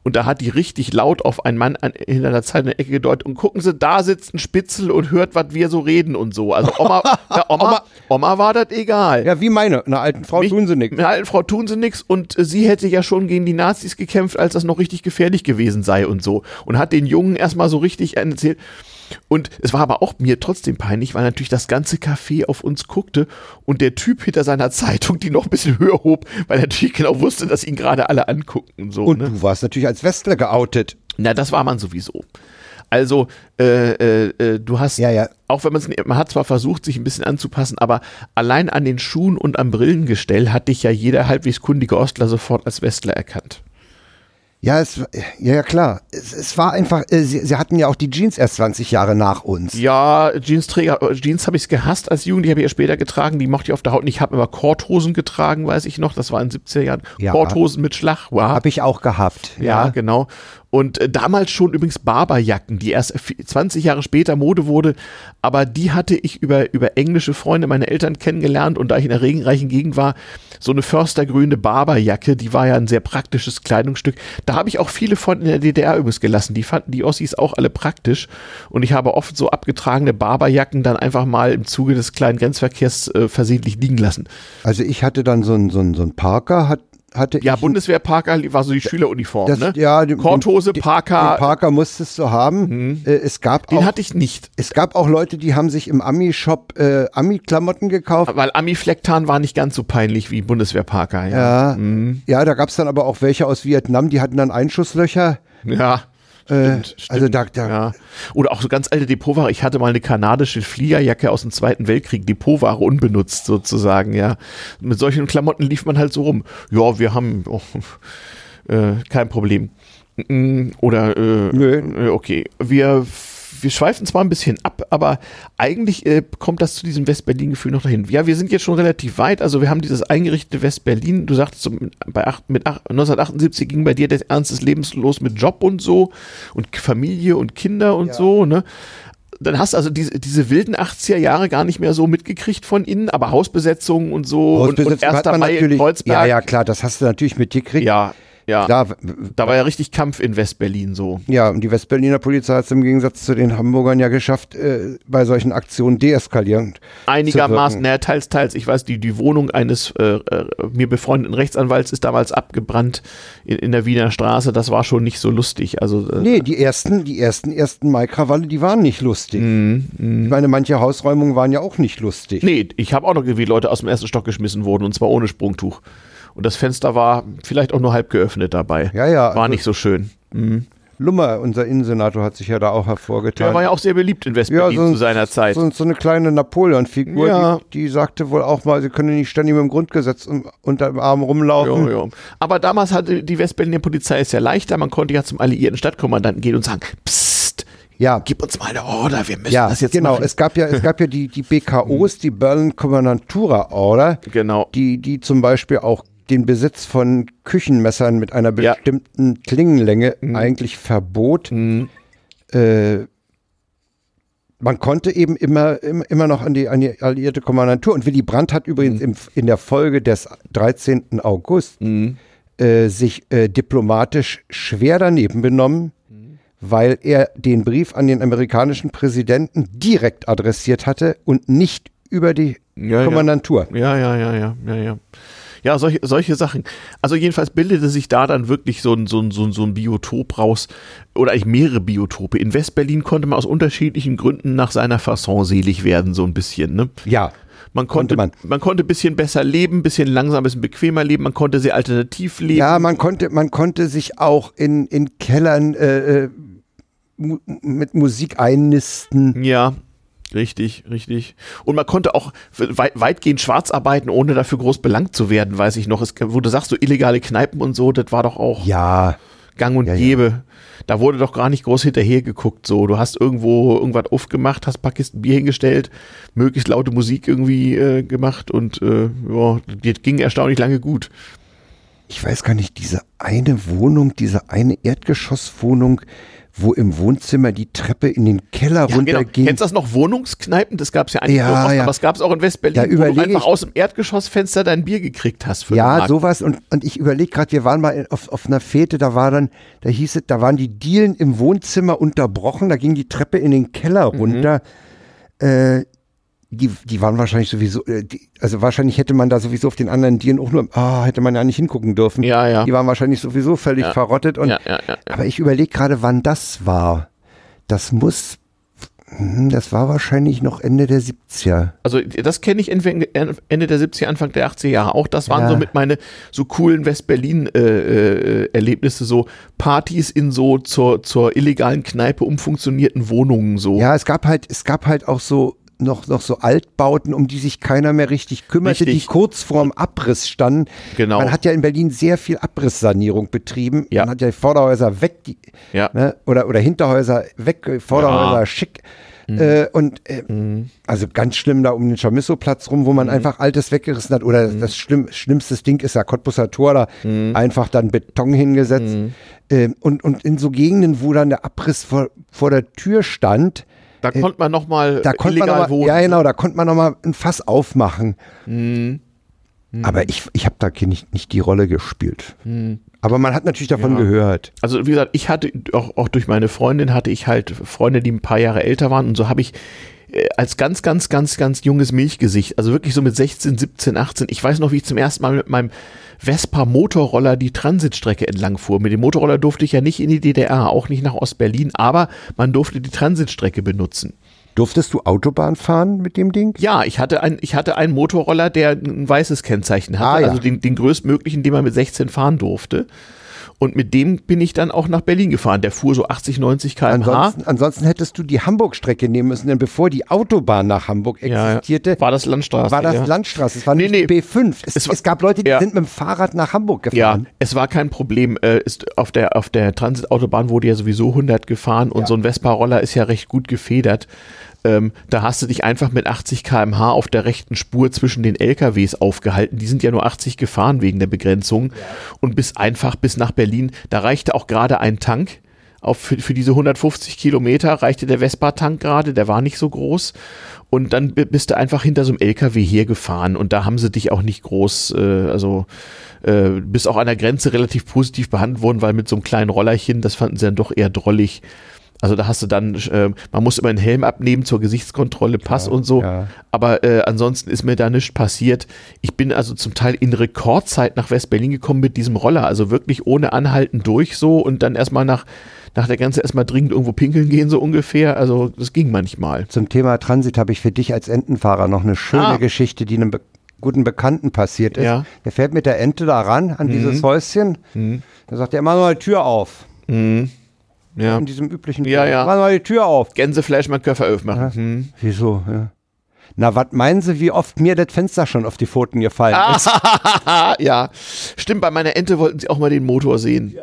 Und da hat die richtig laut auf einen Mann an, hinter der Zeit in der Ecke gedeutet und gucken Sie, da sitzt ein Spitzel und hört, was wir so reden und so. Also Oma, [LAUGHS] ja, Oma, Oma war das egal. Ja, wie meine. Einer alten Frau Mich- tun sie nichts. Mit der alten Frau tun sie nichts und äh, sie hätte ja schon gegen die Nazis gekämpft, als das noch richtig gefährlich gewesen sei und so. Und hat den Jungen erstmal so richtig erzählt. Und es war aber auch mir trotzdem peinlich, weil natürlich das ganze Café auf uns guckte und der Typ hinter seiner [LAUGHS] Zeitung die noch ein bisschen höher hob, weil er natürlich genau wusste, dass ihn gerade alle angucken und so. Und ne? du warst natürlich als Westler geoutet. Na, das war man sowieso. Also, äh, äh, äh, du hast, Ja, ja. auch wenn man es, man hat zwar versucht, sich ein bisschen anzupassen, aber allein an den Schuhen und am Brillengestell hat dich ja jeder halbwegs kundige Ostler sofort als Westler erkannt. Ja, es, ja, ja klar. Es, es war einfach, äh, sie, sie hatten ja auch die Jeans erst 20 Jahre nach uns. Ja, Jeansträger, äh, Jeans habe ich gehasst als Jugend, die habe ich ja später getragen, die mochte ich auf der Haut nicht. Ich habe immer Korthosen getragen, weiß ich noch, das war in den 70er Jahren. Ja. Korthosen mit Schlag, wow. Habe ich auch gehabt. Ja, genau. Und äh, damals schon übrigens Barberjacken, die erst vi- 20 Jahre später Mode wurde, aber die hatte ich über, über englische Freunde meiner Eltern kennengelernt und da ich in der regenreichen Gegend war, so eine förstergrüne Barberjacke, die war ja ein sehr praktisches Kleidungsstück. Da habe ich auch viele von in der DDR übrigens gelassen. Die fanden die Ossis auch alle praktisch und ich habe oft so abgetragene Barberjacken dann einfach mal im Zuge des kleinen Grenzverkehrs äh, versehentlich liegen lassen. Also ich hatte dann so ein, so ein, so ein Parker, hat, hatte Ja, ich. Bundeswehr-Parker war so die Schüleruniform, das, ne? ja, den- Korthose, den, Parker, Den Parker musstest du haben. Äh, es, gab den auch, hatte ich nicht. es gab auch Leute, die haben sich im Ami-Shop äh, Ami-Klamotten gekauft. Weil Ami-Flecktarn war nicht ganz so peinlich wie Bundeswehrparker. Ja, Ja, Mhm. ja da gab es dann aber auch welche aus Vietnam, die hatten dann Einschusslöcher. ja. Äh, Stimmt, also da, da Ja. Oder auch so ganz alte Depotware. Ich hatte mal eine kanadische Fliegerjacke aus dem Zweiten Weltkrieg, Depotware unbenutzt sozusagen, ja. Mit solchen Klamotten lief man halt so rum. Ja, wir haben oh, äh, kein Problem. Mm, Oder äh, Nö. äh, okay. Wir, wir schweifen zwar ein bisschen ab, aber eigentlich äh, kommt das zu diesem West-Berlin-Gefühl noch dahin. Ja, wir sind jetzt schon relativ weit. Also wir haben dieses eingerichtete West-Berlin. Du sagtest, so, bei acht, mit acht, 1978 ging bei dir der Ernst des Lebens los mit Job und so und Familie und Kinder und so, ne? Dann hast du also diese, diese wilden 80er Jahre gar nicht mehr so mitgekriegt von innen, aber Hausbesetzungen und so und, und Hausbesetzung hat erster Mai natürlich. Kreuzberg. Ja, ja, klar, das hast du natürlich mitgekriegt. ja, ja. Klar, Da war ja richtig Kampf in West-Berlin so. Ja, und die Westberliner Polizei hat es im Gegensatz zu den Hamburgern ja geschafft, äh, bei solchen Aktionen deeskalierend. Einigermaßen, naja, teils, teils. Ich weiß, die, die Wohnung eines äh, äh, mir befreundeten Rechtsanwalts ist damals abgebrannt in, in der Wiener Straße. Das war schon nicht so lustig. Also, äh, Nee, die ersten, die ersten, ersten Mai-Krawalle, die waren nicht lustig. Mhm, Ich meine, manche Hausräumungen waren ja auch nicht lustig. nee, ich habe auch noch gesehen, wie Leute aus dem ersten Stock geschmissen wurden und zwar ohne Sprungtuch. Und das Fenster war vielleicht auch nur halb geöffnet dabei. Ja, ja. War also nicht so schön. Mhm. Lummer, unser Innensenator, hat sich ja da auch hervorgetan. Der war ja auch sehr beliebt in Westberlin ja, so, zu seiner Zeit. So, so eine kleine Napoleon-Figur, ja. die, die, sagte wohl auch mal, sie können nicht ständig mit dem Grundgesetz unter dem Arm rumlaufen. Ja, ja. Aber damals hatte die Westberliner Polizei es ja leichter. Man konnte ja zum alliierten Stadtkommandanten gehen und sagen, psst, ja. gib uns mal eine Order, wir müssen ja, das jetzt genau. machen. Es gab ja, es gab ja die, die [LAUGHS] BKOs, die Berlin Kommandantura Order, genau. die, die zum Beispiel auch den Besitz von Küchenmessern mit einer bestimmten ja. Klingenlänge mhm. eigentlich verbot. Mhm. Äh, man konnte eben immer, immer noch an die, an die alliierte Kommandantur. Und Willy Brandt hat übrigens mhm. im, in der Folge des 13. August mhm. äh, sich äh, diplomatisch schwer daneben benommen, mhm. weil er den Brief an den amerikanischen Präsidenten direkt adressiert hatte und nicht über die ja, Kommandantur. Ja, ja, ja, ja, ja, ja. Ja, solche, solche Sachen. Also jedenfalls bildete sich da dann wirklich so ein, so ein, so ein, so ein Biotop raus, oder eigentlich mehrere Biotope. In Westberlin konnte man aus unterschiedlichen Gründen nach seiner Fasson selig werden, so ein bisschen. Ne? Ja. Man konnte, konnte man. man konnte ein bisschen besser leben, ein bisschen langsamer, ein bisschen bequemer leben, man konnte sehr alternativ leben. Ja, man konnte, man konnte sich auch in, in Kellern äh, äh mit Musik einnisten. Ja, Richtig, richtig. Und man konnte auch weitgehend schwarz arbeiten, ohne dafür groß belangt zu werden, weiß ich noch. Es, wo du sagst, so illegale Kneipen und so, das war doch auch ja. Gang und ja, Gäbe. Ja. Da wurde doch gar nicht groß hinterher geguckt. So, du hast irgendwo irgendwas aufgemacht, hast ein paar Kisten Bier hingestellt, möglichst laute Musik irgendwie äh, gemacht und äh, ja, das ging erstaunlich lange gut. Ich weiß gar nicht, diese eine Wohnung, diese eine Erdgeschosswohnung, wo im Wohnzimmer die Treppe in den Keller ja, runterging. Genau. Kennst du das noch Wohnungskneipen? Das gab es ja eigentlich ja, oft, ja. aber es gab es auch in Westberlin, wo du einfach aus dem Erdgeschossfenster dein Bier gekriegt hast. Für ja, sowas. Und, und ich überlege gerade, wir waren mal auf, auf einer Fete, da war dann, da hieß es, da waren die Dielen im Wohnzimmer unterbrochen, da ging die Treppe in den Keller mhm. runter. Mhm. Äh, die, die waren wahrscheinlich sowieso, äh, die, also wahrscheinlich hätte man da sowieso auf den anderen Dielen auch nur, ah, hätte man ja nicht hingucken dürfen. Ja, ja. Die waren wahrscheinlich sowieso völlig ja. verrottet. Und, ja, ja, ja, Aber ich überlege gerade, wann das war. Das muss, hm, das war wahrscheinlich noch Ende der 70er. Also das kenne ich Ende der 70er, Anfang der 80er Jahre auch. Das waren ja. so mit meine so coolen West-Berlin-Erlebnisse, äh, äh, so Partys in so zur, zur illegalen Kneipe umfunktionierten Wohnungen so. Ja, es gab halt, es gab halt auch so noch, noch so Altbauten, um die sich keiner mehr richtig kümmerte, richtig. die kurz vorm Abriss standen. Genau. Man hat ja in Berlin sehr viel Abrisssanierung betrieben. Ja. Man hat ja Vorderhäuser weg, die, ja. ne, oder, oder Hinterhäuser weg, Vorderhäuser ja. schick. Mhm. Äh, und äh, mhm. also ganz schlimm da um den Chamisso-Platz rum, wo man mhm. einfach Altes weggerissen hat. Oder mhm. das Schlimm, schlimmste Ding ist ja Cottbusser Tor, da mhm. einfach dann Beton hingesetzt. Äh, und, und in so Gegenden, wo dann der Abriss vor, vor der Tür stand, da äh, konnte man nochmal illegal man noch mal, wohnen. Ja, genau, da konnte man nochmal ein Fass aufmachen. Mhm. Mhm. Aber ich, ich habe da nicht, nicht die Rolle gespielt. Mhm. Aber man hat natürlich davon ja. gehört. Also wie gesagt, ich hatte auch, auch durch meine Freundin hatte ich halt Freunde, die ein paar Jahre älter waren und so habe ich als ganz, ganz, ganz, ganz junges Milchgesicht, also wirklich so mit 16, 17, 18, ich weiß noch, wie ich zum ersten Mal mit meinem Vespa Motorroller die Transitstrecke entlang fuhr. Mit dem Motorroller durfte ich ja nicht in die DDR, auch nicht nach Ostberlin, aber man durfte die Transitstrecke benutzen. Durftest du Autobahn fahren mit dem Ding? Ja, ich hatte, ein, ich hatte einen Motorroller, der ein weißes Kennzeichen hatte, ah, ja. also den, den größtmöglichen, den man mit 16 fahren durfte. Und mit dem bin ich dann auch nach Berlin gefahren. Der fuhr so 80, 90 km/h. Ansonsten, ansonsten hättest du die Hamburg-Strecke nehmen müssen, denn bevor die Autobahn nach Hamburg existierte, ja, war das Landstraße. War das ja. Landstraße. Es war nee, nicht nee. B5. Es, es, war, es, gab Leute, die ja. sind mit dem Fahrrad nach Hamburg gefahren. Ja, es war kein Problem. Äh, ist auf der, auf der Transitautobahn wurde ja sowieso 100 gefahren und so ein Vespa-Roller ist ja recht gut gefedert. Ähm, da hast du dich einfach mit 80 km/h auf der rechten Spur zwischen den LKWs aufgehalten. Die sind ja nur 80 gefahren wegen der Begrenzung. Und bis einfach bis nach Berlin. Da reichte auch gerade ein Tank. Auf, für, für diese 150 Kilometer reichte der Vespa-Tank gerade, der war nicht so groß. Und dann bist du einfach hinter so einem LKW hergefahren und da haben sie dich auch nicht groß, äh, also äh, bist auch an der Grenze relativ positiv behandelt worden, weil mit so einem kleinen Rollerchen, das fanden sie dann doch eher drollig. Also da hast du dann, äh, man muss immer einen Helm abnehmen zur Gesichtskontrolle, Pass ja, und so. Ja. Aber äh, ansonsten ist mir da nichts passiert. Ich bin also zum Teil in Rekordzeit nach West-Berlin gekommen mit diesem Roller. Also wirklich ohne Anhalten durch so und dann erstmal nach, nach der Grenze erstmal dringend irgendwo pinkeln gehen, so ungefähr. Also das ging manchmal. Zum Thema Transit habe ich für dich als Entenfahrer noch eine schöne ah. Geschichte, die einem guten Bekannten passiert ist. Ja. Der fährt mit der Ente da ran an dieses Häuschen. Da sagt er, mach mal die Tür auf. Ja. In diesem üblichen Ja, ja. Mach mal die Tür auf. Gänsefleisch mal Köffer aufmachen. Hm. Wieso? Ja. Na, was meinen Sie, wie oft mir das Fenster schon auf die Pfoten gefallen [LAUGHS] ist? Ja. Stimmt, bei meiner Ente wollten sie auch mal den Motor sehen.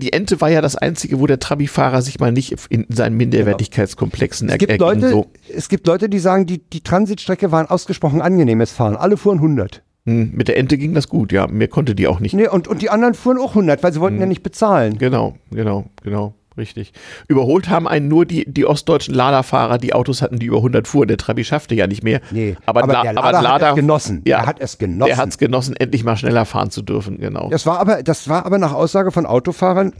Die Ente war ja das Einzige, wo der Trabi-Fahrer sich mal nicht in seinen Minderwertigkeitskomplexen Es gibt, erging. Leute, So. es gibt Leute, die sagen, die, die Transitstrecke war ein ausgesprochen angenehmes Fahren. Alle fuhren 100. Hm, Mit der Ente ging das gut, ja. Mir konnte die auch nicht. Nee, und, und die anderen fuhren auch 100, weil sie wollten ja nicht bezahlen. Genau, genau, genau. Richtig. Überholt haben einen nur die, die ostdeutschen Lada-Fahrer, die Autos hatten, die über 100 fuhren. Der Trabi schaffte ja nicht mehr. Nee, aber, aber La- der aber Lada hat es genossen. Ja, Der hat es genossen. Der hat es genossen, endlich mal schneller fahren zu dürfen, genau. Das war aber, das war aber nach Aussage von Autofahrern,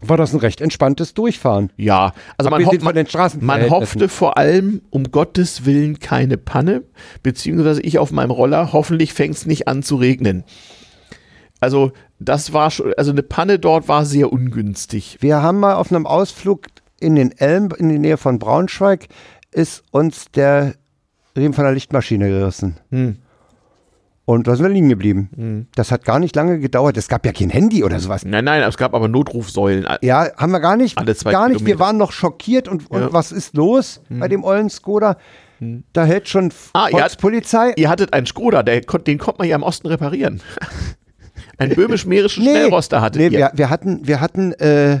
war das ein recht entspanntes Durchfahren. Ja, also man, Abgesehen ho von den man, man hoffte vor allem, um Gottes Willen, keine Panne, beziehungsweise ich auf meinem Roller, hoffentlich fängt es nicht an zu regnen. Also, das war schon, also eine Panne dort war sehr ungünstig. Wir haben mal auf einem Ausflug in den Elm, in die Nähe von Braunschweig, ist uns der Riemen von der Lichtmaschine gerissen. Hm. Und da sind wir liegen geblieben. Das hat gar nicht lange gedauert. Es gab ja kein Handy oder sowas. Nein, nein, es gab aber Notrufsäulen. Ja, haben wir gar nicht. Alle zwei gar nicht. Wir Kilometer. waren noch schockiert und, und Ja. was ist los bei dem ollen Skoda? Da hält schon Ah, ihr hat- Volkspolizei. Ihr hattet einen Skoda, der, den konnte man ja im Osten reparieren. [LAUGHS] Ein böhmisch-mährischen Schnellroster hattet nee, ihr. wir, wir hatten, wir hatten äh,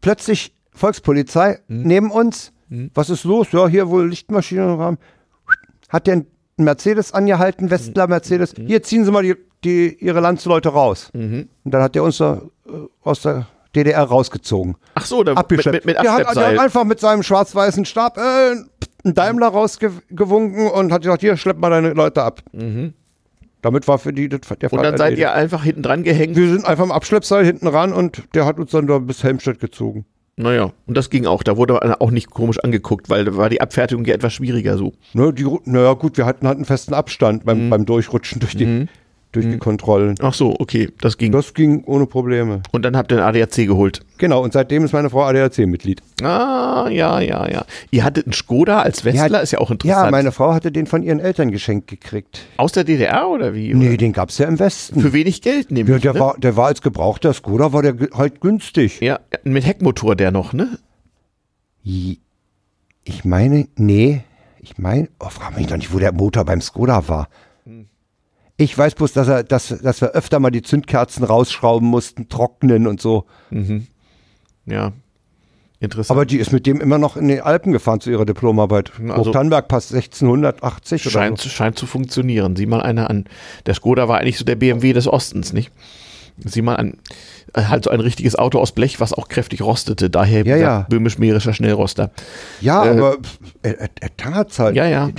plötzlich Volkspolizei Hm. neben uns. Was ist los? Ja, hier wohl Lichtmaschine im Rahmen. Hat der einen Mercedes angehalten, Westler Hm. Mercedes. Hier ziehen Sie mal die, die, Ihre Landsleute raus. Mhm. Und dann hat der uns da, äh, aus der DDR rausgezogen. Ach so, da, mit, Abgeschleppt. mit, mit der, hat, der hat einfach mit seinem schwarz-weißen Stab äh, einen Daimler rausgewunken und hat gesagt, hier, schlepp mal deine Leute ab. Damit war für die das, der Mhm. Und Fall dann seid ihr einfach hinten dran gehängt. Wir sind einfach im Abschleppseil hinten ran und der hat uns dann da bis Helmstedt gezogen. Naja, und das ging auch. Da wurde man auch nicht komisch angeguckt, weil da war die Abfertigung ja etwas schwieriger so. Ne, die, naja, gut, wir hatten halt einen festen Abstand beim, Mhm. beim Durchrutschen durch die, durch die Kontrollen. Ach so, okay, das ging. Das ging ohne Probleme. Und dann habt ihr ein ADAC geholt. Genau, und seitdem ist meine Frau ADAC-Mitglied. Ah, ja, ja, ja. Ihr hattet einen Skoda als Westler, ist ja auch interessant. Ja, meine Frau hatte den von ihren Eltern geschenkt gekriegt. Aus der DDR oder wie? Nee, den gab's ja im Westen. Für wenig Geld Ja, nämlich. der, ne? war, der war als gebrauchter Skoda, war der halt günstig. ja, mit Heckmotor der noch, ne? Ich meine, nee, ich meine, oh, frag mich doch nicht, wo der Motor beim Skoda war. Ich weiß bloß, dass, er, dass, dass wir öfter mal die Zündkerzen rausschrauben mussten, trocknen und so. Ja. Interessant. Aber die ist mit dem immer noch in den Alpen gefahren zu ihrer Diplomarbeit. Also- Hochtannberg passt 1680 oder scheint, so. scheint zu funktionieren. Sieh mal einer an. Der Skoda war eigentlich so der BMW des Ostens, nicht? Sieh mal an. Äh, Halt so ein richtiges Auto aus Blech, was auch kräftig rostete. Daher Ja, ja. böhmisch-mährischer Schnellroster. Ja, Äh, aber er, er, tat's halt. Ja, ja.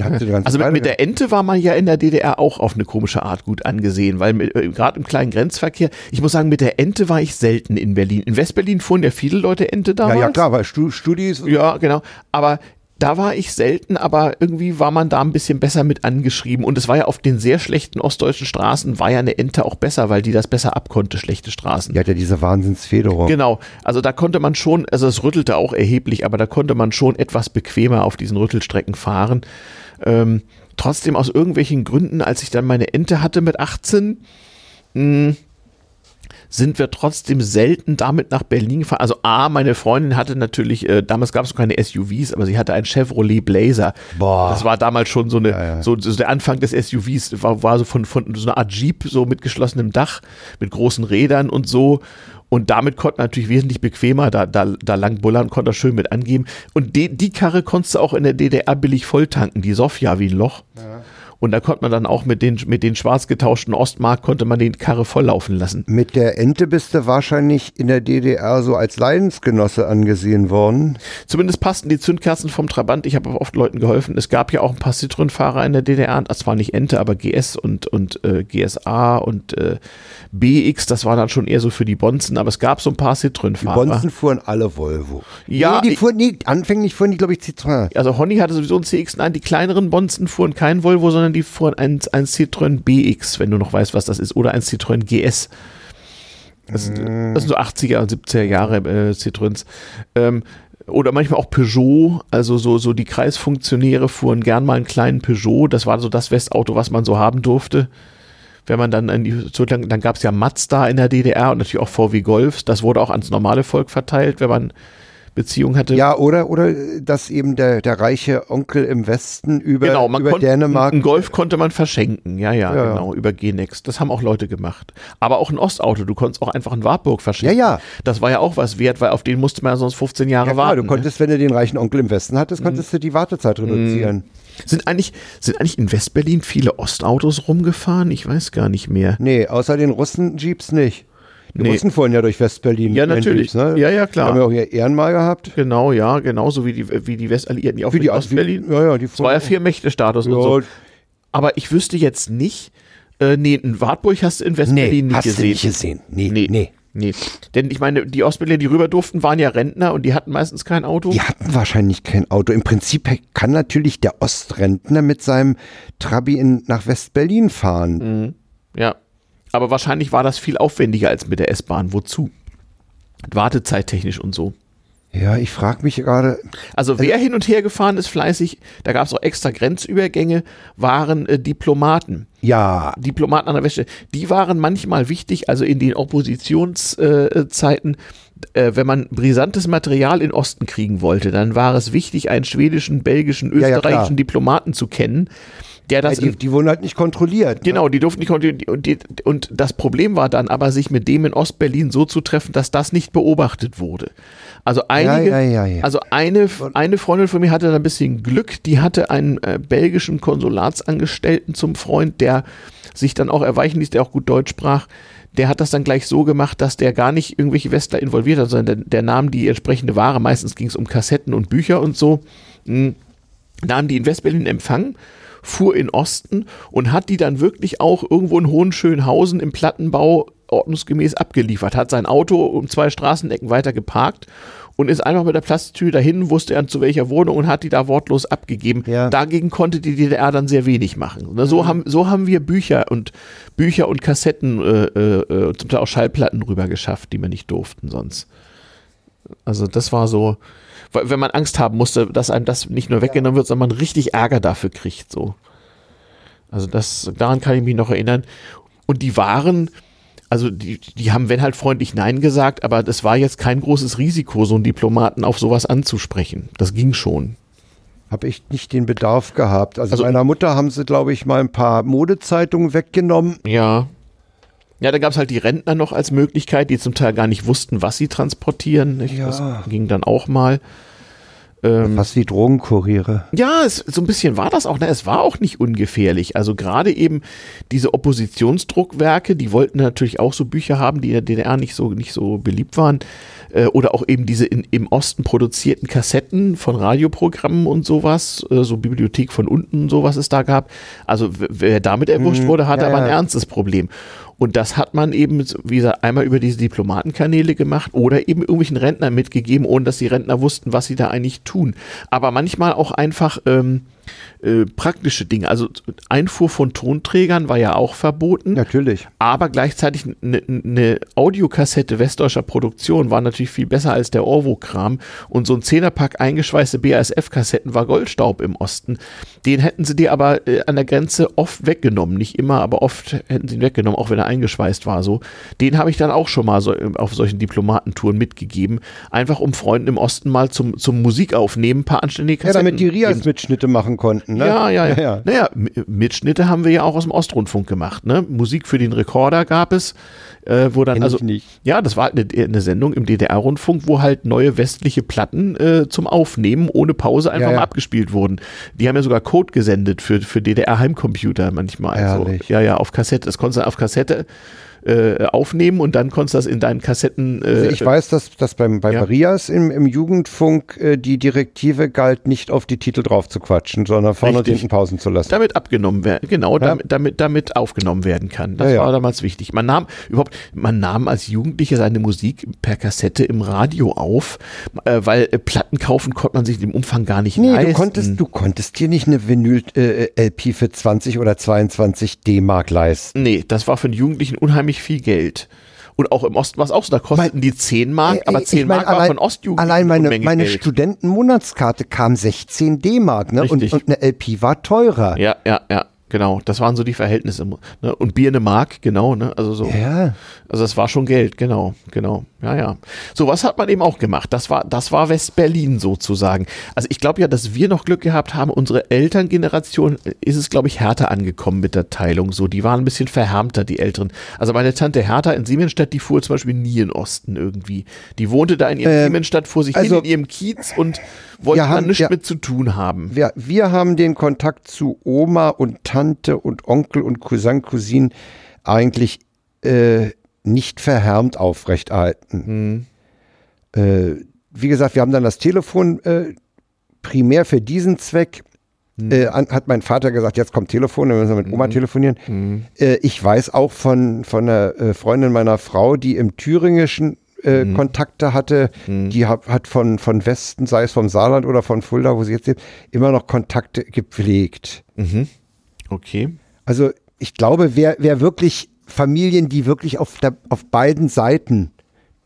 Also mit, mit der Ente war man ja in der DDR auch auf eine komische Art gut angesehen, weil äh, gerade im kleinen Grenzverkehr, ich muss sagen, mit der Ente war ich selten in Berlin. In Westberlin fuhren ja viele Leute Ente ja, damals. ja, klar, weil Stu Studis. Ja, genau. Aber da war ich selten, aber irgendwie war man da ein bisschen besser mit angeschrieben. Und es war ja auf den sehr schlechten ostdeutschen Straßen, war ja eine Ente auch besser, weil die das besser abkonnte, schlechte Straßen. Die hat ja diese Wahnsinnsfederung. Genau, also da konnte man schon, also es rüttelte auch erheblich, aber da konnte man schon etwas bequemer auf diesen Rüttelstrecken fahren. Ähm, trotzdem aus irgendwelchen Gründen, als ich dann meine Ente hatte mit 18, mh, sind wir trotzdem selten damit nach Berlin gefahren. Also A, meine Freundin hatte natürlich, äh, damals gab es noch keine SUVs, aber sie hatte einen Chevrolet Blazer. Boah. Das war damals schon so eine, Ja, ja. So, so der Anfang des SUVs, war, war so von, von so einer Art Jeep, so mit geschlossenem Dach, mit großen Rädern und so. Und damit konnte man natürlich wesentlich bequemer da, da, da lang bullern, konnte das schön mit angeben. Und die, die Karre konntest du auch in der DDR billig volltanken, die Sofia wie ein Loch. Und da konnte man dann auch mit den, mit den schwarz getauschten Ostmark, konnte man den Karre volllaufen lassen. Mit der Ente bist du wahrscheinlich in der DDR so als Leidensgenosse angesehen worden. Zumindest passten die Zündkerzen vom Trabant. Ich habe auch oft Leuten geholfen. Es gab ja auch ein paar Citroën-Fahrer in der DDR. Das war nicht Ente, aber GS und, und äh, GSA und äh, BX. Das war dann schon eher so für die Bonzen. Aber es gab so ein paar Die Citroën-Fahrer. Bonzen fuhren alle Volvo. Ja, nee, die fuhren nie, anfänglich fuhren die, glaube ich, Citroën. Also Honny hatte sowieso ein CX-9. Die kleineren Bonzen fuhren kein Volvo, sondern die fuhren ein, ein Citroën BX, wenn du noch weißt, was das ist. Oder ein Citroën GS. Das, sind- das sind so 80er und 70er Jahre äh, Citroëns. Ähm, oder manchmal auch Peugeot, also so, so die Kreisfunktionäre fuhren gern mal einen kleinen Peugeot, das war so das Westauto, was man so haben durfte. Wenn man dann in die, so, dann, dann gab es ja Mazda in der DDR und natürlich auch VW Golf, das wurde auch ans normale Volk verteilt, wenn man Beziehung hatte. Ja, oder, oder dass eben der, der reiche Onkel im Westen über, genau, man über konnte, Dänemark. Ein Golf konnte man verschenken, ja, ja, Ja. genau, über Genex. Das haben auch Leute gemacht. Aber auch ein Ostauto, du konntest auch einfach ein Wartburg verschenken. Ja, ja. Das war ja auch was wert, weil auf den musste man ja sonst 15 Jahre Ja, klar, warten. du konntest, wenn du den reichen Onkel im Westen hattest, konntest du die Wartezeit reduzieren. ne? Sind eigentlich, sind eigentlich in Westberlin viele Ostautos rumgefahren? Ich weiß gar nicht mehr. Nee, außer den Russen-Jeeps nicht. Die Nee. Russen fuhren ja durch Westberlin. Ja, natürlich. Ne? Ja, ja, klar. haben ja auch ihr Ehrenmal gehabt. Genau, ja, genauso wie die, wie die Westalliierten, die auch Wie die Ostberlin. Ja, ja, die Es war ja Vier-Mächte-Status und so. Ja, Aber ich wüsste jetzt nicht, äh, nee, ein Wartburg hast du in Westberlin nicht hast gesehen. du nicht gesehen. Nee, Nee. nee. Nee. Denn ich meine, die Ostberliner, die rüber durften, waren ja Rentner und die hatten meistens kein Auto. Die hatten wahrscheinlich kein Auto. Im Prinzip kann natürlich der Ostrentner mit seinem Trabi in, nach Westberlin fahren. Ja. Aber wahrscheinlich war das viel aufwendiger als mit der S-Bahn. Wozu? Wartezeittechnisch und so. Ja, ich frage mich gerade. Also wer hin und her gefahren ist fleißig, da gab es auch extra Grenzübergänge, waren äh, Diplomaten. Ja, Diplomaten an der Wäsche. Die waren manchmal wichtig, also in den Oppositionszeiten, äh, äh, wenn man brisantes Material in Osten kriegen wollte, dann war es wichtig, einen schwedischen, belgischen, Ja, ja, österreichischen klar. Diplomaten zu kennen, der das die, in die wurden halt nicht kontrolliert. Genau, die durften nicht kontrollieren. Und, die, und das Problem war dann aber, sich mit dem in Ostberlin so zu treffen, dass das nicht beobachtet wurde. Also einige, ja, ja, ja. also eine, eine Freundin von mir hatte da ein bisschen Glück, die hatte einen äh, belgischen Konsulatsangestellten zum Freund, der sich dann auch erweichen ließ, der auch gut Deutsch sprach. Der hat das dann gleich so gemacht, dass der gar nicht irgendwelche Westler involviert hat, sondern der, der nahm die entsprechende Ware, meistens ging es um Kassetten und Bücher und so, mh, nahm die in Westberlin in Empfang, fuhr in Osten und hat die dann wirklich auch irgendwo in Hohenschönhausen im Plattenbau ordnungsgemäß abgeliefert, hat sein Auto um zwei Straßenecken weiter geparkt und ist einfach mit der Plastiktüte dahin, wusste er zu welcher Wohnung und hat die da wortlos abgegeben. Ja. Dagegen konnte die DDR dann sehr wenig machen. Ne, So, haben, so haben wir Bücher und Bücher und Kassetten, äh, äh, äh, zum Teil auch Schallplatten rüber geschafft, die wir nicht durften sonst. Also das war so, wenn man Angst haben musste, dass einem das nicht nur weggenommen wird, sondern man richtig Ärger dafür kriegt. So. Also das, daran kann ich mich noch erinnern. Und die waren, also die, die haben, wenn halt freundlich Nein gesagt, aber das war jetzt kein großes Risiko, so einen Diplomaten auf sowas anzusprechen. Das ging schon. Habe ich nicht den Bedarf gehabt. Also, Also- meiner Mutter haben sie, glaube ich, mal ein paar Modezeitungen weggenommen. Ja. Ja, da gab es halt die Rentner noch als Möglichkeit, die zum Teil gar nicht wussten, was sie transportieren. Ja. Das ging dann auch mal. Ähm, Fast wie Drogenkuriere. Ja, es, so ein bisschen war das auch. Ne? Es war auch nicht ungefährlich. Also gerade eben diese Oppositionsdruckwerke, die wollten natürlich auch so Bücher haben, die in der DDR nicht so, nicht so beliebt waren. Äh, oder auch eben diese in, im Osten produzierten Kassetten von Radioprogrammen und sowas, äh, so Bibliothek von unten, sowas es da gab. Also wer damit erwischt wurde, hatte ja, aber ein ja. ernstes Problem. Und das hat man eben, wie gesagt, einmal über diese Diplomatenkanäle gemacht oder eben irgendwelchen Rentnern mitgegeben, ohne dass die Rentner wussten, was sie da eigentlich tun. Aber manchmal auch einfach ähm, äh, praktische Dinge. Also Einfuhr von Tonträgern war ja auch verboten. Natürlich. Aber gleichzeitig eine ne Audiokassette westdeutscher Produktion war natürlich viel besser als der Orwo-Kram. Und so ein Zehnerpack eingeschweißte BASF-Kassetten war Goldstaub im Osten. Den hätten sie dir aber äh, an der Grenze oft weggenommen. Nicht immer, aber oft hätten sie ihn weggenommen, auch wenn er eingeschweißt war. So. Den habe ich dann auch schon mal so äh, auf solchen Diplomatentouren mitgegeben. Einfach um Freunden im Osten mal zum, zum Musikaufnehmen ein paar anständige Ja, Kassetten damit die geben Rias Mitschnitte machen konnten. Ne? ja, ja, ja. ja, [LAUGHS] ja. Naja, Mitschnitte haben wir ja auch aus dem Ostrundfunk gemacht. Ne? Musik für den Rekorder gab es, äh, wo dann Kenn also ich nicht. ja, das war eine, eine Sendung im DDR-Rundfunk, wo halt neue westliche Platten äh, zum Aufnehmen ohne Pause einfach Ja, ja. mal abgespielt wurden. Die haben ja sogar Code gesendet für für DDR-Heimcomputer manchmal. So. Herrlich. Ja, ja, auf Kassette. Das konntest du auf Kassette äh, aufnehmen und dann konntest du das in deinen Kassetten. Äh, Also ich weiß, dass, dass beim, bei ja. Marias im, im Jugendfunk äh, die Direktive galt, nicht auf die Titel drauf zu quatschen, sondern vorne und hinten Pausen zu lassen. damit abgenommen werden, genau, damit, damit, damit aufgenommen werden kann. Das Ja, ja. war damals wichtig. Man nahm überhaupt, man nahm als Jugendlicher seine Musik per Kassette im Radio auf, äh, weil äh, Platten kaufen konnte man sich im Umfang gar nicht Nee, leisten. du konntest, du konntest dir nicht eine Vinyl-LP für 20 oder 22 D-Mark leisten. Nee, das war für einen Jugendlichen unheimlich viel Geld. Und auch im Osten war es auch so, da kosteten die 10 Mark, Ey, aber ich 10 mein, Mark war allein- von Ostjugend Allein meine, meine. Studentenmonatskarte kam 16 D-Mark, ne? Und, und eine LP war teurer. Ja, ja, ja, genau. Das waren so die Verhältnisse. Ne? Und Bier eine Mark, genau, ne? Also so. Ja. Also das war schon Geld, genau, genau. Ja, ja. So was hat man eben auch gemacht. Das war, das war West-Berlin sozusagen. Also ich glaube ja, dass wir noch Glück gehabt haben. Unsere Elterngeneration äh, ist es, glaube ich, härter angekommen mit der Teilung. So, die waren ein bisschen verhärmter, die Älteren. Also meine Tante Hertha in Siemensstadt, die fuhr zum Beispiel nie in Osten irgendwie. Die wohnte da in ihrem Ähm, Siemensstadt, fuhr sich also- hin in ihrem Kiez und wollte Wir da haben- nichts ja. mit zu tun haben. Wir, wir haben den Kontakt zu Oma und Tante und Onkel und Cousin, Cousin eigentlich äh, nicht verhärmt aufrechterhalten. Äh, wie gesagt, wir haben dann das Telefon äh, primär für diesen Zweck. Äh, an, hat mein Vater gesagt, jetzt kommt Telefon, dann müssen wir mit Oma telefonieren. Äh, ich weiß auch von, von einer äh, Freundin meiner Frau, die im Thüringischen äh, Kontakte hatte, die hat, hat von, von Westen, sei es vom Saarland oder von Fulda, wo sie jetzt lebt, immer noch Kontakte gepflegt. Okay. Also ich glaube, wer, wer wirklich Familien, die wirklich auf, der, auf beiden Seiten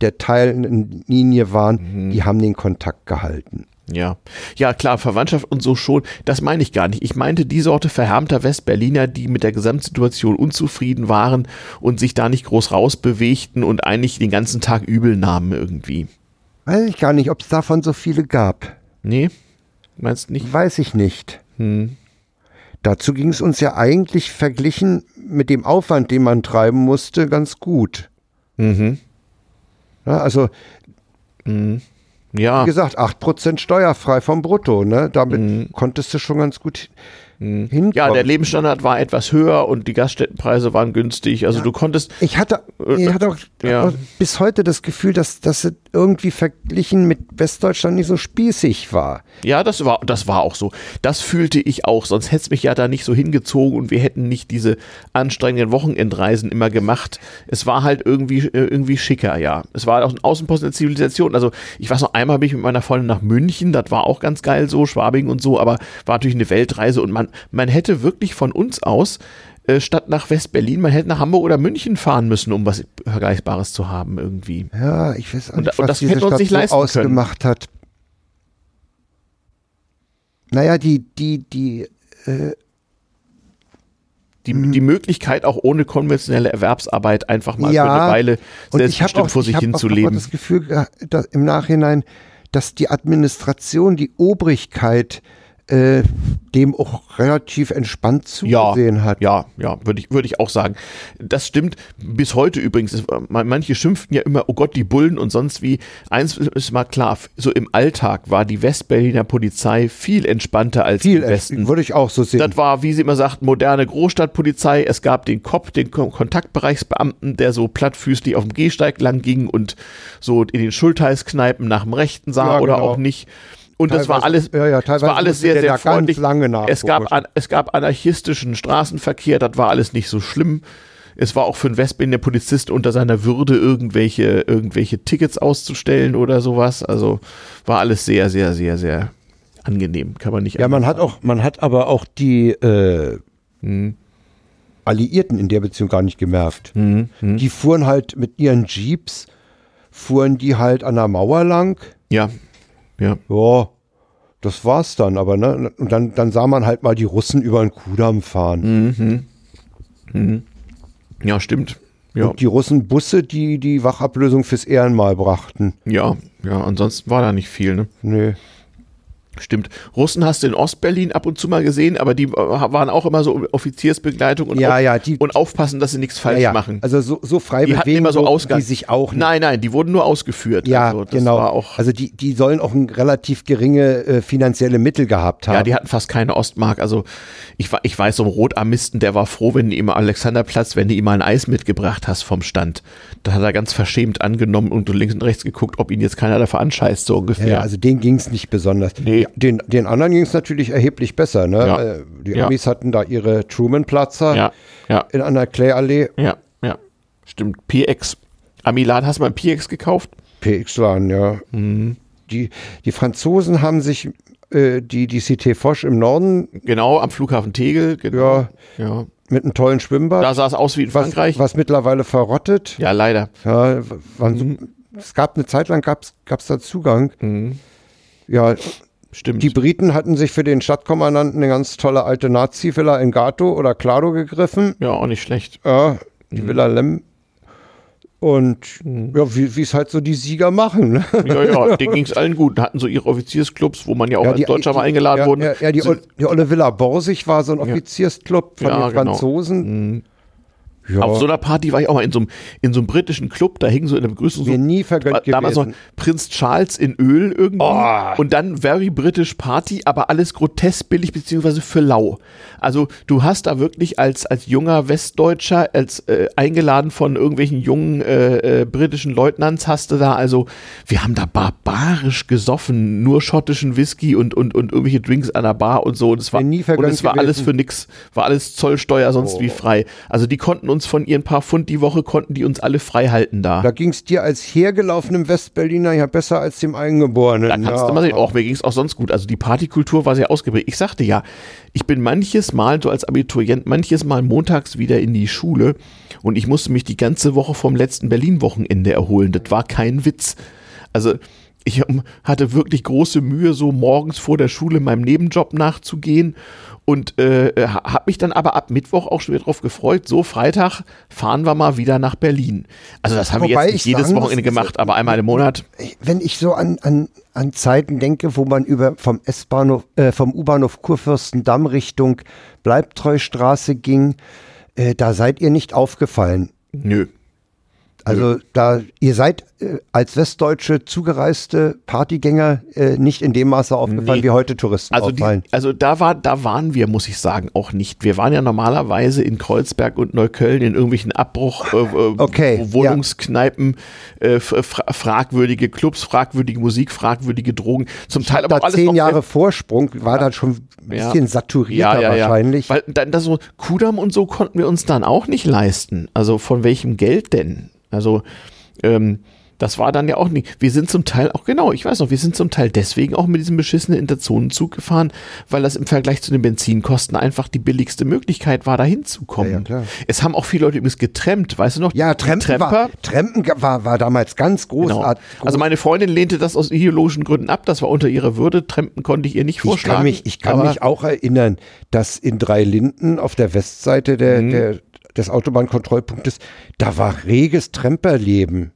der teilenden Linie waren, die haben den Kontakt gehalten. Ja, ja klar, Verwandtschaft und so schon, das meine ich gar nicht. Ich meinte die Sorte verhärmter Westberliner, die mit der Gesamtsituation unzufrieden waren und sich da nicht groß rausbewegten und eigentlich den ganzen Tag übel nahmen irgendwie. Weiß ich gar nicht, ob es davon so viele gab. Nee, meinst nicht? Weiß ich nicht. Dazu ging es uns ja eigentlich verglichen mit dem Aufwand, den man treiben musste, ganz gut. Mhm. Ja, also, Ja, wie gesagt, 8% steuerfrei vom Brutto. Ne? Damit konntest du schon ganz gut hinkommen. ja, der Lebensstandard war etwas höher und die Gaststättenpreise waren günstig. Also du konntest, Ich hatte, ich hatte auch, Ja. auch bis heute das Gefühl, dass das irgendwie verglichen mit Westdeutschland nicht so spießig war. ja, das war, das war auch so. Das fühlte ich auch, sonst hätte es mich ja da nicht so hingezogen und wir hätten nicht diese anstrengenden Wochenendreisen immer gemacht. Es war halt irgendwie, äh, irgendwie schicker, ja. Es war auch ein Außenpost der Zivilisation. Also ich weiß noch, einmal bin ich mit meiner Freundin nach München, das war auch ganz geil so, Schwabing und so, aber war natürlich eine Weltreise und man, man hätte wirklich von uns aus äh, statt nach West-Berlin, man hätte nach Hamburg oder München fahren müssen, um was Vergleichbares zu haben irgendwie. Ja, ich weiß auch Und- nicht, und was das diese Stadt nicht so können. ausgemacht hat. Naja, die, die, die, Die, die Möglichkeit, auch ohne konventionelle Erwerbsarbeit einfach mal Ja, für eine Weile und ich habe selbstbestimmt auch, vor sich ich hab hin auch zu noch mal leben. das Gefühl im Nachhinein, dass die Administration, die Obrigkeit äh, dem auch relativ entspannt zugesehen hat. Ja, ja, würde ich, würde ich auch sagen. Das stimmt bis heute übrigens. Man- manche schimpften ja immer, oh Gott, die Bullen und sonst wie. Eins ist mal klar, so im Alltag war die Westberliner Polizei viel entspannter als Viel, im Westen. würde ich auch so sehen. Das war, wie sie immer sagt, moderne Großstadtpolizei. Es gab den Kopf, den Ko- Kontaktbereichsbeamten, der so plattfüßig auf dem Gehsteig lang ging und so in den Schultheißkneipen nach dem Rechten sah Ja, oder genau. auch nicht. Und das war alles, ja, ja, teilweise war alles sehr, der sehr freundlich. lange es, gab, an, es gab anarchistischen Straßenverkehr, das war alles nicht so schlimm. Es war auch für einen Westberliner Polizist unter seiner Würde, irgendwelche, irgendwelche Tickets auszustellen oder sowas. Also war alles sehr, sehr, sehr, sehr angenehm. Kann man nicht Ja, man hat auch, man hat aber auch die äh, Alliierten in der Beziehung gar nicht gemerkt. Die fuhren halt mit ihren Jeeps, fuhren die halt an der Mauer lang. Ja, ja. Ja, das war's dann. Aber ne, und dann, dann sah man halt mal die Russen über den Kudamm fahren. Ja, stimmt. Ja, Und die Russen Busse, die die Wachablösung fürs Ehrenmal brachten. ja, ja, ansonsten war da nicht viel, ne? Nee. Stimmt. Russen hast du in Ostberlin ab und zu mal gesehen, aber die äh, waren auch immer so Offiziersbegleitung und, Ja, auf, ja, die- und aufpassen, dass sie nichts falsch Ja, machen. Also so, so frei die hatten immer so Ausgang. die sich auch nicht. Nein, nein, die wurden nur ausgeführt. Ja, also, genau. Also die, die sollen auch ein relativ geringe äh, finanzielle Mittel gehabt haben. ja, die hatten fast keine Ostmark. Also ich, ich weiß, so ein Rotarmisten, der war froh, wenn du ihm Alexanderplatz, wenn du ihm mal ein Eis mitgebracht hast vom Stand. Da hat er ganz verschämt angenommen und du links und rechts geguckt, ob ihn jetzt keiner dafür anscheißt, so ungefähr. Ja, also denen ging es nicht besonders. Nee. Den, den anderen ging es natürlich erheblich besser. Ne? Ja. Äh, Die Ja. Amis hatten da ihre Truman-Platzer ja, ja. in einer Clay-Allee. Ja, ja. Stimmt. PX. Amilan, hast du mal ein PX gekauft? PX-Laden, ja. Mhm. Die, die Franzosen haben sich äh, die, die Cité Foch im Norden Genau, am Flughafen Tegel. Genau. Ja. ja. mit einem tollen Schwimmbad. Da sah es aus wie in was, Frankreich. was mittlerweile verrottet. Ja, leider. Ja, waren so, es gab eine Zeit lang gab es da Zugang. Ja, Stimmt. die Briten hatten sich für den Stadtkommandanten eine ganz tolle alte Nazi-Villa in Gato oder Claro gegriffen. ja, auch nicht schlecht. Ja, die Villa Lem. Und ja, wie es halt so die Sieger machen. Ne? Ja, ja, [LAUGHS] denen ging es allen gut. Hatten so ihre Offiziersclubs, wo man ja auch Ja, als die- Deutscher die- mal eingeladen ja, wurde. Ja, ja die, die Olle Villa Borsig war so ein Offiziersclub von den genau. Franzosen. Ja, Auf so einer Party war ich auch mal in so einem, in so einem britischen Club, da hing so in der Begrüßung so mir nie vergönnt damals noch gewesen. Prinz Charles in Öl irgendwie Oh. und dann Very British Party, aber alles grotesk billig beziehungsweise für lau. Also du hast da wirklich als, als junger Westdeutscher, als äh, eingeladen von irgendwelchen jungen äh, äh, britischen Leutnants, hast du da also, wir haben da barbarisch gesoffen, nur schottischen Whisky und, und, und irgendwelche Drinks an der Bar und so. Und es war, und es war alles für nix, war alles Zollsteuer sonst wie frei. Also die konnten uns von ihren paar Pfund die Woche, konnten die uns alle frei halten da. Da ging es dir als hergelaufenem Westberliner ja besser als dem Eingeborenen. Da kannst ja. du mal sehen, auch mir ging es auch sonst gut. Also die Partykultur war sehr ausgeprägt. Ich sagte ja, ich bin manches Mal, so als Abiturient, manches Mal montags wieder in die Schule und ich musste mich die ganze Woche vom letzten Berlin-Wochenende erholen. Das war kein Witz. Also ich hatte wirklich große Mühe, so morgens vor der Schule meinem Nebenjob nachzugehen und äh, habe mich dann aber ab Mittwoch auch schon wieder drauf gefreut. So, Freitag fahren wir mal wieder nach Berlin. Also das haben wir Wobei jetzt nicht ich jedes muss, Wochenende also- gemacht, aber einmal im Monat. wenn ich so an, an, an Zeiten denke, wo man über vom S-Bahnhof, äh, vom U-Bahnhof Kurfürstendamm Richtung Bleibtreustraße ging, äh, da seid ihr nicht aufgefallen. Nö. Also da ihr seid äh, als westdeutsche zugereiste Partygänger äh, nicht in dem Maße aufgefallen, Nee. wie heute Touristen Also, die, auffallen. also da, war, da waren wir, muss ich sagen, auch nicht. Wir waren ja normalerweise in Kreuzberg und Neukölln in irgendwelchen Abbruch, äh, äh, Okay, Wohnungskneipen, äh, fra fragwürdige Clubs, fragwürdige Musik, fragwürdige Drogen. Zum Teil aber da alles zehn Jahre Vorsprung war dann schon ein Ja. bisschen saturierter wahrscheinlich. Weil dann da so Kudamm und so konnten wir uns dann auch nicht leisten. Also von welchem Geld denn? Also ähm, das war dann ja auch nicht. Wir sind zum Teil auch genau, ich weiß noch, wir sind zum Teil deswegen auch mit diesem beschissenen Interzonenzug gefahren, weil das im Vergleich zu den Benzinkosten einfach die billigste Möglichkeit war, da hinzukommen. Ja, ja. Es haben auch viele Leute übrigens getrennt, weißt du noch? Ja, Trempen, war, Trempen war, war damals ganz Genau. großartig. Also meine Freundin lehnte das aus ideologischen Gründen ab. Das war unter ihrer Würde. Trampen konnte ich ihr nicht Ich vorschlagen. kann, mich, ich kann mich auch erinnern, dass in Dreilinden auf der Westseite der, Mhm. der, des Autobahnkontrollpunktes, da war reges Tremperleben.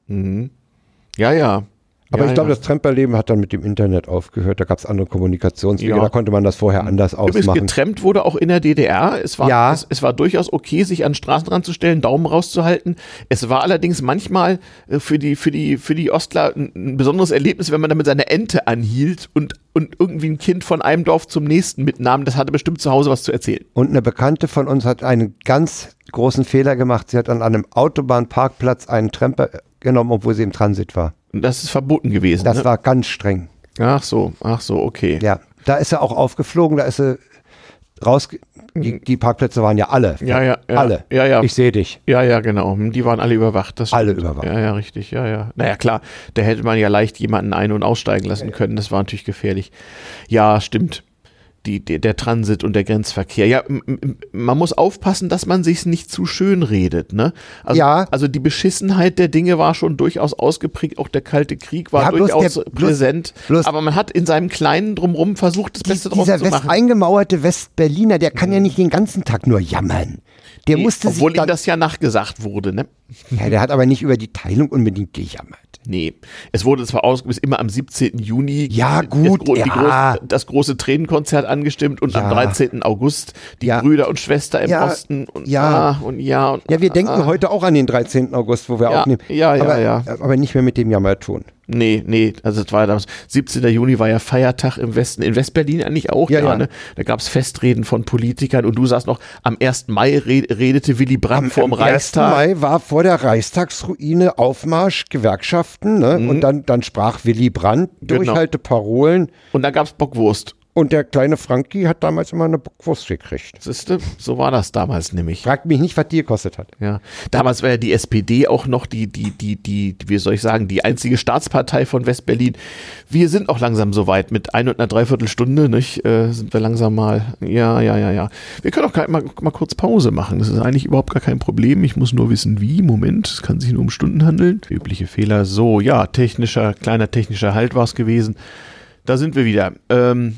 Ja, ja. Aber ja, ich glaube, ja. das Tremperleben hat dann mit dem Internet aufgehört. Da gab es andere Kommunikationswege, Ja. da konnte man das vorher anders Übrigens, ausmachen. getrennt wurde auch in der DDR. Es war, Ja. es, es war durchaus okay, sich an den Straßenrand zu stellen, Daumen rauszuhalten. Es war allerdings manchmal äh, für die, für die, für die Ostler ein, ein besonderes Erlebnis, wenn man damit seine Ente anhielt und, und irgendwie ein Kind von einem Dorf zum nächsten mitnahm. Das hatte bestimmt zu Hause was zu erzählen. Und eine Bekannte von uns hat einen ganz großen Fehler gemacht. Sie hat an einem Autobahnparkplatz einen Tremper genommen, obwohl sie im Transit war. Das ist verboten gewesen. Das ne? war ganz streng. ach so, ach so, okay. Ja, da ist er auch aufgeflogen, da ist er raus. Die, die Parkplätze waren ja alle. Ja, ja, ja. Alle. Ja, ja. Ich sehe dich. Ja, ja, genau. Die waren alle überwacht. Das Alle stimmt. überwacht. Ja, ja, richtig. Ja, ja. Naja, klar. Da hätte man ja leicht jemanden ein- und aussteigen lassen können. Das war natürlich gefährlich. Ja, stimmt. Die, die, der Transit und der Grenzverkehr. Ja, man muss aufpassen, dass man sich's nicht zu schön redet. Ne? Also, Ja. also die Beschissenheit der Dinge war schon durchaus ausgeprägt. Auch der Kalte Krieg war Ja, durchaus der- präsent. bloß- aber man hat in seinem kleinen Drumrum versucht, das Beste draus Dieser zu machen. eingemauerte Westberliner, der kann ja nicht den ganzen Tag nur jammern. Der Nee, musste obwohl sich ihm das ja nachgesagt wurde. Ne? Ja, der hat aber nicht über die Teilung unbedingt gejammert. Nee, es wurde zwar ausgewiesen, immer am 17. Juni Ja, das, gut, die ja. große, das große Tränenkonzert angestimmt und am Ja. 13. August die Ja. Brüder und Schwester im Osten und ja. ah, und ja und Ja, wir denken ah. heute auch an den 13. August, wo wir aufnehmen. ja, ja, aber, ja. aber nicht mehr mit dem Jammerton. Nee, nee, also es war damals, 17. Juni war ja Feiertag im Westen, in Westberlin eigentlich auch, Ja, ja. Ne? Da gab es Festreden von Politikern und du sagst noch, am 1. Mai red, redete Willy Brandt vor dem Am 1. Reichstag. Mai war vor der Reichstagsruine Aufmarsch Gewerkschaften ne? und dann, dann sprach Willy Brandt Mhm. Genau. Durchhalteparolen Und da gab es Bockwurst. Und der kleine Frankie hat damals immer eine Bockwurst gekriegt. Siehste, so war das damals nämlich. Fragt mich nicht, was die gekostet hat. Ja, damals war ja die SPD auch noch die, die, die, die, wie soll ich sagen, die einzige Staatspartei von Westberlin. Wir sind auch langsam soweit. Mit ein und einer Dreiviertelstunde, nicht? Äh, sind wir langsam mal. Ja, ja, ja, ja. Wir können auch mal, mal kurz Pause machen. Das ist eigentlich überhaupt gar kein Problem. Ich muss nur wissen, wie. Moment, es kann sich nur um Stunden handeln. Übliche Fehler. So, ja, technischer, kleiner technischer Halt war es gewesen. Da sind wir wieder. Ähm,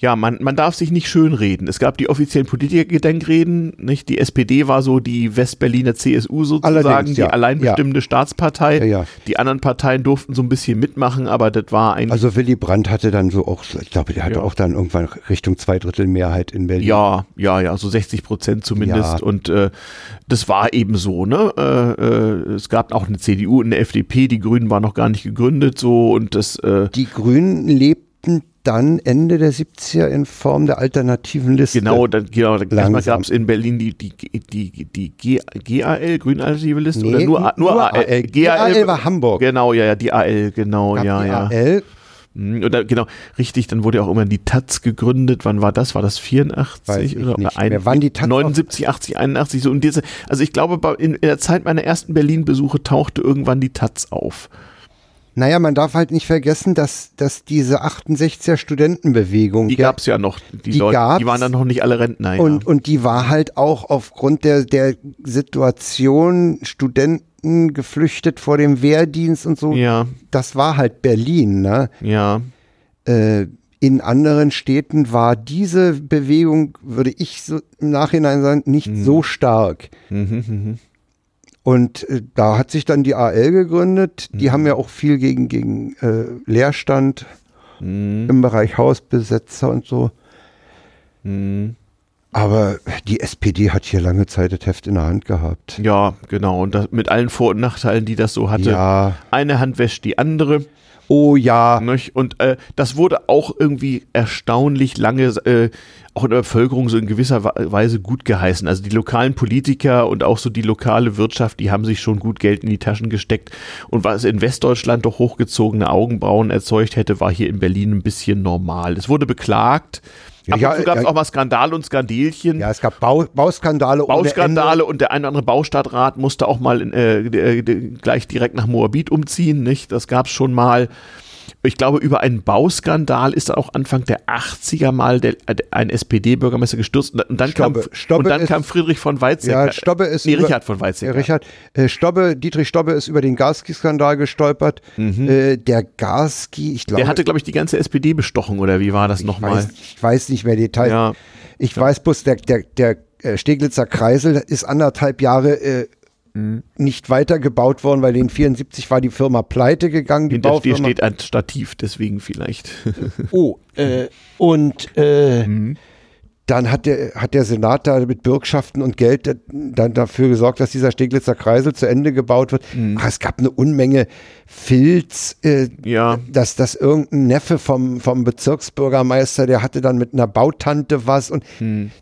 ja, man, man darf sich nicht schönreden. Es gab die offiziellen Politikergedenkreden, nicht? Die SPD war so die Westberliner CSU sozusagen, die ja. alleinbestimmende ja. Staatspartei. Ja. Die anderen Parteien durften so ein bisschen mitmachen, aber das war ein. Also Willy Brandt hatte dann so auch, ich glaube, der hatte auch dann irgendwann Richtung Zweidrittel Mehrheit in Berlin. ja, ja, ja, so 60 Prozent zumindest. Und äh, das war eben so, ne? Äh, äh, es gab auch eine CDU und eine FDP, die Grünen waren noch gar nicht gegründet, so und das. Äh, Die Grünen lebten dann Ende der 70er in Form der alternativen Liste. Genau, dann, genau, erstmal gab es in Berlin die, die, die, die GAL, Grüne Alternative Liste, Nee, oder nur, nur, nur AL. GAL war Hamburg. Genau, ja, ja, die AL, genau, Gab ja, die ja. AL, Und dann, genau, richtig, dann wurde ja auch immer die Taz gegründet. Wann war das? War das 84 Weiß ich oder nicht ein-. Wann die Taz 79, 80, 81 so und diese also ich glaube in der Zeit meiner ersten Berlin Besuche tauchte irgendwann die Taz auf. Naja, man darf halt nicht vergessen, dass, dass diese 68er Studentenbewegung, Die ja, gab's ja noch, die, die Leute, die waren dann noch nicht alle Rentner, ja. und, und die war halt auch aufgrund der, der Situation Studenten geflüchtet vor dem Wehrdienst und so. ja, Das war halt Berlin, ne? ja. Äh, in anderen Städten war diese Bewegung, würde ich so im Nachhinein sagen, nicht so stark. Mhm, mhm. Und äh, da hat sich dann die AL gegründet. Die haben ja auch viel gegen, gegen äh, Leerstand Mhm. im Bereich Hausbesetzer und so. Mhm. Aber die SPD hat hier lange Zeit das Heft in der Hand gehabt. Ja, genau. Und das, mit allen Vor- und Nachteilen, die das so hatte. Ja. Eine Hand wäscht die andere. Oh ja. Und äh, das wurde auch irgendwie erstaunlich lange äh, auch in der Bevölkerung so in gewisser Weise gut geheißen. Also die lokalen Politiker und auch so die lokale Wirtschaft, die haben sich schon gut Geld in die Taschen gesteckt. Und was in Westdeutschland doch hochgezogene Augenbrauen erzeugt hätte, war hier in Berlin ein bisschen normal. Es wurde beklagt. Ja, Ab ja, und zu gab es ja. auch mal Skandale und Skandelchen. Ja, es gab Bau, Bauskandale Bauskandale und der eine oder andere Baustadtrat musste auch mal in, äh, äh, gleich direkt nach Moabit umziehen, nicht? Das gab es schon mal. Ich glaube, über einen Bauskandal ist auch Anfang der 80er mal der, äh, ein SPD-Bürgermeister gestürzt und, dann, Stobbe. kam, Stobbe und dann ist- kam Friedrich von Weizsäcker. Ja, Stobbe ist Nee, über- Richard von Ja, Weizsäcker. Richard, äh, Stobbe, Dietrich Stobbe ist über den Garski-Skandal gestolpert. Äh, der Garski, ich glaube, Mhm. Der hatte, glaube ich, die ganze SPD bestochen, oder wie war das nochmal? ich weiß nicht mehr Details. Ja. Ich weiß bloß, der, der, der äh, Steglitzer Kreisel ist anderthalb Jahre äh, Mhm. nicht weitergebaut worden, weil in 74 war die Firma pleite gegangen. Die Hinter dir Baufirma. steht ein Stativ, deswegen vielleicht. Oh, äh, und äh, Mhm. Dann hat der, hat der Senat da mit Bürgschaften und Geld da- dann dafür gesorgt, dass dieser Steglitzer Kreisel zu Ende gebaut wird. Mhm. Ach, es gab eine Unmenge Filz, äh, Ja. dass, dass irgendein Neffe vom, vom Bezirksbürgermeister, der hatte dann mit einer Bautante was und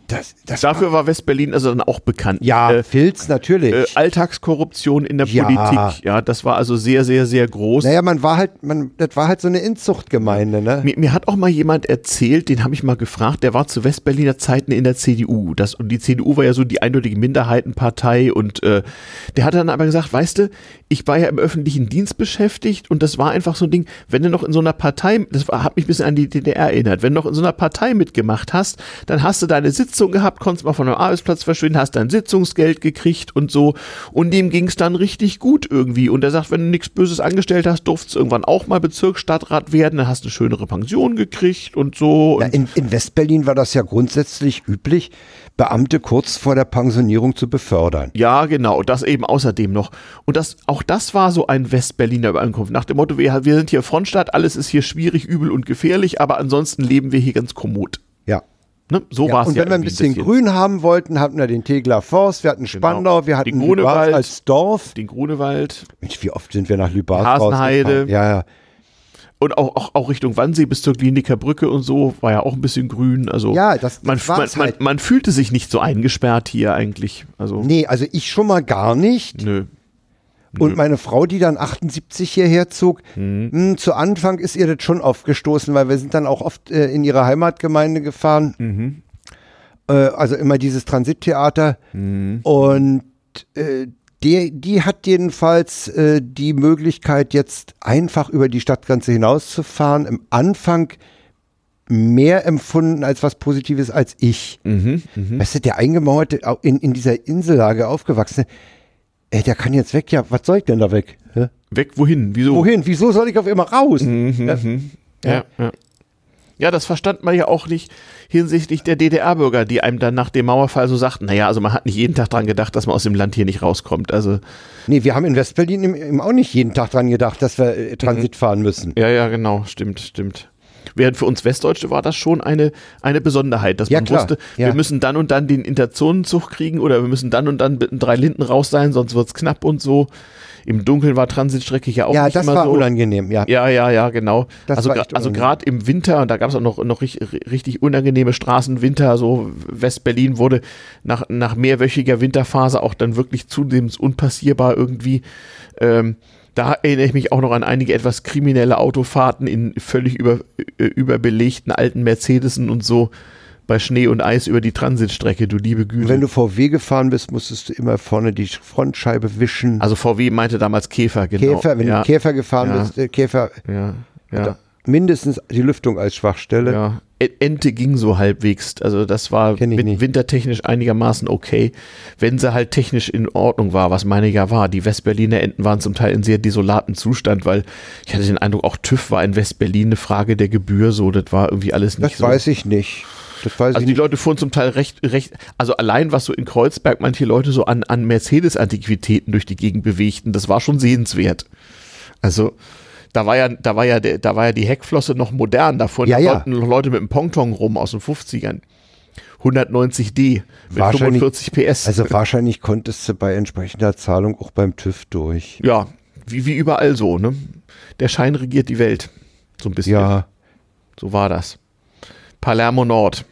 das, das Dafür war Westberlin also dann auch bekannt. ja, Äh, Filz natürlich. äh, Alltagskorruption in der Ja. Politik. Ja, das war also sehr, sehr, sehr groß. naja, man war halt, man, das war halt so eine Inzuchtgemeinde, ne? Mir, mir hat auch mal jemand erzählt, den habe ich mal gefragt, der war zu Westberliner Zeiten in der CDU. Das, und die CDU war ja so die eindeutige Minderheitenpartei und äh, der hat dann aber gesagt, weißt du, ich war ja im öffentlichen Dienst beschäftigt und das war einfach so ein Ding, wenn du noch in so einer Partei, das hat mich ein bisschen an die DDR erinnert, wenn du noch in so einer Partei mitgemacht hast, dann hast du deine Sitzung gehabt, konntest mal von einem Arbeitsplatz verschwinden, hast dein Sitzungsgeld gekriegt und so und dem ging es dann richtig gut irgendwie und er sagt, wenn du nichts Böses angestellt hast, durftest du irgendwann auch mal Bezirksstadtrat werden, dann hast du eine schönere Pension gekriegt und so. Ja, in, in Westberlin war das ja grundsätzlich üblich, Beamte kurz vor der Pensionierung zu befördern. Ja, genau, das eben außerdem noch. Und das, auch das war so ein Westberliner Übereinkunft. Nach dem Motto, wir, wir sind hier Frontstadt, alles ist hier schwierig, übel und gefährlich, aber ansonsten leben wir hier ganz kommod. Ja. Ne? So ja war es und ja. wenn wir ein irgendwie bisschen grün haben wollten, hatten wir den Tegler Forst, wir hatten Spandau, wir hatten Den Grunewald. Als Dorf. Den Grunewald Mensch, wie oft sind wir nach Lübars Hasenheide. Ja, ja. Und auch, auch, auch Richtung Wannsee bis zur Kliniker Brücke und so war ja auch ein bisschen grün. Also Ja, das- das man, man, man, halt. man fühlte sich nicht so eingesperrt hier eigentlich. Also, Nee, also ich schon mal gar nicht. nö. Und meine Frau, die dann 78 hierher zog, Mhm. mh, zu Anfang ist ihr das schon aufgestoßen, weil wir sind dann auch oft äh, in ihre Heimatgemeinde gefahren. Mhm. Äh, also immer dieses Transittheater. Mhm. Und äh, die, die hat jedenfalls äh, die Möglichkeit, jetzt einfach über die Stadtgrenze hinauszufahren. Im Anfang mehr empfunden als was Positives als ich. Mhm. Mhm. Weißt du, der eingemauerte, au- in, in dieser Insellage aufgewachsene, ey, der kann jetzt weg, ja, was soll ich denn da weg? Hä? Weg wohin? Wieso? Wohin? Wieso soll ich auf immer raus? Mhm. Ja. Mhm. Ja, ja. Ja, das verstand man ja auch nicht hinsichtlich der DDR-Bürger, die einem dann nach dem Mauerfall so sagten, naja, also man hat nicht jeden Tag dran gedacht, dass man aus dem Land hier nicht rauskommt. Also, Nee, wir haben in Westberlin eben- auch nicht jeden Tag dran gedacht, dass wir äh, Transit Mhm. fahren müssen. ja, ja, genau, stimmt, stimmt. Während für uns Westdeutsche war das schon eine, eine Besonderheit, dass Ja, man klar, wusste, ja. wir müssen dann und dann den Interzonenzug kriegen oder wir müssen dann und dann mit den drei Linden raus sein, sonst wird's knapp und so. Im Dunkeln war Transitstrecke ja auch Ja, nicht das immer war so. unangenehm, ja. Ja, ja, ja, genau. Das also also gerade im Winter, und da gab es auch noch, noch richtig, richtig unangenehme Straßenwinter, so West-Berlin wurde nach, nach mehrwöchiger Winterphase auch dann wirklich zunehmend unpassierbar irgendwie. Ähm, da erinnere ich mich auch noch an einige etwas kriminelle Autofahrten in völlig über, überbelegten alten Mercedesen und so bei Schnee und Eis über die Transitstrecke, du liebe Güte. Wenn du VW gefahren bist, musstest du immer vorne die Frontscheibe wischen. also VW meinte damals Käfer, genau. Käfer, wenn ja, du Käfer gefahren Ja. bist, äh, Käfer ja, ja. mindestens die Lüftung als Schwachstelle. Ja, E- Ente ging so halbwegs. Also das war wintertechnisch einigermaßen okay, wenn sie halt technisch in Ordnung war, was meine ja war. Die Westberliner Enten waren zum Teil in sehr desolaten Zustand, weil ich hatte den Eindruck, auch TÜV war in Westberlin eine Frage der Gebühr so. Das war irgendwie alles nicht Das so. weiß ich nicht. Also die nicht. Leute fuhren zum Teil recht, recht, also allein was so in Kreuzberg manche Leute so an, an Mercedes-Antiquitäten durch die Gegend bewegten, das war schon sehenswert. Also da war ja, da war ja, da war ja die Heckflosse noch modern, da fuhren Ja, ja. Leute, Leute mit dem Ponton rum aus den 50ern. 190D mit Wahrscheinlich- 45 PS. Also wahrscheinlich konntest du bei entsprechender Zahlung auch beim TÜV durch. ja, wie, wie überall so, ne? Der Schein regiert die Welt. So ein bisschen. Ja, So war das. Palermo Nord,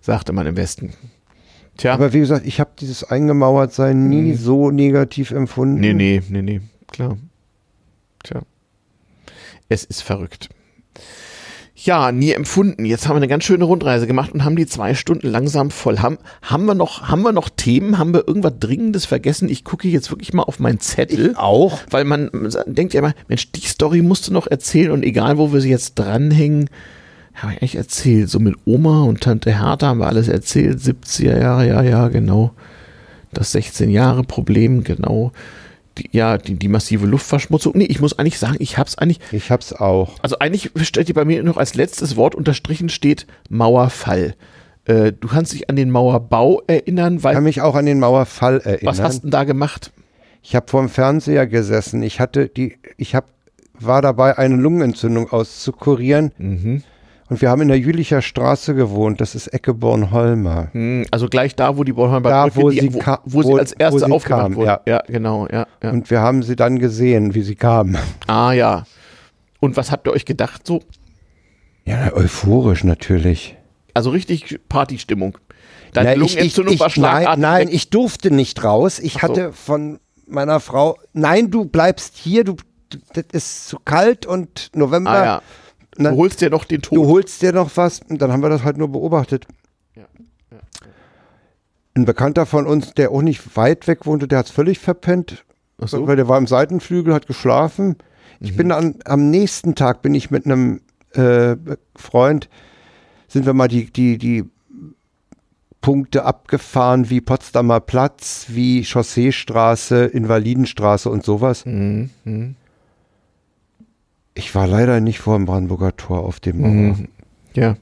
sagte man im Westen. Tja. aber wie gesagt, ich habe dieses Eingemauertsein nie so negativ empfunden. Mhm. Nee, nee, nee, nee, klar. Tja. Es ist verrückt. Ja, nie empfunden. Jetzt haben wir eine ganz schöne Rundreise gemacht und haben die zwei Stunden langsam voll. Haben, haben, wir, noch, haben wir noch Themen? Haben wir irgendwas Dringendes vergessen? Ich gucke jetzt wirklich mal auf meinen Zettel. Auch? Weil man denkt ja immer, Mensch, die Story musst du noch erzählen und egal, wo wir sie jetzt dranhängen, habe ich eigentlich erzählt. So mit Oma und Tante Hertha haben wir alles erzählt. 70er Jahre, ja, ja, genau. Das 16 Jahre Problem, genau. Die, ja, die, die massive Luftverschmutzung. Nee, ich muss eigentlich sagen, ich habe es eigentlich, Ich hab's auch. also eigentlich steht hier bei mir noch als letztes Wort unterstrichen steht Mauerfall. Äh, du kannst dich an den Mauerbau erinnern, Ich weil, kann mich auch an den Mauerfall erinnern. was hast du denn da gemacht? Ich habe vor dem Fernseher gesessen. Ich hatte die, ich hab, war dabei, eine Lungenentzündung auszukurieren. Mhm. Und wir haben in der Jülicher Straße gewohnt. Das ist Ecke Bornholmer. Hm, Also gleich da, wo die Bornholmer Da, Brücke, wo die, sie wo, wo sie als erste wo aufgemacht wurde. ja. Ja. genau, ja, ja. Und wir haben sie dann gesehen, wie sie kamen. Ah ja. Und was habt ihr euch gedacht so? Ja, euphorisch natürlich. Also richtig Partystimmung. Deine Na, ich, ich, Lungenentzündung ich, war nein, schlagartig. nein, weg. ich durfte nicht raus. Ich so. hatte von meiner Frau, nein, du bleibst hier, du, du das ist zu kalt und November. ah ja. Na, Du holst dir noch den Tod. Du holst dir noch was und dann haben wir das halt nur beobachtet. Ja, Ein Bekannter von uns, der auch nicht weit weg wohnte, der hat es völlig verpennt, Ach so. weil der war im Seitenflügel, hat geschlafen. Ich Mhm. bin dann am nächsten Tag bin ich mit einem äh, Freund, sind wir mal die, die, die Punkte abgefahren wie Potsdamer Platz, wie Chausseestraße, Invalidenstraße und sowas. Mhm. Mhm. Ich war leider nicht vor dem Brandenburger Tor auf dem Mauer. Mhm. Ja,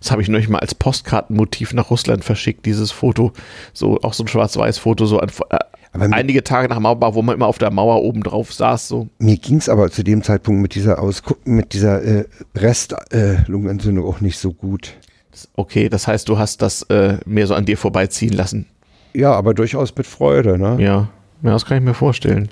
das habe ich neulich mal als Postkartenmotiv nach Russland verschickt, dieses Foto. So, auch so ein Schwarz-Weiß-Foto, so an, äh, Aber einige Tage nach Mauerbau, wo man immer auf der Mauer oben drauf saß, so. mir ging es aber zu dem Zeitpunkt mit dieser mit dieser äh, Rest-Lungenentzündung auch nicht so gut. Okay, das heißt, du hast das äh, mehr so an dir vorbeiziehen lassen. Ja, aber durchaus mit Freude, ne? Ja, ja, das kann ich mir vorstellen.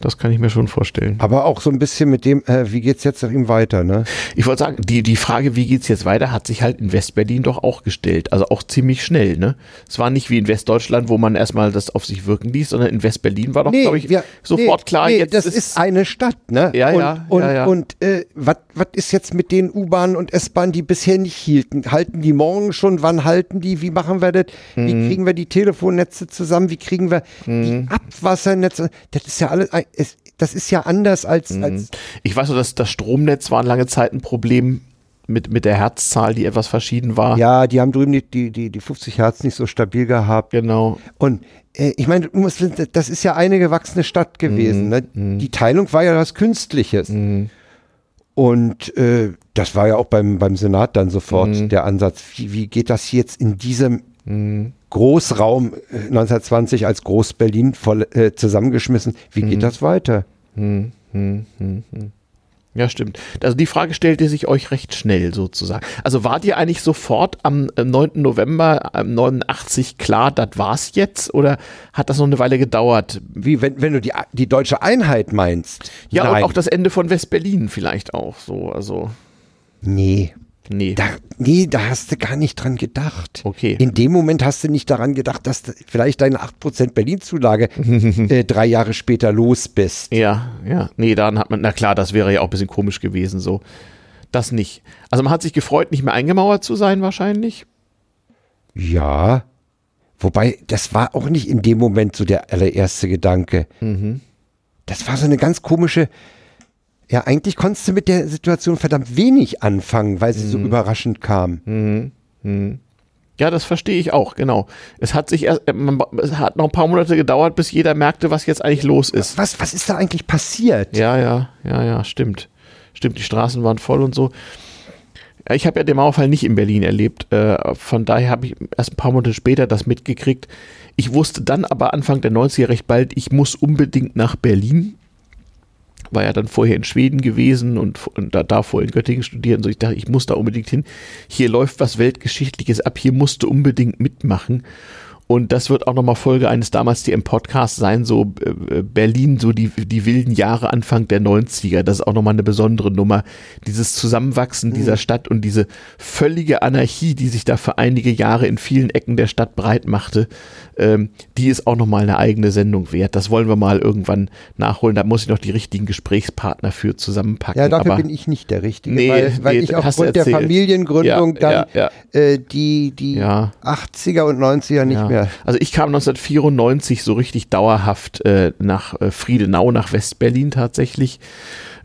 Das kann ich mir schon vorstellen. Aber auch so ein bisschen mit dem, äh, wie geht's jetzt nach ihm weiter, ne? Ich wollte sagen, die, die Frage, wie geht's jetzt weiter, hat sich halt in Westberlin doch auch gestellt. Also auch ziemlich schnell, ne? Es war nicht wie in Westdeutschland, wo man erstmal das auf sich wirken ließ, sondern in Westberlin war doch, Nee, glaube ich, wir- sofort nee, klar, nee, jetzt das ist, eine Stadt, ne? Ja, und, ja, und, ja, ja. Und äh, was ist jetzt mit den U-Bahnen und S-Bahnen, die bisher nicht hielten? Halten die morgen schon? Wann halten die? Wie machen wir das? Wie Mhm. kriegen wir die Telefonnetze zusammen? Wie kriegen wir die Abwassernetze? Das ist ja alles, ein- es, das ist ja anders als, Mhm. als Ich weiß nur, dass das Stromnetz war lange Zeit ein Problem mit, mit der Herzzahl, die etwas verschieden war. ja, die haben drüben die, die, die, die 50 Hertz nicht so stabil gehabt. Genau. Und äh, ich meine, das ist ja eine gewachsene Stadt gewesen. Ne? Die Teilung war ja was Künstliches. Und äh, das war ja auch beim, beim Senat dann sofort der Ansatz. Wie, wie geht das jetzt in diesem Großraum äh, 1920 als Groß-Berlin voll, äh, zusammengeschmissen? Wie geht das weiter? Ja, stimmt. Also die Frage stellte sich euch recht schnell sozusagen. Also wart ihr eigentlich sofort am äh, 9. November äh, 89 klar, das war's jetzt? Oder hat das noch eine Weile gedauert? Wie, wenn, wenn du die, die deutsche Einheit meinst? Ja, Nein. und auch das Ende von West-Berlin vielleicht auch so. Also, Nee. Nee. Da, nee, da hast du gar nicht dran gedacht. Okay. In dem Moment hast du nicht daran gedacht, dass du vielleicht deine 8% Berlin-Zulage [LAUGHS] äh, drei Jahre später los bist. Ja, ja. Nee, dann hat man, na klar, das wäre ja auch ein bisschen komisch gewesen so. Das nicht. Also man hat sich gefreut, nicht mehr eingemauert zu sein wahrscheinlich. Ja. Wobei, das war auch nicht in dem Moment so der allererste Gedanke. Das war so eine ganz komische. Ja, eigentlich konntest du mit der Situation verdammt wenig anfangen, weil sie so überraschend kam. Ja, das verstehe ich auch, genau. Es hat sich erst, äh, es hat noch ein paar Monate gedauert, bis jeder merkte, was jetzt eigentlich los ist. Was, was ist da eigentlich passiert? Ja, ja, ja, ja, stimmt. Stimmt, die Straßen waren voll und so. Ich habe ja den Mauerfall nicht in Berlin erlebt. Äh, von daher habe ich erst ein paar Monate später das mitgekriegt. Ich wusste dann aber Anfang der 90er recht bald, ich muss unbedingt nach Berlin. War ja dann vorher in Schweden gewesen und, und da, davor in Göttingen studiert. So ich dachte, ich muss da unbedingt hin. Hier läuft was Weltgeschichtliches ab. Hier musste unbedingt mitmachen. Und das wird auch nochmal Folge eines damals TM Podcasts sein, so äh, Berlin, so die, die wilden Jahre Anfang der 90er. Das ist auch nochmal eine besondere Nummer. Dieses Zusammenwachsen dieser Stadt und diese völlige Anarchie, die sich da für einige Jahre in vielen Ecken der Stadt breit machte, ähm, die ist auch nochmal eine eigene Sendung wert. Das wollen wir mal irgendwann nachholen. Da muss ich noch die richtigen Gesprächspartner für zusammenpacken. Ja, dafür Aber bin ich nicht der Richtige, Nee, weil, weil nee, ich aufgrund der. Familiengründung Ja, dann ja, Äh, die, die Ja. 80er und 90er nicht Ja. Also ich kam 1994 so richtig dauerhaft äh, nach äh, Friedenau, nach Westberlin tatsächlich.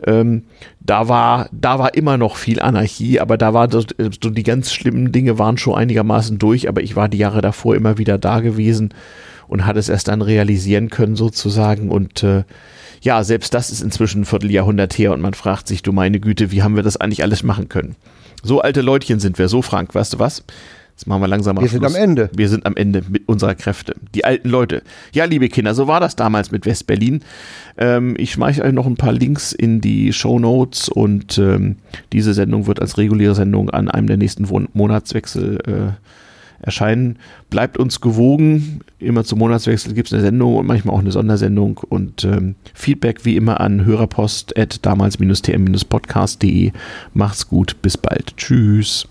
Ähm, da war, da war immer noch viel Anarchie, aber da war das, so die ganz schlimmen Dinge waren schon einigermaßen durch, aber ich war die Jahre davor immer wieder da gewesen und hatte es erst dann realisieren können sozusagen und äh, ja, selbst das ist inzwischen ein Vierteljahrhundert her und man fragt sich, du meine Güte, wie haben wir das eigentlich alles machen können? So alte Leutchen sind wir, so Frank, weißt du was? Jetzt machen wir langsam mal Wir sind Schluss. am Ende. Wir sind am Ende mit unserer Kräfte. Die alten Leute. Ja, liebe Kinder, so war das damals mit West-Berlin. Ähm, ich schmeiße euch noch ein paar Links in die Show Notes und ähm, diese Sendung wird als reguläre Sendung an einem der nächsten Won Monatswechsel äh, erscheinen. Bleibt uns gewogen. Immer zum Monatswechsel gibt es eine Sendung und manchmal auch eine Sondersendung. Und ähm, Feedback wie immer an hörerpost damals-tm-podcast.de. Macht's gut, bis bald. Tschüss.